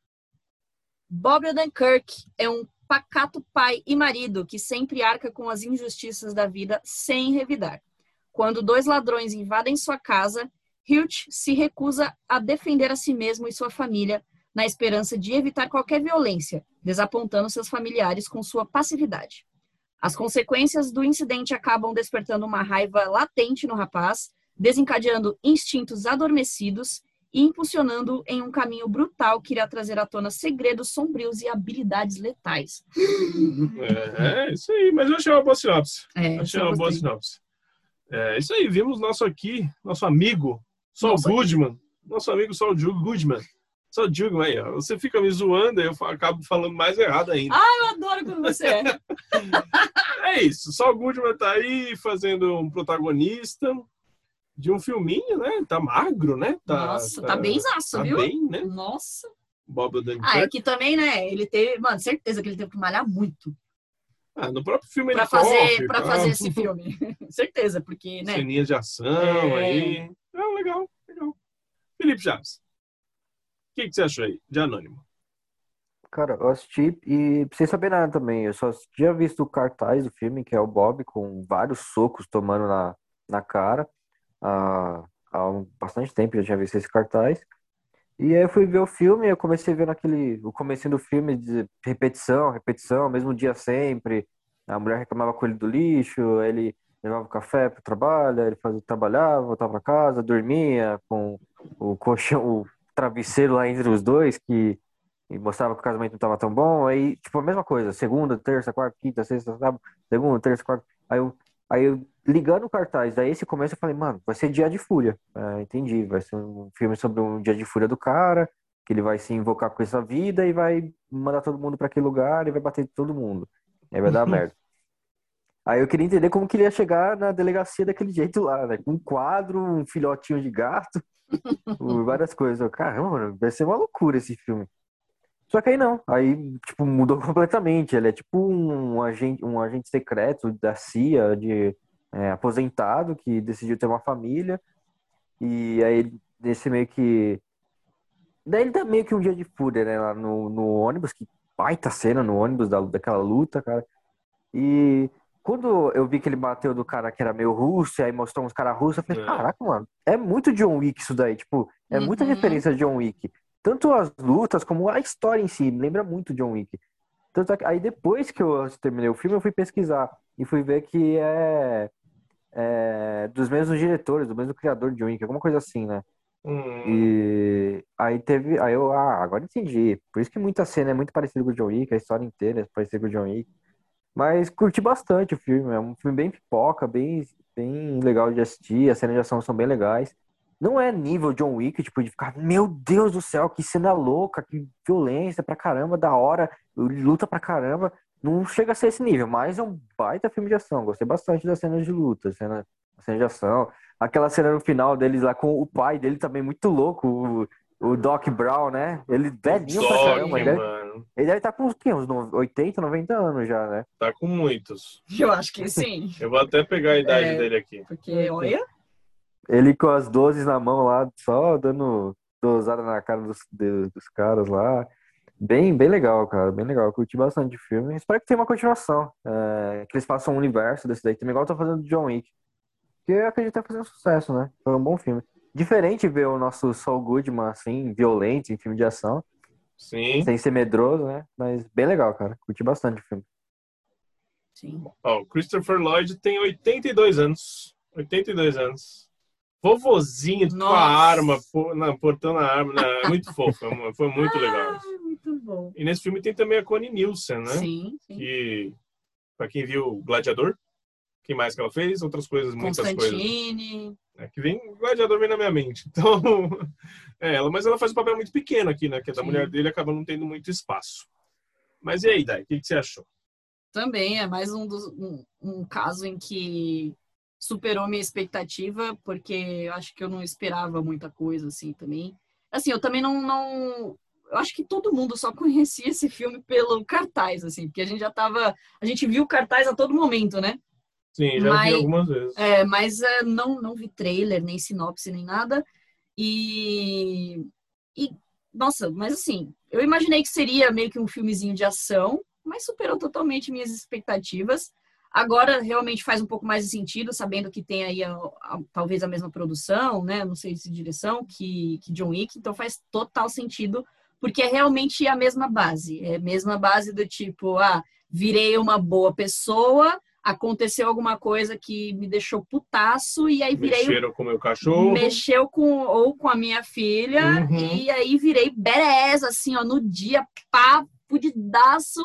Bob Odenkirk é um pacato pai e marido que sempre arca com as injustiças da vida sem revidar. Quando dois ladrões invadem sua casa, Hilt se recusa a defender a si mesmo e sua família na esperança de evitar qualquer violência, desapontando seus familiares com sua passividade. As consequências do incidente acabam despertando uma raiva latente no rapaz, desencadeando instintos adormecidos e impulsionando em um caminho brutal que irá trazer à tona segredos sombrios e habilidades letais. É, é isso aí, mas eu achei uma boa sinopse. É, Achei eu uma boa sinopse. É isso aí, vimos nosso aqui, nosso amigo, Sol Nossa. Goodman. Nosso amigo Ju- Goodman. Sol Goodman aí, ó. Você fica me zoando, aí eu acabo falando mais errado ainda. Eu adoro quando você é. É isso, Sol Goodman tá aí fazendo um protagonista de um filminho, né? Tá magro, né? Tá, Nossa, tá, bem zaço, tá viu? bem, né? Nossa. Bob Odenkirk. Ah, é que também, né? Ele teve, mano, certeza que ele teve que malhar muito Ah, no próprio filme ele pra fazer, corre, pra tá? fazer esse filme. certeza, porque, né? Ceninhas de ação É. aí. Ah, legal, legal. Felipe Chaves, o que, que você achou aí de Anônimo? Cara, eu assisti e sem saber nada também. Eu só tinha visto o cartaz do filme, que é o Bob com vários socos tomando na, na cara. Há, há um- bastante tempo já tinha visto esse cartaz. E aí eu fui ver o filme, eu comecei vendo aquele, o comecinho do filme de repetição, repetição, mesmo dia sempre. A mulher reclamava com ele do lixo, ele levava o café pro trabalho, aí ele fazia, trabalhava, voltava para casa, dormia com o colchão, o travesseiro lá entre os dois, que mostrava que o casamento não estava tão bom. Aí, tipo, a mesma coisa, segunda, terça, quarta, quinta, sexta, sábado, segunda, terça, quarta. Aí eu, aí eu ligando o cartaz, daí esse começo eu falei, mano, vai ser Dia de Fúria. É, entendi, vai ser um filme sobre um dia de fúria do cara, que ele vai se invocar com essa vida e vai mandar todo mundo para aquele lugar e vai bater todo mundo. Aí vai dar merda. Aí eu queria entender como que ele ia chegar na delegacia daquele jeito lá, né? Com um quadro, um filhotinho de gato, várias coisas. Eu, Caramba, mano, vai ser uma loucura esse filme. Só que aí não, aí tipo mudou completamente. Ele é tipo um agente, um agente secreto da CIA, de é, aposentado que decidiu ter uma família e aí nesse meio que daí ele tá meio que um dia de fúria, né, lá no, no ônibus, que baita cena no ônibus da, daquela luta, cara. E quando eu vi que ele bateu do cara que era meio russo, e aí mostrou uns caras russos, eu falei, É. caraca, mano, é muito John Wick isso daí, tipo, é muita Uhum. referência de John Wick. Tanto as lutas como a história em si, lembra muito John Wick. Tanto é que, aí depois que eu terminei o filme, eu fui pesquisar e fui ver que é, é dos mesmos diretores, do mesmo criador de John Wick, alguma coisa assim, né? Hum, E aí teve, aí eu, ah, agora entendi. Por isso que muita cena é muito parecida com o John Wick, a história inteira é parecida com o John Wick. Mas curti bastante o filme, é um filme bem pipoca, bem, bem legal de assistir, as cenas de ação são bem legais. Não é nível John Wick, tipo, de ficar, meu Deus do céu, que cena louca, que violência pra caramba, da hora, luta pra caramba. Não chega a ser esse nível, mas é um baita filme de ação. Gostei bastante das cenas de luta, cena, cena de ação. Aquela cena no final deles lá com o pai dele também muito louco, o, o Doc Brown, né? Ele velhinho pra Doc, caramba. Ele deve, ele deve estar com uns, quê? uns no- 80, 90 anos já, né? Tá com muitos. Eu acho que sim. Eu vou até pegar a idade É. dele aqui. Porque, olha, Ele com as 12 na mão lá, só dando dosada na cara dos, de- dos caras lá. Bem, bem legal, cara. Bem legal. Curti bastante o filme. Espero que tenha uma continuação. é, que eles façam um universo desse daí também, igual eu tô fazendo do John Wick. Que eu acredito que tá fazendo sucesso, né? Foi um bom filme. Diferente ver o nosso Saul Goodman, assim, violento em filme de ação, Sim. sem ser medroso, né? Mas bem legal, cara. Curti bastante o filme. sim. Ó, o Christopher Lloyd tem 82 anos. 82 anos. Vovozinho com Nossa. a arma, não, portando a arma. Não, é muito fofo. Foi muito legal. Ah, muito bom. E nesse filme tem também a Connie Nielsen, né? Sim, sim. Que, pra quem viu Gladiador, que mais que ela fez? Outras coisas, muitas coisas. É que vem, gladiador vem na minha mente. Então, é ela, mas ela faz um papel muito pequeno aqui, né? Que é da Sim. mulher dele acaba não tendo muito espaço. Mas e aí, Dai, o que, que você achou? Também é mais um, dos, um, um caso em que superou minha expectativa, porque eu acho que eu não esperava muita coisa assim também. Assim, eu também não, não eu acho que todo mundo só conhecia esse filme pelo cartaz, assim, porque a gente já tava, a gente viu o cartaz a todo momento, né? Sim, já Mas- vi algumas vezes. É, mas é, não, não vi trailer, nem sinopse, nem nada. E, e, nossa, mas assim, eu imaginei que seria meio que um filmezinho de ação, mas superou totalmente minhas expectativas. Agora realmente faz um pouco mais de sentido, sabendo que tem aí a- a- talvez a mesma produção, né? Não sei se direção que, que John Wick, então faz total sentido, porque é realmente a mesma base. É a mesma base do tipo, ah, virei uma boa pessoa, aconteceu alguma coisa que me deixou putaço, e aí virei Mexeram com o meu cachorro. mexeu com ou com a minha filha Uhum. e aí virei badass, assim, ó, no dia, pá, fudidaço.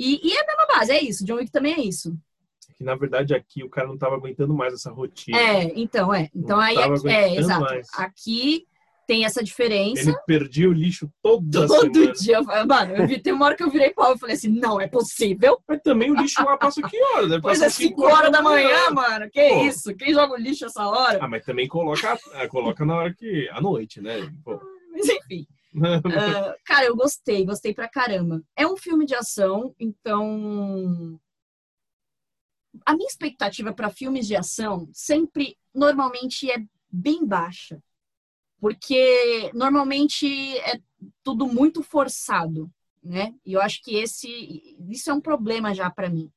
E, e é a mesma base, é isso. John Wick também é isso. Que na verdade aqui o cara não tava aguentando mais essa rotina. É, então, é. Então Não aí, aqui, é, exato. mais. Aqui tem essa diferença. Ele perdia o lixo toda Todo dia, mano, eu vi, tem uma hora que eu virei pau, eu falei assim, não é possível. Mas também o lixo lá passa que hora? Deve Pois é, 5 horas da manhã, mano, que Pô. isso? Quem joga o lixo essa hora? Ah, mas também coloca, ah, coloca na hora que. à noite, né? Pô. Mas enfim. Ah, cara, eu gostei, gostei pra caramba. É um filme de ação, então. A minha expectativa para filmes de ação sempre, normalmente, é bem baixa. Porque normalmente é tudo muito forçado, né? E eu acho que esse. Isso é um problema já pra mim.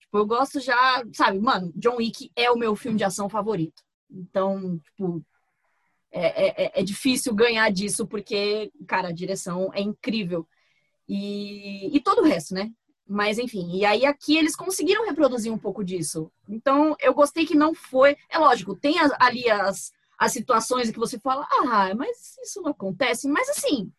Tipo, eu gosto já. Sabe, mano, John Wick é o meu filme de ação favorito. Então, tipo, é, é, é difícil ganhar disso, porque, cara, a direção é incrível. E, e todo o resto, né? Mas, enfim, e aí aqui eles conseguiram reproduzir um pouco disso. Então, eu gostei que não foi. É lógico, tem ali as, as situações em que você fala, ah, mas isso não acontece. Mas, assim,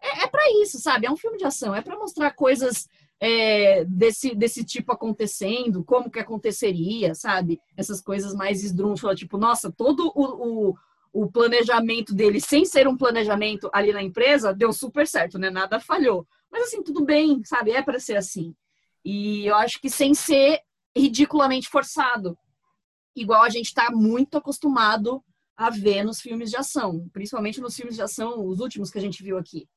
é, é para isso, sabe? É um filme de ação, é para mostrar coisas é, desse, desse tipo acontecendo, como que aconteceria, sabe? Essas coisas mais esdrúxulas, tipo, nossa, todo o, o, o planejamento dele, sem ser um planejamento ali na empresa, deu super certo, né? Nada falhou. Mas assim, tudo bem, sabe? É para ser assim. E eu acho que sem ser ridiculamente forçado. Igual a gente está muito acostumado a ver nos filmes de ação, principalmente nos filmes de ação, os últimos que a gente viu aqui.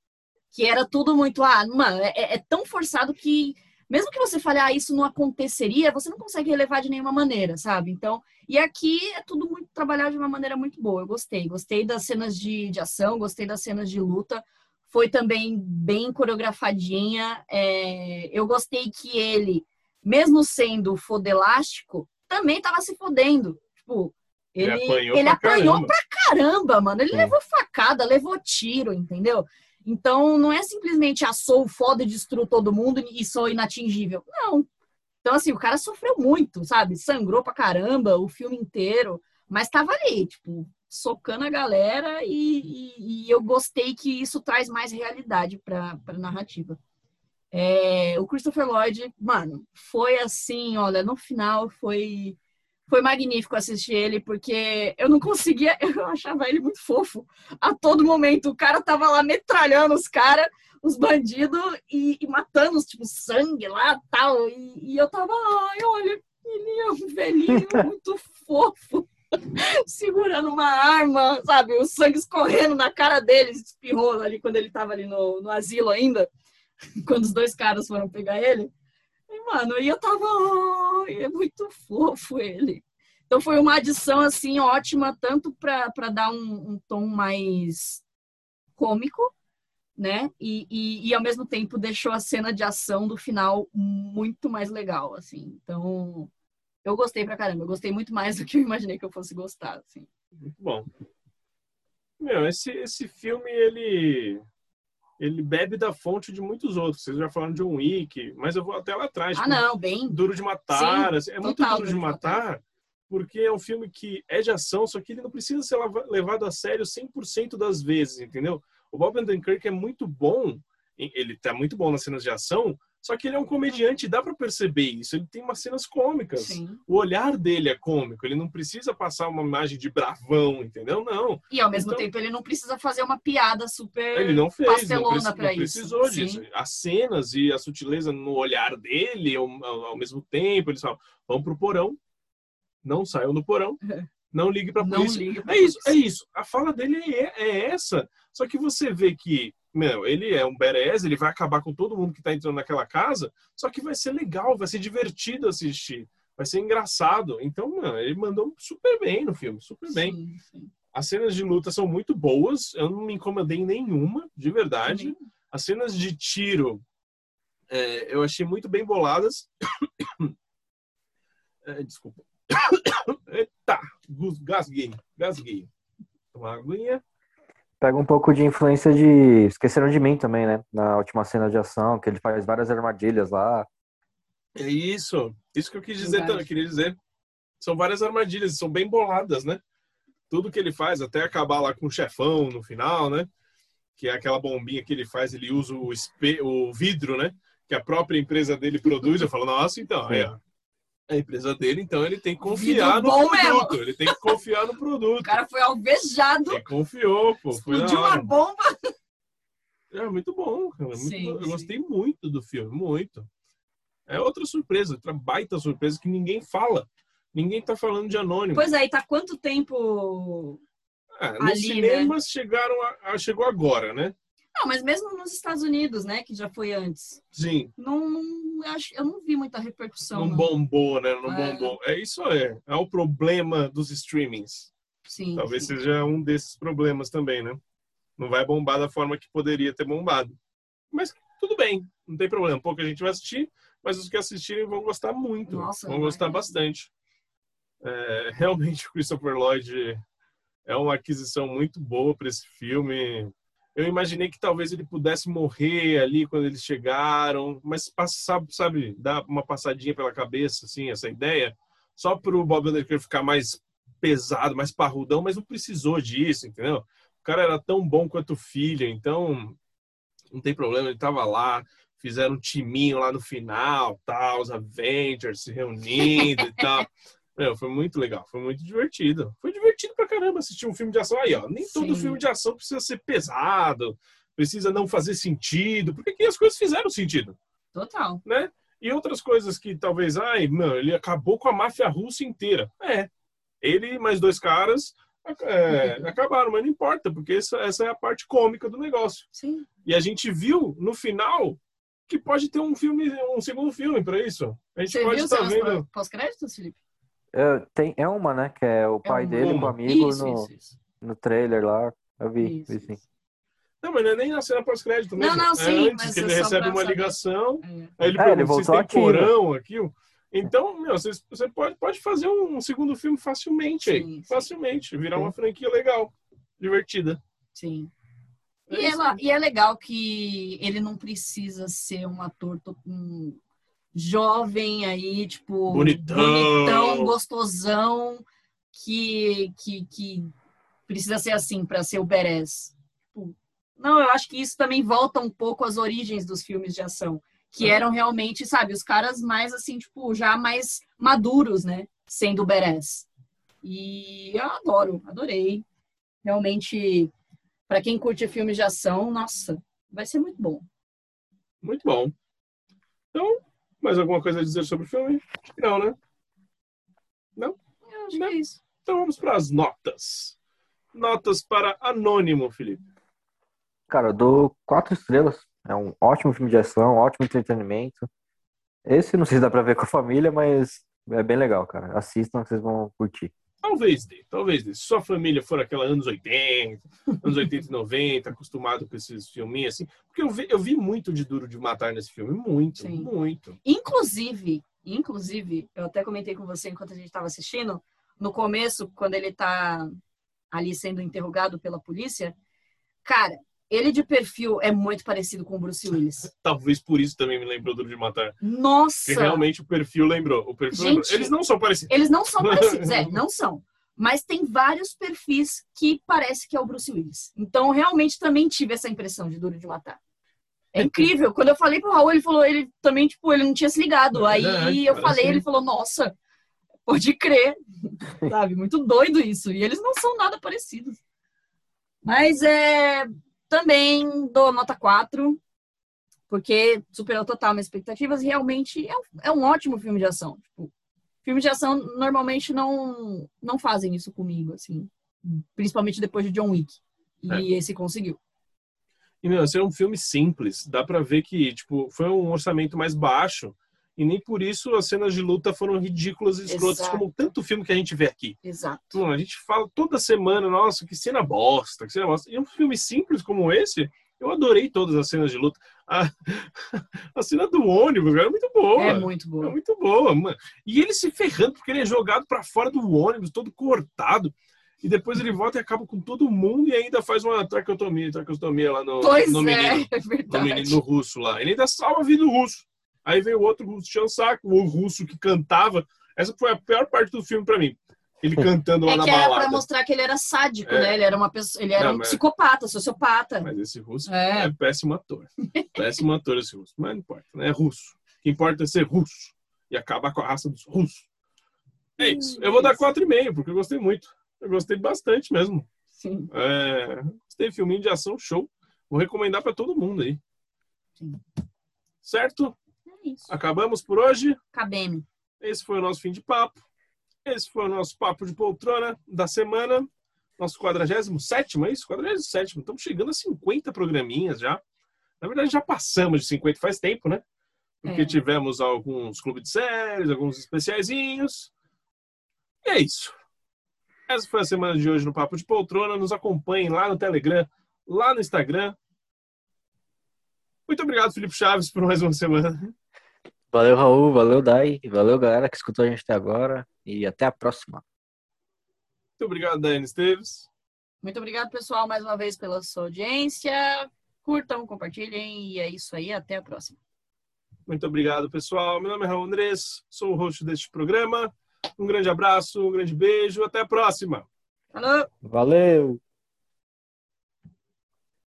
Que era tudo muito, ah, mano, é, é tão forçado que, mesmo que você fale, ah, isso não aconteceria, você não consegue relevar de nenhuma maneira, sabe? Então, e aqui é tudo muito trabalhado de uma maneira muito boa. Eu gostei. Gostei das cenas de, de ação, gostei das cenas de luta. Foi também bem coreografadinha. É, eu gostei que ele, mesmo sendo fodelástico, também tava se fodendo. Tipo, Ele ele, apanhou ele pra apanhou caramba. pra caramba, mano. Ele Sim. levou facada, levou tiro, entendeu? Então, não é simplesmente, ah, sou foda destruo todo mundo e sou inatingível. Não. Então, assim, o cara sofreu muito, sabe? Sangrou pra caramba o filme inteiro, mas tava ali, tipo, socando a galera e, e- e eu gostei que isso traz mais realidade pra, pra narrativa. É, o Christopher Lloyd, mano, foi assim, olha, no final foi foi magnífico assistir ele, porque eu não conseguia, eu achava ele muito fofo. A todo momento, o cara tava lá metralhando os caras, os bandidos, e, e matando, tipo, sangue lá tal. E, e eu tava, ai, olha, ele é um velhinho muito fofo, segurando uma arma, sabe? O sangue escorrendo na cara dele, espirrou ali quando ele tava ali no, no asilo ainda, quando os dois caras foram pegar ele. Mano, e eu tava, ai, é muito fofo ele. Então foi uma adição, assim, ótima, tanto para dar um, um tom mais cômico, né? E, e, e, ao mesmo tempo deixou a cena de ação do final muito mais legal, assim. Então, eu gostei pra caramba. Eu gostei muito mais do que eu imaginei que eu fosse gostar, assim. Muito bom. Meu, esse, esse filme, ele ele bebe da fonte de muitos outros. Vocês já falaram de John Wick, mas eu vou até lá atrás. Ah, tipo, não, bem. Duro de Matar. Sim, assim, é muito duro de de matar, porque é um filme que é de ação, só que ele não precisa ser levado a sério 100% das vezes, entendeu? O Bob Odenkirk é muito bom, ele tá muito bom nas cenas de ação, Só que ele é um comediante, dá pra perceber isso. Ele tem umas cenas cômicas. Sim. O olhar dele é cômico, ele não precisa passar uma imagem de bravão, entendeu? Não. E ao mesmo Então- tempo ele não precisa fazer uma piada super. Ele não fez, pastelona não isso. precisou Sim. disso. As cenas e a sutileza no olhar dele, ao, ao- mesmo tempo, eles falam, vamos pro porão, não saiam do porão, não ligue pra Não polícia. pra É isso, é isso. A fala dele é, é essa. Só que você vê que, meu, ele é um badass, ele vai acabar com todo mundo que tá entrando naquela casa, só que vai ser legal, vai ser divertido assistir, vai ser engraçado. Então, mano, ele mandou super bem no filme, super bem. Sim, sim. As cenas de luta são muito boas, eu não me incomodei em nenhuma, de verdade. As cenas de tiro é, eu achei muito bem boladas. É, desculpa. Eita, gasguei, gasguei. Uma aguinha. Pega um pouco de influência de Esqueceram de Mim também, né? Na última cena de ação, que ele faz várias armadilhas lá. É isso, isso que eu quis dizer, também, queria dizer. São várias armadilhas, são bem boladas, né? Tudo que ele faz, até acabar lá com o chefão no final, né? Que é aquela bombinha que ele faz, ele usa o, espe... o vidro, né? Que a própria empresa dele produz. Eu falo, nossa, então, é a empresa dele, então ele tem que confiar no produto. mesmo. Ele tem que confiar no O produto. cara foi alvejado, Ele confiou, pô. Explodiu uma bomba. É muito bom, cara. Muito Sim, bom. Eu sim. gostei muito do filme, muito. É outra surpresa, outra baita surpresa que ninguém fala. Ninguém tá falando de anônimo. Pois é, e tá quanto tempo. Ah, nos ali, né? cinemas chegaram a, a- chegou agora, né? Não, mas mesmo nos Estados Unidos, né? Que já foi antes. Sim, Não, não acho, eu não vi muita repercussão. não não. bombou, né? Não É. bombou. É isso é. É o problema dos streamings. Sim. Talvez sim. seja um desses problemas também, né? Não vai bombar da forma que poderia ter bombado. Mas tudo bem, não tem problema. Pouca gente vai assistir, mas os que assistirem vão gostar muito. Nossa, vão gostar bastante. É, realmente, o Christopher Lloyd é uma aquisição muito boa para esse filme. Eu imaginei que talvez ele pudesse morrer ali quando eles chegaram, mas sabe, sabe dar uma passadinha pela cabeça, assim, essa ideia, só para o Bob Underker ficar mais pesado, mais parrudão, mas não precisou disso, entendeu? O cara era tão bom quanto o filho, então não tem problema, ele tava lá, fizeram um timinho lá no final, tal, os Avengers se reunindo e tal. Meu, foi muito legal, foi muito divertido. Foi divertido pra caramba assistir um filme de ação. Aí, ó, nem todo Sim. filme de ação precisa ser pesado, precisa não fazer sentido, porque aqui as coisas fizeram sentido Total. né? E outras coisas que talvez, ai, mano, ele acabou com a máfia russa inteira. É. Ele e mais dois caras é, acabaram, mas não importa, porque essa, essa é a parte cômica do negócio. Sim. E a gente viu no final que pode ter um filme, um segundo filme para isso. A gente Você pode viu estar vendo. pós- pós-créditos, Felipe? É, tem, é uma, né? Que é o pai uma. dele com o amigo Isso, no, isso, isso. no trailer lá. Eu vi, Isso, vi sim. Não, mas não é nem na cena pós-crédito mesmo. Não, não, é sim, antes mas que é ele recebe uma saber. ligação, É. aí ele É, ele se tem ativo. porão aqui. Então, meu, você, você pode, pode fazer um segundo filme facilmente aí. Sim, sim. Facilmente. Virar Sim. uma franquia legal, divertida. Sim. É E, ela, e é legal que ele não precisa ser um ator to- um jovem aí, tipo, Bonitão. bonitão, gostosão, que, que, que precisa ser assim para ser o Beres. Tipo, não, eu acho que isso também volta um pouco às origens dos filmes de ação, que Uhum. eram realmente, sabe, os caras mais assim, tipo, já mais maduros, né? Sendo o Beres. E eu adoro, adorei. Realmente, para quem curte filmes de ação, nossa, vai ser muito bom. Muito bom. Então, mais alguma coisa a dizer sobre o filme? Acho que Não, né? Eu acho Não. que é isso. Então vamos para as notas. Notas para Anônimo, Felipe. Cara, eu dou quatro estrelas. É um ótimo filme de ação, ótimo entretenimento. Esse não sei se dá pra ver com a família, mas é bem legal, cara. Assistam que vocês vão curtir. Talvez dê, talvez dê. Se sua família for aquela anos 80, anos 80 e 90, acostumado com esses filminhos assim. Porque eu vi, eu vi muito de Duro de Matar nesse filme. Muito, Sim. muito. Inclusive, inclusive, eu até comentei com você enquanto a gente estava assistindo, no começo, quando ele tá ali sendo interrogado pela polícia, cara, ele de perfil é muito parecido com o Bruce Willis. Talvez por isso também me lembrou Duro de Matar. Nossa! Porque realmente o perfil lembrou. O perfil Gente, lembrou. Eles não são parecidos. Eles não são parecidos, é, não são. Mas tem vários perfis que parece que é o Bruce Willis. Então, realmente também tive essa impressão de Duro de Matar. É incrível. Quando eu falei pro Raul, ele falou, ele também, tipo, ele não tinha se ligado. É Aí verdade, eu parece falei, um- ele falou, nossa, pode crer. Sabe? Muito doido isso. E eles não são nada parecidos. Mas é também dou nota 4, porque superou total minhas expectativas e realmente é um, é um ótimo filme de ação. Tipo, filmes de ação normalmente não, não fazem isso comigo, assim. Principalmente depois de John Wick. E esse conseguiu. E, meu, esse é um filme simples. Dá pra ver que, tipo, foi um orçamento mais baixo. E nem por isso as cenas de luta foram ridículas e escrotas, Exato. como tanto filme que a gente vê aqui. Exato. Não, a gente fala toda semana, nossa, que cena bosta, que cena bosta. E um filme simples como esse, eu adorei todas as cenas de luta. A, a cena do ônibus, é muito boa. É muito É boa. muito boa, mano. E ele se ferrando, porque ele é jogado pra fora do ônibus, todo cortado. E depois ele volta e acaba com todo mundo e ainda faz uma traqueotomia, traqueotomia lá no, Pois no é, menino. é No verdade. menino no russo lá. Ele ainda salva a vida do russo. Aí veio o outro russo, saco, o russo que cantava. Essa foi a pior parte do filme pra mim. Ele cantando lá É na que era pra balada. mostrar que ele era sádico, É. né? Ele era uma pessoa, ele era Não, um mas- psicopata, sociopata. Mas esse russo É. é, péssimo ator. péssimo ator esse russo. Mas não importa, né? É russo. O que importa é ser russo e acabar com a raça dos russos. É isso. Eu vou dar 4,5, porque eu gostei muito. Eu gostei bastante mesmo. Sim. É, gostei, filminho de ação show. Vou recomendar pra todo mundo aí. Sim. Certo? Isso. Acabamos por hoje. KBM. Esse foi o nosso fim de papo. Esse foi o nosso papo de poltrona da semana. Nosso 47, é isso? 47. Estamos chegando a 50 programinhas já. Na verdade, já passamos de 50 faz tempo, né? Porque É. tivemos alguns clubes de séries, alguns especiaizinhos. E é isso. Essa foi a semana de hoje no Papo de Poltrona. Nos acompanhem lá no Telegram, lá no Instagram. Muito obrigado, Felipe Chaves, por mais uma semana. Valeu, Raul. Valeu, Dai. Valeu, galera que escutou a gente até agora. E até a próxima. Muito obrigado, Daiane Esteves. Muito obrigado, pessoal, mais uma vez pela sua audiência. Curtam, compartilhem e é isso aí. Até a próxima. Muito obrigado, pessoal. Meu nome é Raul Andrés, sou o host deste programa. Um grande abraço, um grande beijo, até a próxima. Falou! Valeu!